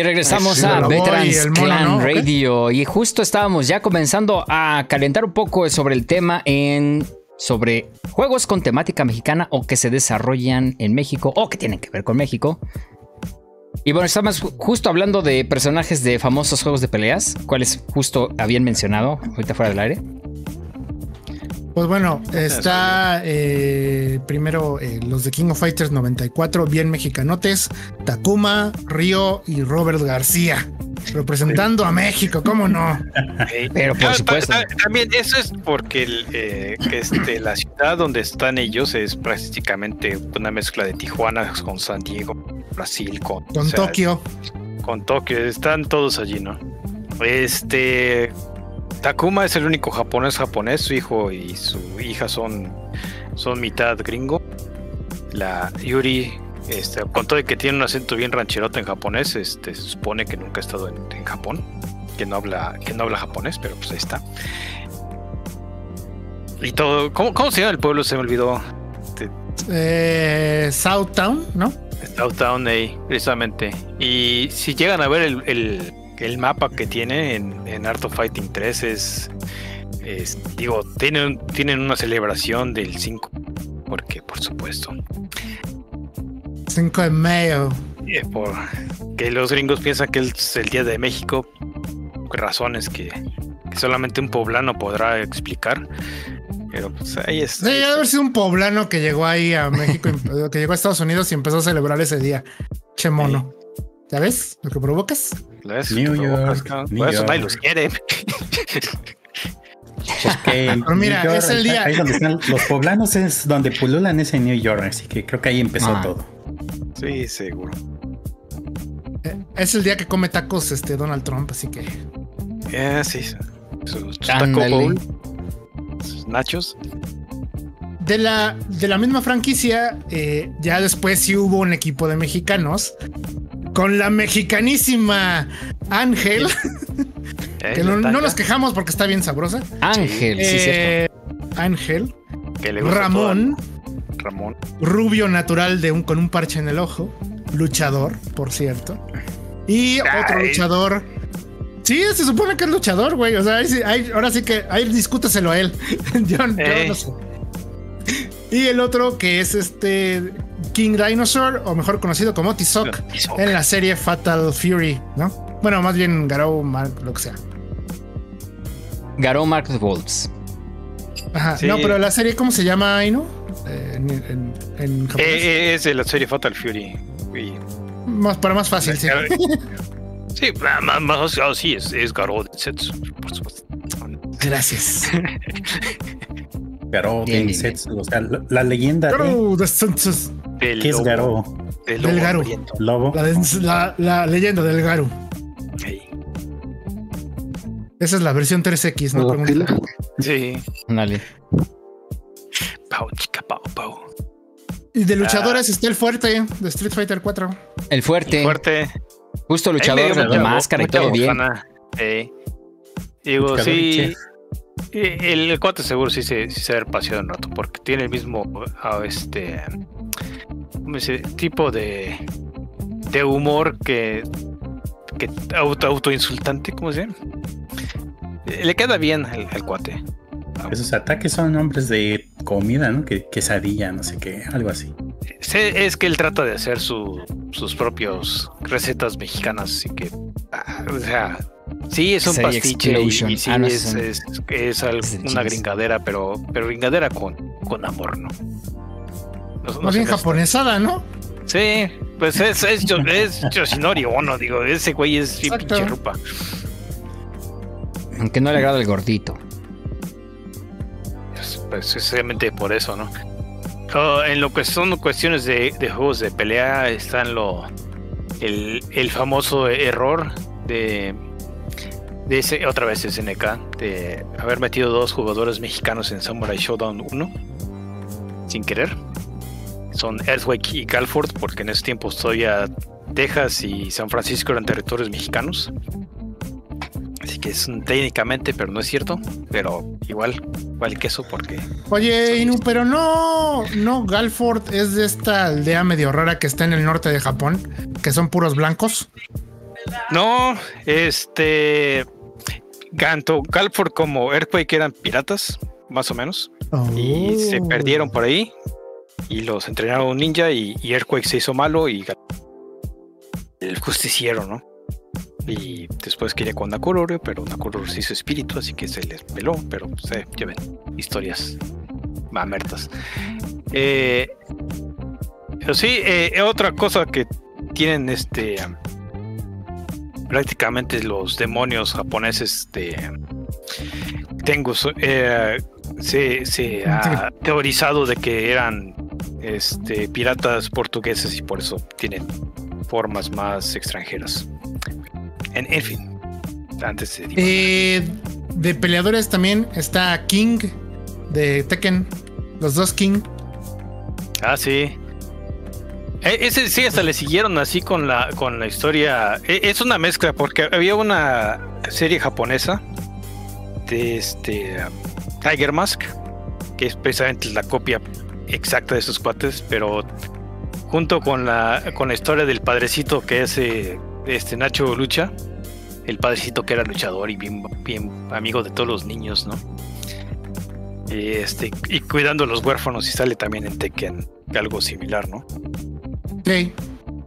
Y regresamos a Veterans Clan Radio. Y justo estábamos ya comenzando a calentar un poco sobre el tema en sobre juegos con temática mexicana o que se desarrollan en México o que tienen que ver con México. Y bueno, estamos justo hablando de personajes de famosos juegos de peleas, cuales justo habían mencionado ahorita fuera del aire. Pues bueno, está eh, primero eh, los de King of Fighters 94, bien mexicanotes, Takuma, Río y Robert García, representando a México, ¿cómo no? Pero por supuesto. También eso es porque eh, este, la ciudad donde están ellos es prácticamente una mezcla de Tijuana con San Diego, Brasil, con, con Tokio. Con Tokio, están todos allí, ¿no? Este Takuma es el único japonés japonés, su hijo y su hija son, son mitad gringo. La Yuri, este, con todo que tiene un acento bien rancherote en japonés, este, se supone que nunca ha estado en, Japón, que no habla, que no habla japonés, pero pues ahí está. Y todo, ¿cómo, cómo se llama el pueblo? Se me olvidó. Eh, Southtown, ¿no? Southtown, ahí, precisamente. Y si llegan a ver el, el, mapa que tiene en, en, Art of Fighting 3, es. digo, tienen, tienen una celebración del 5. Porque, por supuesto. 5 de mayo. Eh, por que los gringos piensan que es el Día de México. Razones que, que solamente un poblano podrá explicar. Pero pues ahí es. Debe haber sido un poblano que llegó ahí a México, que llegó a Estados Unidos y empezó a celebrar ese día. Che mono. ¿Ya ves lo que provocas? New York. Por eso nadie los quiere. Pero mira, es el día. Ahí donde están los poblanos es donde pululan ese New York, así que creo que ahí empezó ah. todo. Sí, seguro. Eh, es el día que come tacos este Donald Trump, así que. Eh, sí. Su, taco bowl nachos. De la, de la misma franquicia, eh, ya después sí hubo un equipo de mexicanos con la mexicanísima Ángel. que no, nos quejamos porque está bien sabrosa. Ángel, sí, eh, Ángel. Ramón. Ramón. Rubio natural de un, con un parche en el ojo. Luchador, por cierto. Y otro luchador Sí, se supone que es luchador, güey. O sea, ahora sí que ahí discútaselo a él. yo, no sé. Y el otro que es este King Dinosaur, o mejor conocido como Tizoc, en la serie Fatal Fury, ¿no? Bueno, más bien Garou Mark, lo que sea. Garou Mark the Wolves. Ajá, no, pero la serie, ¿cómo se llama ahí, no? Eh, en, en, eh, eh, es de la serie Fatal Fury. Más, para más fácil, sí. Sí, más, más sí, es, es Garou Setsu, por supuesto. Gracias. Garou Setsu, o sea, la, leyenda Garou de Setsu. ¿Qué es Garou? Del, Garou. Lobo. La, la, leyenda del Garou. Esa es la versión 3X, ¿no? Sí. Dale. Pau, chica, pau, pau. Y de luchadores ah. está el fuerte de Street Fighter 4. El fuerte. El fuerte. Justo luchador de máscara y todo bien. Digo, sí. El, el, cuate seguro sí se, sí se paseado un rato, porque tiene el mismo ah, este tipo de, de humor que, que auto, autoinsultante, ¿cómo se llama? Le queda bien al, cuate. Esos ataques son nombres de comida, ¿no? Que, quesadilla, no sé qué, algo así. Es que él trata de hacer su, sus propios recetas mexicanas, así que, ah, o sea, sí es un pastiche y, sí ah, es, es, una gringadera, pero, pero gringadera con, con amor, ¿no? Más bien japonesada, ¿no? Sí, pues es, es, es Yoshinori Ono, digo, ese güey es pinche rupa. Aunque no le agrada el gordito. Pues, precisamente por eso, ¿no? Oh, en lo que son cuestiones de, juegos de pelea, están lo el, famoso error de, ese, otra vez SNK, de haber metido dos jugadores mexicanos en Samurai Showdown 1 sin querer. Son Earthquake y Galford, porque en ese tiempo todavía Texas y San Francisco eran territorios mexicanos. Así que es técnicamente, pero no es cierto. Pero igual, igual queso porque. Oye, Inu, pero no, no, Galford es de esta aldea medio rara que está en el norte de Japón, que son puros blancos. No, este. Tanto Galford como Earthquake eran piratas, más o menos. Y se oh. perdieron por ahí. Y los entrenaron un ninja y, y Earthquake se hizo malo y el justiciero, ¿no? Y después quería con Nakororo, pero Nakororo se hizo espíritu, así que se les peló, pero se ya ven, historias mamertas. Eh, pero sí, eh, otra cosa que tienen este prácticamente los demonios japoneses de tengo eh, se, se ha teorizado de que eran este piratas portugueses y por eso tienen formas más extranjeras. En, fin, antes de... Eh, de peleadores también está King de Tekken. Los dos King. Ah, sí. E, ese sí, hasta le siguieron así con la, con la historia. E, es una mezcla, porque había una serie japonesa de este Tiger Mask, que es precisamente la copia exacta de esos cuates, pero junto con la, con la historia del padrecito que es eh, este Nacho Lucha, el padrecito que era luchador y bien, bien amigo de todos los niños, ¿no? Y, este, y cuidando a los huérfanos y sale también en Tekken algo similar, ¿no? Sí.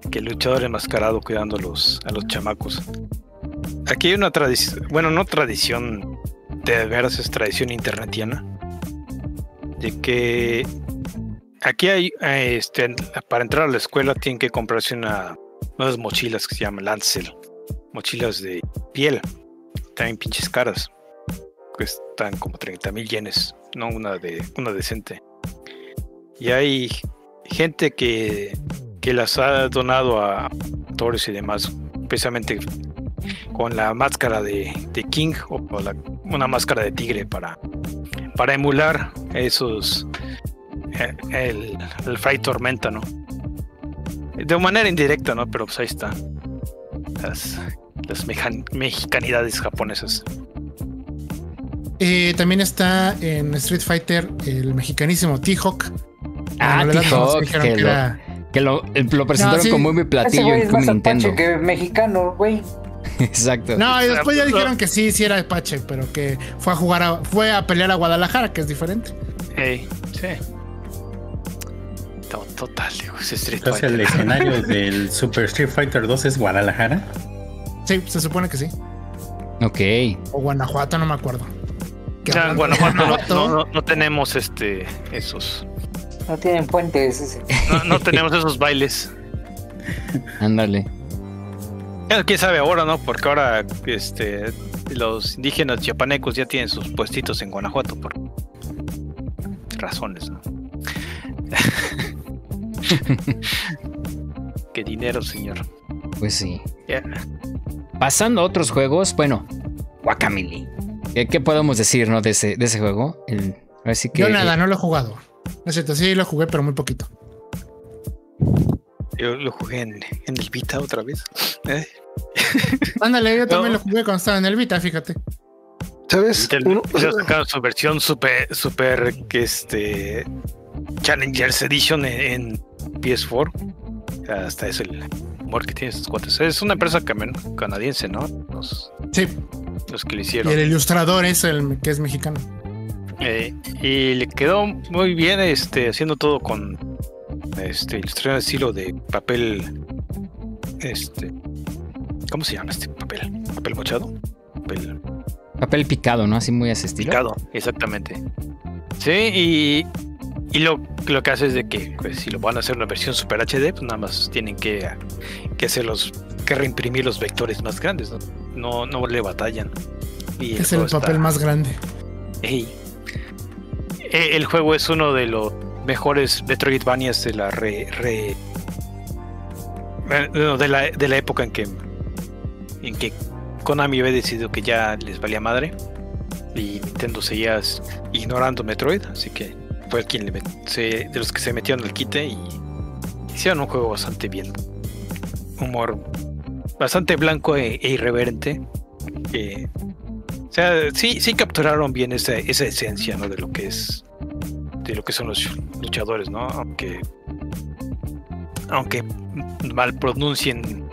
Que el luchador enmascarado cuidando a los, a los chamacos. Aquí hay una tradición, bueno, no tradición de veras, es tradición internetiana, de que aquí hay, este, para entrar a la escuela tienen que comprarse una, unas mochilas que se llaman Lancel, mochilas de piel, también pinches caras, cuestan como 30 mil yenes, no una de una decente. Y hay gente que, que las ha donado a actores y demás, precisamente con la máscara de, King o una máscara de tigre para, para emular esos eh, el, el Fight Tormenta, ¿no? De manera indirecta, ¿no? Pero pues ahí está. Las, las mexicanidades japonesas. Eh, también está en Street Fighter el mexicanísimo T-Hawk. Ah, T-Hawk, que, lo, lo, presentaron como muy platillo en como Nintendo. que mexicano, güey. Exacto. No, y después ya dijeron que sí, sí era Apache, pero que fue a jugar, a, fue a pelear a Guadalajara, que es diferente. Hey, sí. Total, digo, es Street Entonces, el escenario del Super Street Fighter 2 es Guadalajara. Sí, se supone que sí. Ok. O Guanajuato, no me acuerdo. Ya, en Guanajuato, no, tenemos este esos. No tienen puentes. No, tenemos esos bailes. Ándale. Quién sabe ahora, ¿no? Porque ahora este los indígenas chiapanecos ya tienen sus puestitos en Guanajuato por razones, ¿no? Qué dinero, señor. Pues sí. Pasando a otros juegos, bueno, Guacamole. ¿Qué, podemos decir, no, de ese, de ese juego? Yo nada, no lo he jugado. No es cierto, sí lo jugué, pero muy poquito. Yo lo jugué en, el Vita otra vez. ¿Eh? Ándale, yo también lo jugué cuando estaba en el Vita, fíjate. ¿Sabes? sacaron su versión super, super, que este, Challengers Edition en, PS4. Hasta es el humor que tiene estos cuates. Es una empresa canadiense, ¿no? sí. Los que le hicieron. Y el ilustrador es el que es mexicano. Eh, y le quedó muy bien este, haciendo todo con este ilustración de estilo de papel. Este. ¿Cómo se llama este papel? ¿Papel mochado? Papel. Papel picado, ¿no? Así muy a ese estilo. Picado, exactamente. Sí, y y lo, lo que hace es de que pues, si lo van a hacer una versión Super HD, pues nada más tienen que, que hacerlos, que reimprimir los vectores más grandes, no, no, le batallan. Y es el, papel más grande. E, el juego es uno de los mejores Metroidvanias de la re, de la, de la época en que en que Konami había decidido que ya les valía madre y Nintendo seguía ignorando Metroid, así que fue quien le de los que se metieron al quite y hicieron un juego bastante bien. Humor bastante blanco e, e irreverente. o sea, sí, sí capturaron bien esa, esa esencia, ¿no? De lo que es. De lo que son los luchadores, ¿no? Aunque. Aunque mal pronuncien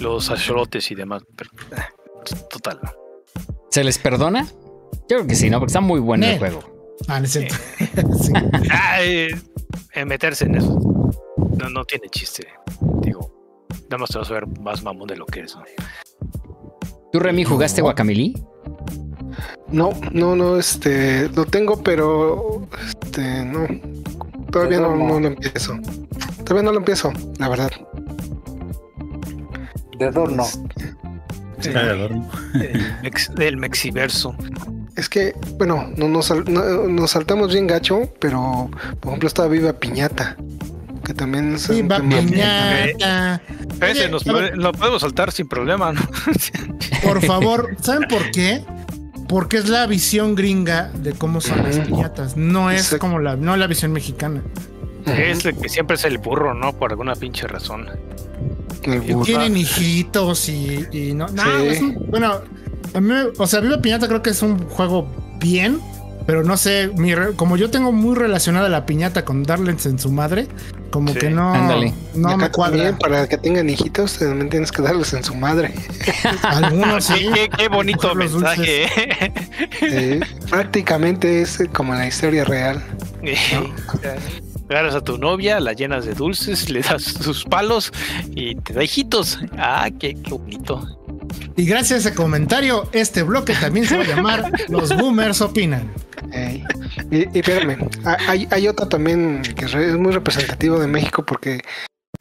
los axolotes y demás. Pero, eh, total. ¿Se les perdona? Yo creo que sí, ¿no? Porque está muy bueno el juego. Ah, necesito. meterse en eso. No, no tiene chiste. Digo, nada más te vas a ver más mamón de lo que es. ¿Tú, Remy, jugaste Guacamili? No, no, no, este, lo tengo, pero, este, no, todavía no, no, lo empiezo. Todavía no lo empiezo, la verdad. De adorno. Sí, de adorno. del Mexiverso. Es que, bueno, no, nos, nos saltamos bien gacho, pero por ejemplo estaba Viva Piñata. Que también es Viva Piñata. Ese nos lo podemos saltar sin problema, ¿no? por favor, ¿saben por qué? porque es la visión gringa de cómo son las piñatas. No es como la, no la visión mexicana. Es el que siempre es el burro, ¿no? Por alguna pinche razón. tienen hijitos y, no. bueno, a mí, o sea, Viva Piñata creo que es un juego bien, pero no sé, como yo tengo muy relacionada la piñata con Darlens en su madre, como que no, no me cuadra. para que tengan hijitos, también tienes que darles en su madre. Algunos sí. Qué, bonito mensaje. ¿eh? prácticamente es como la historia real. Agarras a tu novia, la llenas de dulces, le das sus palos y te da hijitos. Ah, qué, qué bonito. Y gracias a ese comentario, este bloque también se va a llamar Los Boomers Opinan. y, y espérame, hay, hay otro también que es muy representativo de México porque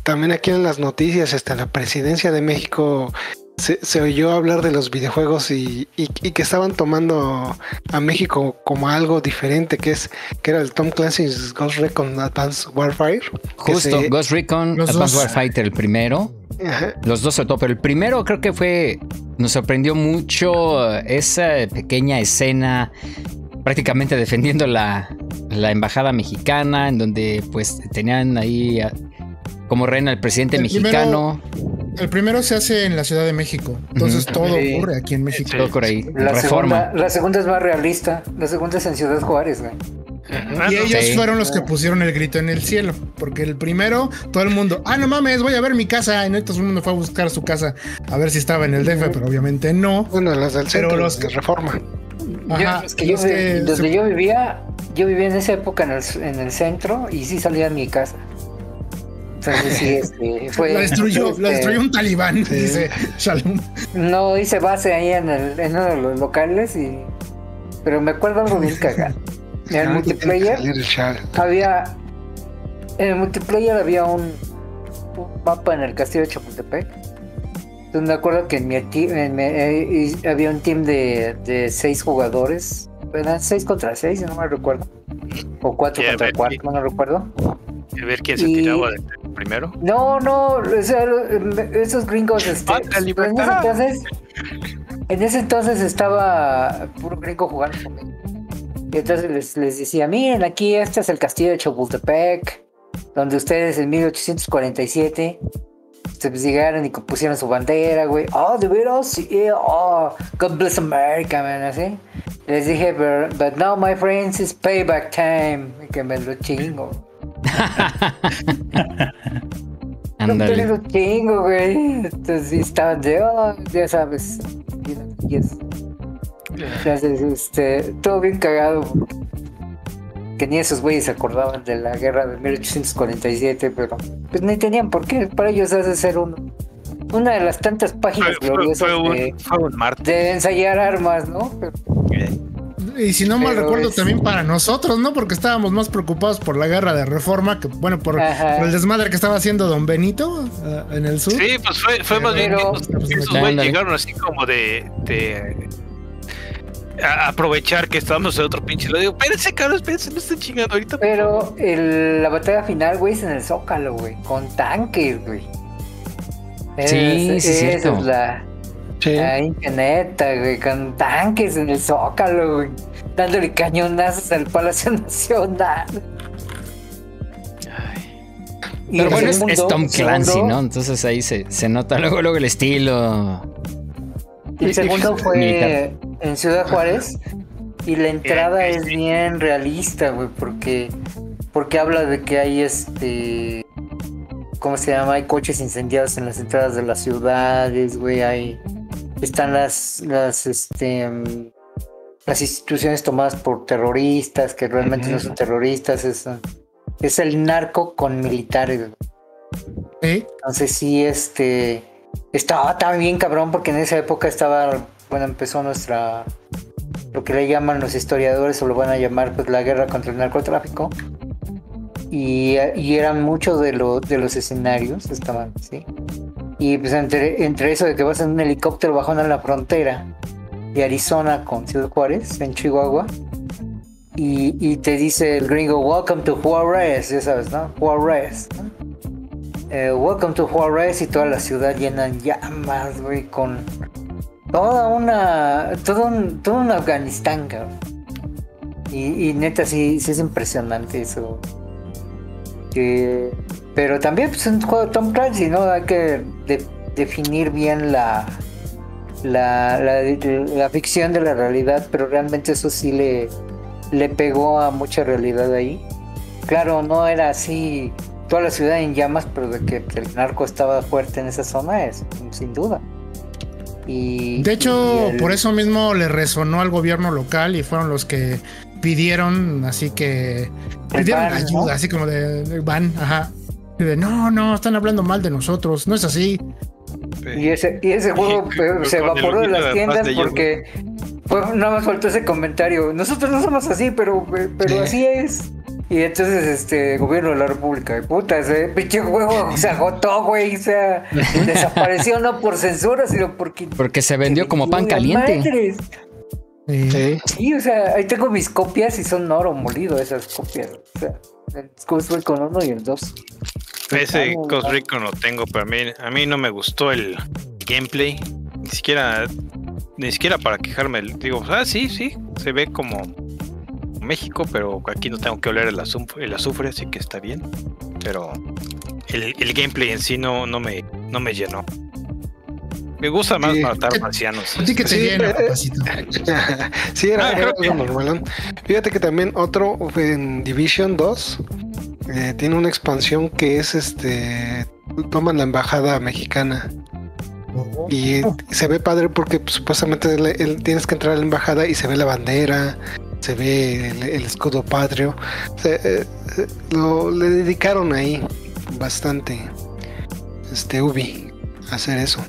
también aquí en las noticias, hasta la presidencia de México se, oyó hablar de los videojuegos y, que estaban tomando a México como algo diferente, que es que era el Tom Clancy's Ghost Recon Advanced Warfare. Justo, Ghost Recon Advanced Warfighter, el primero. Los dos se pero el primero creo que fue, nos sorprendió mucho esa pequeña escena prácticamente defendiendo la, la embajada mexicana, en donde pues tenían ahí como reina el presidente mexicano. el primero se hace en la Ciudad de México, entonces todo ocurre aquí en México. Todo por ahí. La Reforma. Segunda, la segunda es más realista, la segunda es en Ciudad Juárez, güey. Y ellos fueron los que pusieron el grito en el cielo, porque el primero, todo el mundo, ah, no mames, voy a ver mi casa. Y entonces todo el mundo fue a buscar su casa a ver si estaba en el DF, pero obviamente no. Bueno, las del centro, los que reforma. yo, donde yo vivía, yo vivía en esa época en el, en el centro y sí salía de mi casa. Este, fue, la destruyó, la este, destruyó un talibán, dice Shalom. No hice base ahí en, el, en uno de los locales y. Pero me acuerdo algo bien cagado. En el multiplayer había. En el multiplayer había un, mapa en el castillo de Chapultepec. Entonces me acuerdo que en mi, en eh, había un team de, de seis jugadores. Eran seis contra seis, no me recuerdo. O cuatro contra cuatro, no recuerdo. A ver quién se tiraba primero. No, no, esos gringos, este, en ese entonces, en ese entonces estaba puro gringo jugando Y entonces les, les, decía, miren, aquí este es el castillo de Chapultepec, donde ustedes en 1847 se pues, llegaron y pusieron su bandera, güey. Oh, de veras, sí, oh, God bless America, man, así. Les dije, but, but now my friends, it's payback time. que me lo chingo. Ándale. No chingo, güey. Entonces estaban de, oh, ya sabes. Entonces, este, todo bien cagado. Que ni esos güeyes se acordaban de la guerra de 1847, pero pues ni tenían por qué. Para ellos hace ser uno. Una de las tantas páginas gloriosas de, de, ensayar armas, ¿no? Pero, y si no mal recuerdo, también para nosotros, ¿no? Porque estábamos más preocupados por la guerra de reforma que, bueno, por, el desmadre que estaba haciendo Don Benito eh, en el sur. Sí, pues fue, fue más bien que esos güeyes llegaron así como de, aprovechar que estábamos en otro pinche. Lo digo, espérense, cabrón, espérense, no estén chingando ahorita. Pero el, la batalla final, güey, es en el Zócalo, güey, con tanques, güey. Sí, sí, sí, es la Sí. Ay, qué neta, güey, con tanques en el Zócalo, güey, dándole cañonazos al Palacio Nacional. Pero bueno, es, Tom Clancy, ¿no? Entonces ahí se, se nota luego, luego el estilo. El segundo fue en Ciudad Juárez y la entrada es bien realista, güey, porque porque habla de que hay este ¿cómo se llama? Hay coches incendiados en las entradas de las ciudades, güey, hay están las, las, este, las instituciones tomadas por terroristas, que realmente no son terroristas, es, es el narco con militares. Entonces sí, este, estaba también bien cabrón porque en esa época estaba, bueno, empezó nuestra, lo que le llaman los historiadores o lo van a llamar pues la guerra contra el narcotráfico. Y, y eran muchos de, de los escenarios, estaban, ¿sí? Y pues entre, entre eso de que vas en un helicóptero bajando en la frontera de Arizona con Ciudad Juárez, en Chihuahua, y, te dice el gringo, Welcome to Juárez, ya sabes, ¿no? Juárez. Eh, welcome to Juárez y toda la ciudad llena en llamas, güey, con, toda una, todo un, todo un Afganistán, cabrón. Y, neta, sí, sí es impresionante eso. Pero también pues, es un juego de Tom Clancy, ¿no? Hay que definir bien la, la, la, ficción de la realidad, pero realmente eso sí le, le pegó a mucha realidad ahí. Claro, no era así toda la ciudad en llamas, pero de que el narco estaba fuerte en esa zona es sin duda. Y, de hecho, por eso mismo le resonó al gobierno local y fueron los que pidieron, así que pidieron ayuda, así como de, van, ajá. De no, no, están hablando mal de nosotros, no es así. Y ese, y ese juego se evaporó de las tiendas porque fue, nada más faltó ese comentario. Nosotros no somos así, pero, pero así es. Y entonces, este, gobierno de la República, puta, ese pinche juego se agotó, güey, o sea, desapareció no por censura, sino porque... Porque se vendió como pan caliente. Sí. sí. o sea, ahí tengo mis copias y son oro molido esas copias. O sea, el Ghost Recon 1 y el 2. Ese Ghost Recon lo tengo, pero a mí, a mí no me gustó el gameplay. Ni siquiera, ni siquiera para quejarme. Digo, ah, sí, sí, se ve como México, pero aquí no tengo que oler el, azufre, el azufre así que está bien. Pero el, gameplay en sí no, no, me, no me llenó. Me gusta más matar marcianos. Sí, que te sí, llena, eh, sí, era, ah, Fíjate que también otro en Division 2 eh, tiene una expansión que es este. Toman la embajada mexicana. Oh. Y se ve padre porque pues, supuestamente tienes que entrar a la embajada y se ve la bandera, se ve el, escudo patrio. Eh, lo, le dedicaron ahí bastante este Ubi a hacer eso.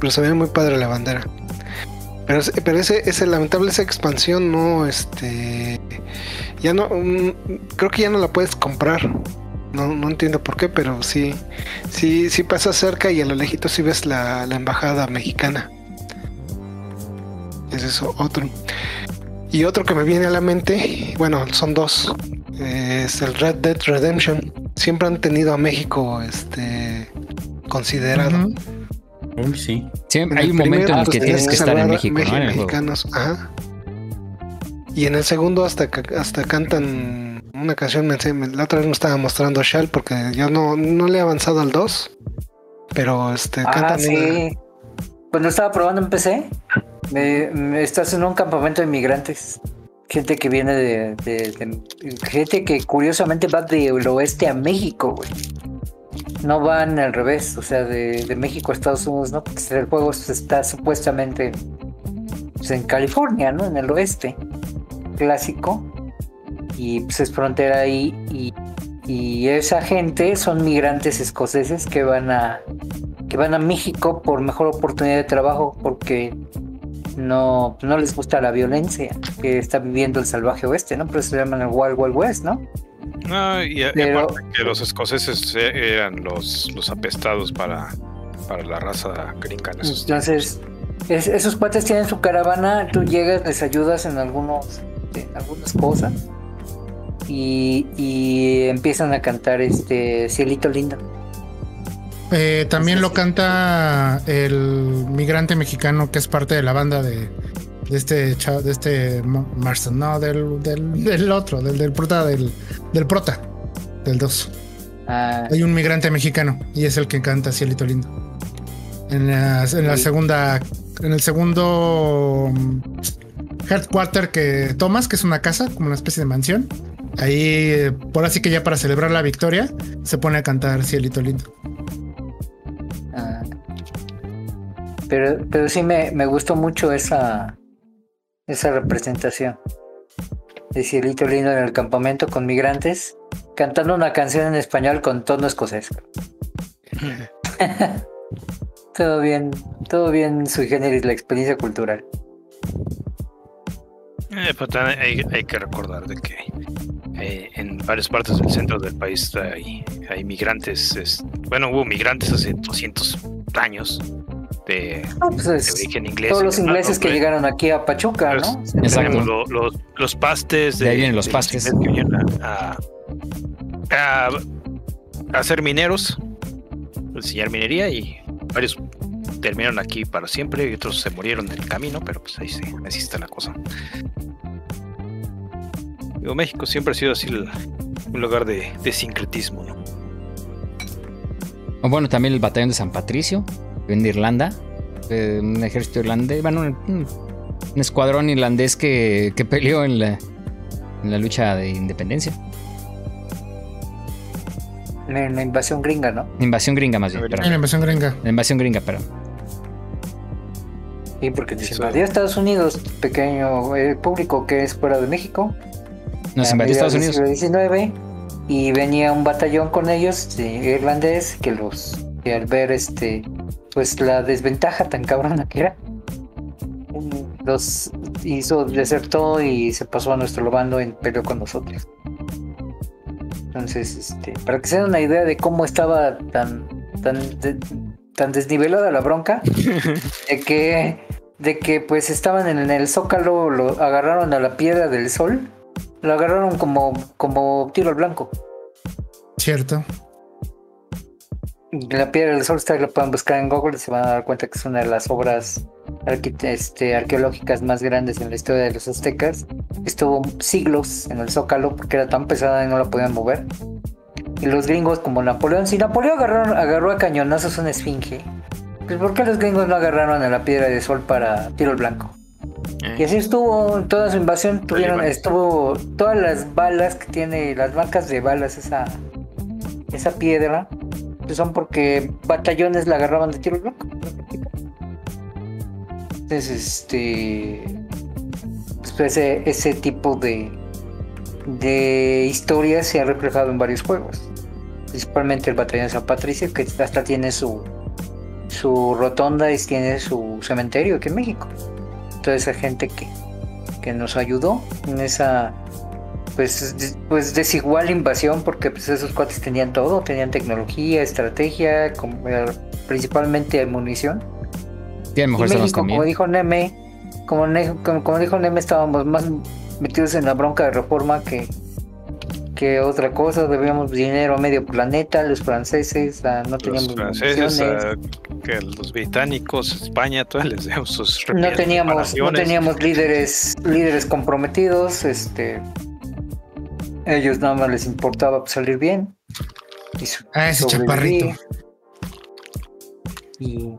Pero se ve muy padre la bandera. Pero, ese, ese lamentable esa expansión no este ya no mm, creo que ya no la puedes comprar. No, no entiendo por qué, pero sí, sí, sí pasas cerca y a lo lejito sí ves la, la embajada mexicana. Es eso, otro. Y otro que me viene a la mente, bueno, son dos. Es el Red Dead Redemption. Siempre han tenido a México este considerado. Sí. Siempre hay un momento en el que tienes que estar en México, mexicanos, ajá. Y en el segundo hasta hasta cantan una canción, la otra vez me estaba mostrando Shell porque yo no, no le he avanzado al 2, pero este ah, cantan sí. Cuando estaba probando en PC, me, estás en un campamento de inmigrantes. Gente que viene de, Gente que curiosamente va del oeste a México, güey. No van al revés, o sea, de, México a Estados Unidos, ¿no? Porque el juego está supuestamente pues, en California, ¿no? En el oeste. Clásico. Y pues es frontera ahí. Y, esa gente son migrantes escoceses que van a que van a México por mejor oportunidad de trabajo porque no, no les gusta la violencia que está viviendo el salvaje oeste, ¿no? Pero se llaman el Wild Wild West, ¿no? No, y, aparte que los escoceses eran los, los apestados para, para la raza gringa. Entonces, esos cuates tienen su caravana, tú llegas, les ayudas en algunos en algunas cosas y, y empiezan a cantar este Cielito Lindo. Eh, también lo canta el migrante mexicano que es parte de la banda de, este de este Marston, no, del, del, otro, del, del prota, del, del prota, del 2. Ah. Hay un migrante mexicano y es el que canta Cielito Lindo. En la, en la segunda, en el segundo mm, headquarter que tomas, que es una casa, como una especie de mansión. Ahí, por así que ya para celebrar la victoria, se pone a cantar Cielito Lindo. Pero, pero sí me, gustó mucho esa, esa representación de Cielito Lindo en el campamento con migrantes cantando una canción en español con tono escocés. todo bien, todo bien sui generis la experiencia cultural. Eh, pues hay, hay, que recordar de que eh, en varias partes del centro del país hay, hay migrantes, bueno, hubo migrantes hace 200 años pues Todos los ingleses que llegaron aquí a Pachuca, ¿no? Exacto. Los, los, pastes. De, ahí vienen los pastes. a, a, hacer mineros, enseñar minería y varios terminaron aquí para siempre y otros se murieron en el camino, pero pues ahí sí, así está la cosa. Digo, México siempre ha sido así un lugar de, sincretismo, ¿no? Bueno, también el batallón de San Patricio, en Irlanda, eh, un ejército irlandés, bueno, un, escuadrón irlandés que, que peleó en la, en la lucha de independencia. En la invasión gringa, ¿no? Invasión gringa más bien. En la invasión gringa. La invasión gringa, pero. Sí, porque si invadió Estados Unidos, pequeño el público que es fuera de México. Nos invadió Estados Unidos. XIX y venía un batallón con ellos de irlandés que los que al ver este pues la desventaja tan cabrona que era los hizo desertó y se pasó a nuestro bando en peleó con nosotros. Entonces, este, para que se den una idea de cómo estaba tan, tan, tan desnivelada la bronca, de que, de que pues estaban en, el zócalo, lo agarraron a la piedra del sol, lo agarraron como, como tiro al blanco. Cierto. La piedra del sol, ustedes lo pueden buscar en Google y se van a dar cuenta que es una de las obras este, arqueológicas más grandes en la historia de los aztecas. Estuvo siglos en el zócalo porque era tan pesada y no la podían mover. Y los gringos como Napoleón, si Napoleón agarró, agarró a cañonazos una esfinge, pues ¿por qué los gringos no agarraron a la piedra del sol para tiro al blanco? Eh. Y así estuvo toda su invasión, tuvieron, estuvo todas las balas que tiene, las marcas de balas esa, esa piedra, son porque batallones la agarraban de tiro blanco. Entonces, este. Pues ese, ese tipo de, de historias se ha reflejado en varios juegos. Principalmente el Batallón de San Patricio, que hasta tiene su, su rotonda y tiene su cementerio aquí en México. Toda esa gente que, que nos ayudó en esa pues, pues desigual invasión porque pues esos cuates tenían todo, tenían tecnología, estrategia, eh, principalmente munición. y México, como dijo Neme, como, como, dijo Neme, estábamos más metidos en la bronca de reforma que, que otra cosa, debíamos dinero a medio planeta, los franceses no teníamos los franceses, que los británicos, España, todos les debemos sus no teníamos, no teníamos líderes, líderes comprometidos, este ellos nada más les importaba salir bien. Y ah, ese chaparrito. Y,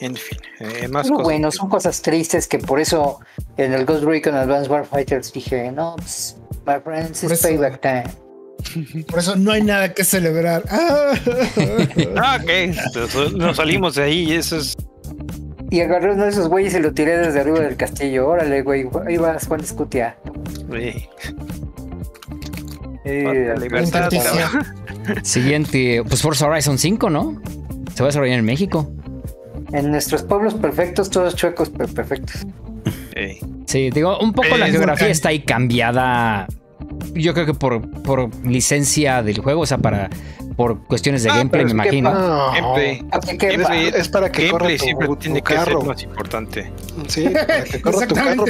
en fin, eh, más cosas bueno, son cosas tristes que por eso en el Ghost Recon Advanced Warfighters dije, no, pues, my friends, it's payback time. Por eso no hay nada que celebrar. ah, ok, nos salimos de ahí y eso es. Y agarré uno de esos güeyes y lo tiré desde arriba del castillo. Órale, güey, ahí vas Juan Escutia. Sí. Eh, Siguiente, pues Forza Horizon 5, ¿no? Se va a desarrollar en México. En nuestros pueblos perfectos, todos chuecos pero perfectos. Sí, digo, un poco la geografía está ahí cambiada. Yo creo que por, por licencia del juego, o sea, para por cuestiones de ah, gameplay, me imagino. gameplay. es para que gameplay siempre tiene que ser más importante. Sí, para que corra tu carro.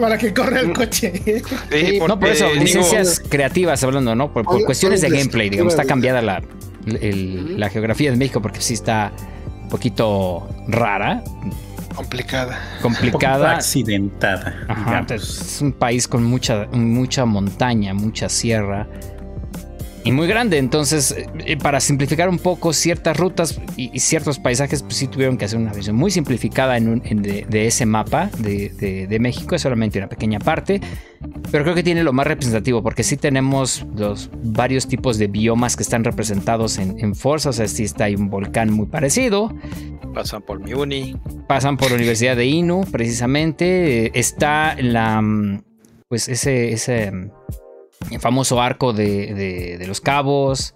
Para que corra el coche. Sí, no, por eso, licencias creativas hablando, ¿no? Por, cuestiones de gameplay, digamos, está cambiada la, la geografía de México porque sí está un poquito rara. Complicada. Complicada. accidentada. Ajá, es un país con mucha, mucha montaña, mucha sierra y muy grande. Entonces, eh, eh, para simplificar un poco ciertas rutas y, ciertos paisajes, pues sí tuvieron que hacer una visión muy simplificada en de, ese mapa de, México. Es solamente una pequeña parte, pero creo que tiene lo más representativo porque sí tenemos los varios tipos de biomas que están representados en, en Forza. O sea, sí está hay un volcán muy parecido. Pasan por mi uni. Pasan por la Universidad de Inu, precisamente. Está la. Mm, pues ese. ese el famoso arco de, los cabos.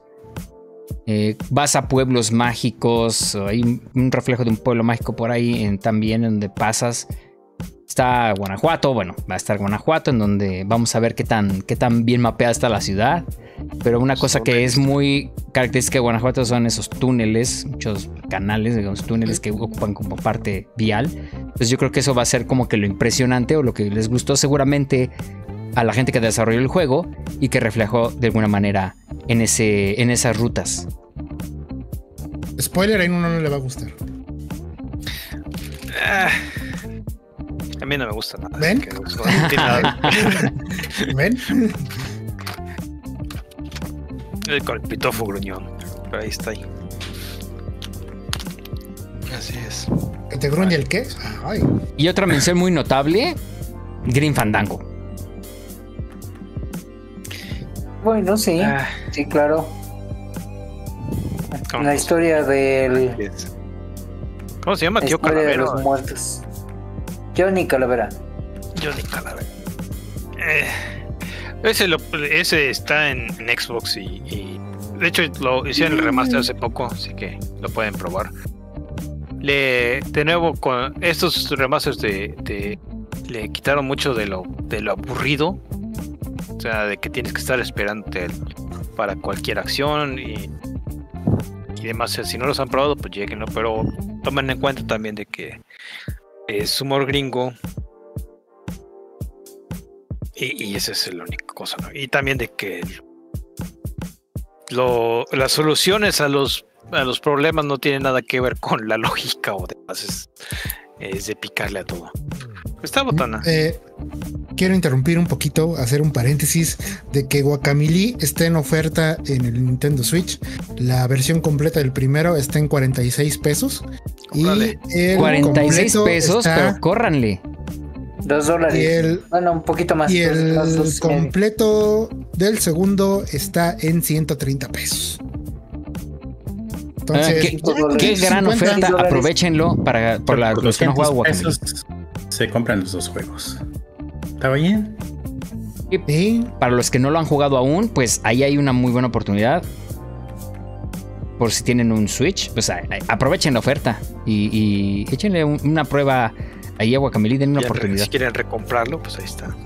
Eh, vas a pueblos mágicos, hay un reflejo de un pueblo mágico por ahí en, también donde pasas. Está Guanajuato, bueno, va a estar Guanajuato en donde vamos a ver qué tan, qué tan bien mapeada está la ciudad. Pero una cosa que es muy característica de Guanajuato son esos túneles, muchos canales, digamos, túneles que ocupan como parte vial. Pues yo creo que eso va a ser como que lo impresionante o lo que les gustó seguramente a la gente que desarrolló el juego y que reflejó de alguna manera en, ese, en esas rutas. Spoiler, a uno no le va a gustar. Ah, a mí no me gusta nada. ¿Ven? ¿Ven? El con el pitofo gruñón. Pero ahí está ahí. Así es. ¿Que te gruñe el qué? Ay. Y otra mención muy notable, Green Fandango. Bueno, sí, Ah. sí, claro. ¿Cómo, La historia del ¿Cómo se llama? la Tío historia de los muertos. Johnny Calavera. Johnny Calavera. Eh, ese, lo- ese está en, en Xbox y, y- De hecho, lo hicieron el remaster hace poco, así que lo pueden probar. Le, de nuevo, con estos remasters de, de- le quitaron mucho de lo, de lo aburrido. O sea, de que tienes que estar esperando para cualquier acción y, y demás. Si no los han probado, pues lleguenlo. Pero tomen en cuenta también de que es humor gringo y, y esa es la única cosa, ¿no? Y también de que lo, las soluciones a los, a los problemas no tienen nada que ver con la lógica o demás. Es, es de picarle a todo. Está botana. Eh, quiero interrumpir un poquito, hacer un paréntesis de que Guacamili está en oferta en el Nintendo Switch. La versión completa del primero está en 46 pesos. Y el 46 completo pesos, está- pero córranle. Dos dólares. Y el- bueno, un poquito más. Y dos- el dos- dos completo del segundo está en 130 pesos. Entonces, Ah, qué- gran 50 oferta, aprovechenlo para por la- los que no juegan 200 Guacamole. se compran los dos juegos. ¿Estaba bien? Sí, Para los que no lo han jugado aún, pues ahí hay una muy buena oportunidad. Por si tienen un Switch, pues aprovechen la oferta y, y échenle un- una prueba ahí a Guacamole, den una oportunidad. Si quieren recomprarlo, pues ahí está.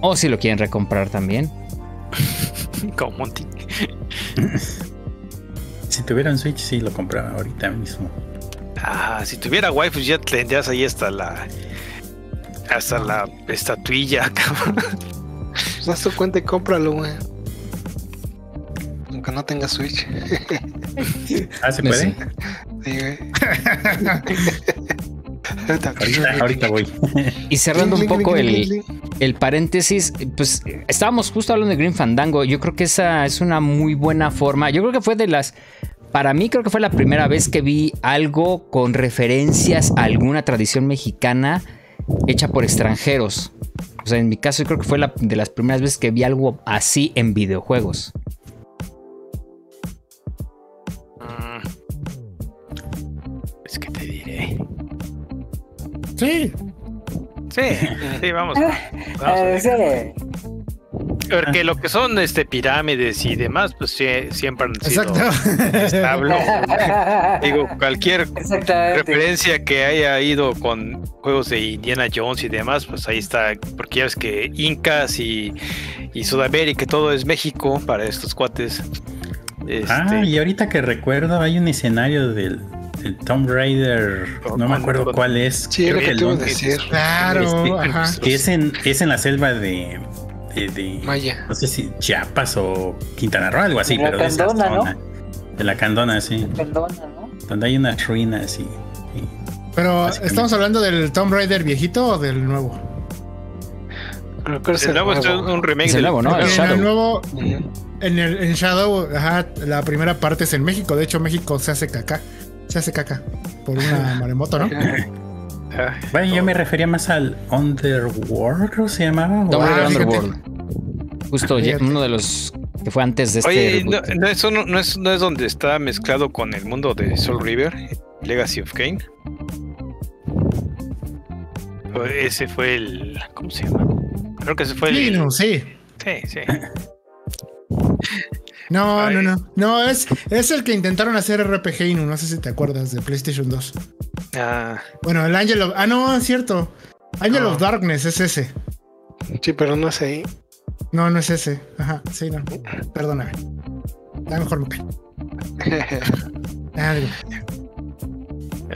O si lo quieren recomprar también. Como Monty. Si tuviera un Switch, sí lo compraba ahorita mismo. Ah, si tuviera wifi ya tendrías ahí hasta la hasta la estatuilla, cabrón. Pues haz tu cuenta y cómpralo, güey. Aunque no tenga Switch. Ah, ¿se No puede? Sí, güey. Ahorita, ahorita voy. Y cerrando un poco el, el paréntesis, pues estábamos justo hablando de Green Fandango. Yo creo que esa es una muy buena forma. Yo creo que fue de las. Para mí, creo que fue la primera vez que vi algo con referencias a alguna tradición mexicana hecha por extranjeros. O sea, en mi caso, yo creo que fue la, de las primeras veces que vi algo así en videojuegos. Mm. Es que te diré. sí. Sí, sí, vamos. vamos a Eh, sí. Porque lo que son este pirámides y demás, pues sí, siempre han sido Exacto. establos. Digo, cualquier referencia que haya ido con juegos de Indiana Jones y demás, pues ahí está, porque ya ves que Incas y, y Sudamérica, todo es México para estos cuates. Este, Ah, y ahorita que recuerdo, hay un escenario del, del Tomb Raider. No me acuerdo cuál es. Sí, Creo que que el decir. Claro, Este, ajá. que es en, es en la selva de, de, de- Maya. no sé si Chiapas o Quintana Roo, algo así, De la pero de esa Candona, ¿no? zona. De la Candona, sí. Perdona, ¿no? Donde hay unas ruinas y. y- Pero. ¿estamos hablando del Tomb Raider viejito o del nuevo? Creo que es el el nuevo es nuevo. un remake Es el del- nuevo, ¿no? El en Shadow. el nuevo, en el en Shadow, ajá, la primera parte es en México. De hecho, México se hace caca. Se hace caca por una maremoto, ¿no? Bueno, yo me refería más al Underworld, creo se llamaba. Ah. Underworld. Justo Fíjate. uno de los que fue antes de este. Oye, no, no, eso no, no es, no es donde está mezclado con el mundo de Soul River, Legacy of Kane. O Ese fue el. ¿Cómo se llama? Creo que ese fue Sí, el. no, sí. Sí, sí. No, Ay. no, no. No, es, es el que intentaron hacer RPG Inu. No sé si te acuerdas de PlayStation 2. Ah, Bueno, el Angel of. Ah, no, es cierto. Angel No. of Darkness es ese. Sí, pero no es ahí. No, no es ese. Ajá, sí, no. Perdóname. A lo mejor me callo.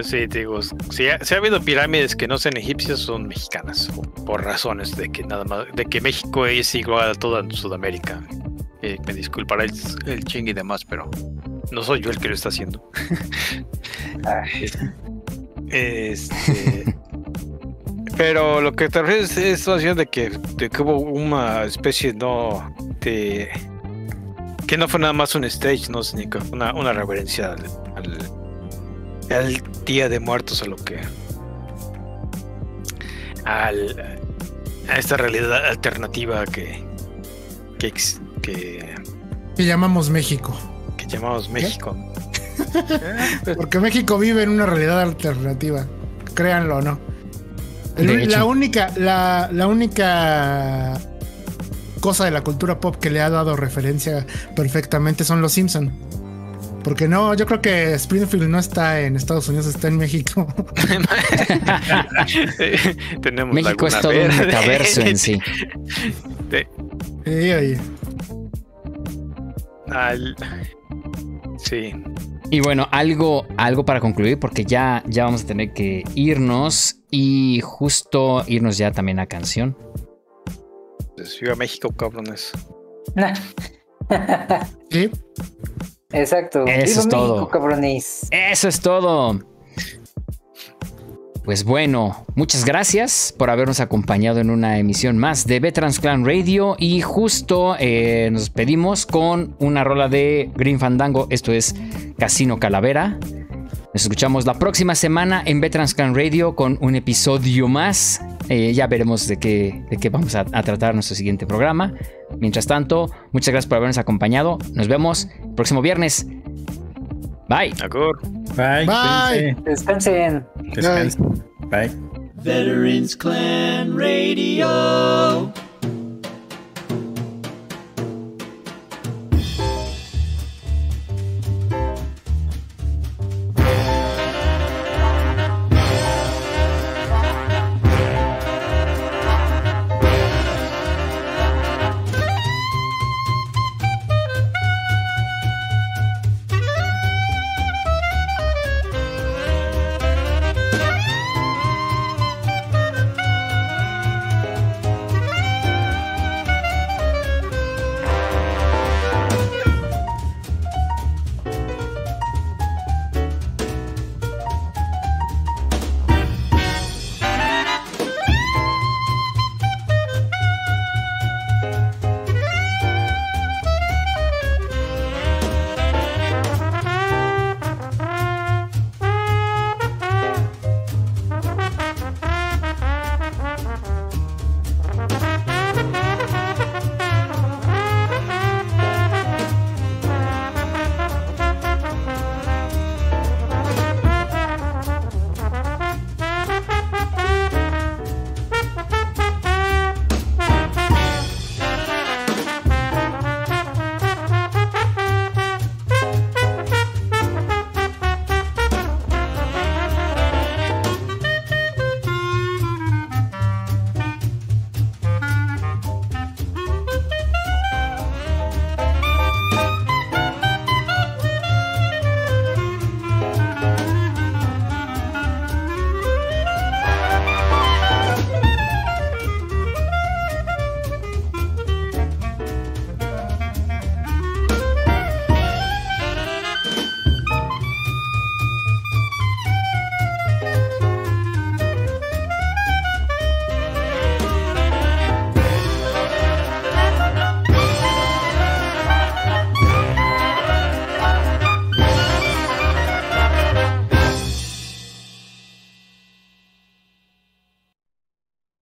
Sí, digo. Si ha, si ha habido pirámides que no sean egipcias, son mexicanas. Por razones de que nada más. De que México es igual a toda Sudamérica. Eh, me disculpará el, el ching y demás, pero no soy yo el que lo está haciendo. Este. pero lo que te refieres es situación de que, de que hubo una especie no de que no fue nada más un stage, no sino una, una reverencia al, al, día de muertos o lo que al, a esta realidad alternativa que que, que, que llamamos México. Que llamamos México. Porque México vive en una realidad alternativa, créanlo o no. la única, la, la única cosa de la cultura pop que le ha dado referencia perfectamente son los Simpson. Porque no, yo creo que Springfield no está en Estados Unidos, está en México. México es todo un metaverso en sí. Sí. Y bueno, algo, algo para concluir, porque ya, ya vamos a tener que irnos y justo irnos ya también a canción. Viva México, cabrones. ¿Sí? Exacto. Eso es todo. cabrones. Eso es todo. Pues bueno, muchas gracias por habernos acompañado en una emisión más de Veterans Clan Radio y justo eh, nos pedimos con una rola de Green Fandango, esto es Casino Calavera. Nos escuchamos la próxima semana en Veterans Clan Radio con un episodio más. Eh, ya veremos de qué, de qué vamos a, tratar nuestro siguiente programa. Mientras tanto, muchas gracias por habernos acompañado. Nos vemos el próximo viernes. Bye. Bye. Bye. Descansen. Descansen. Bye. Veterans Clan Radio.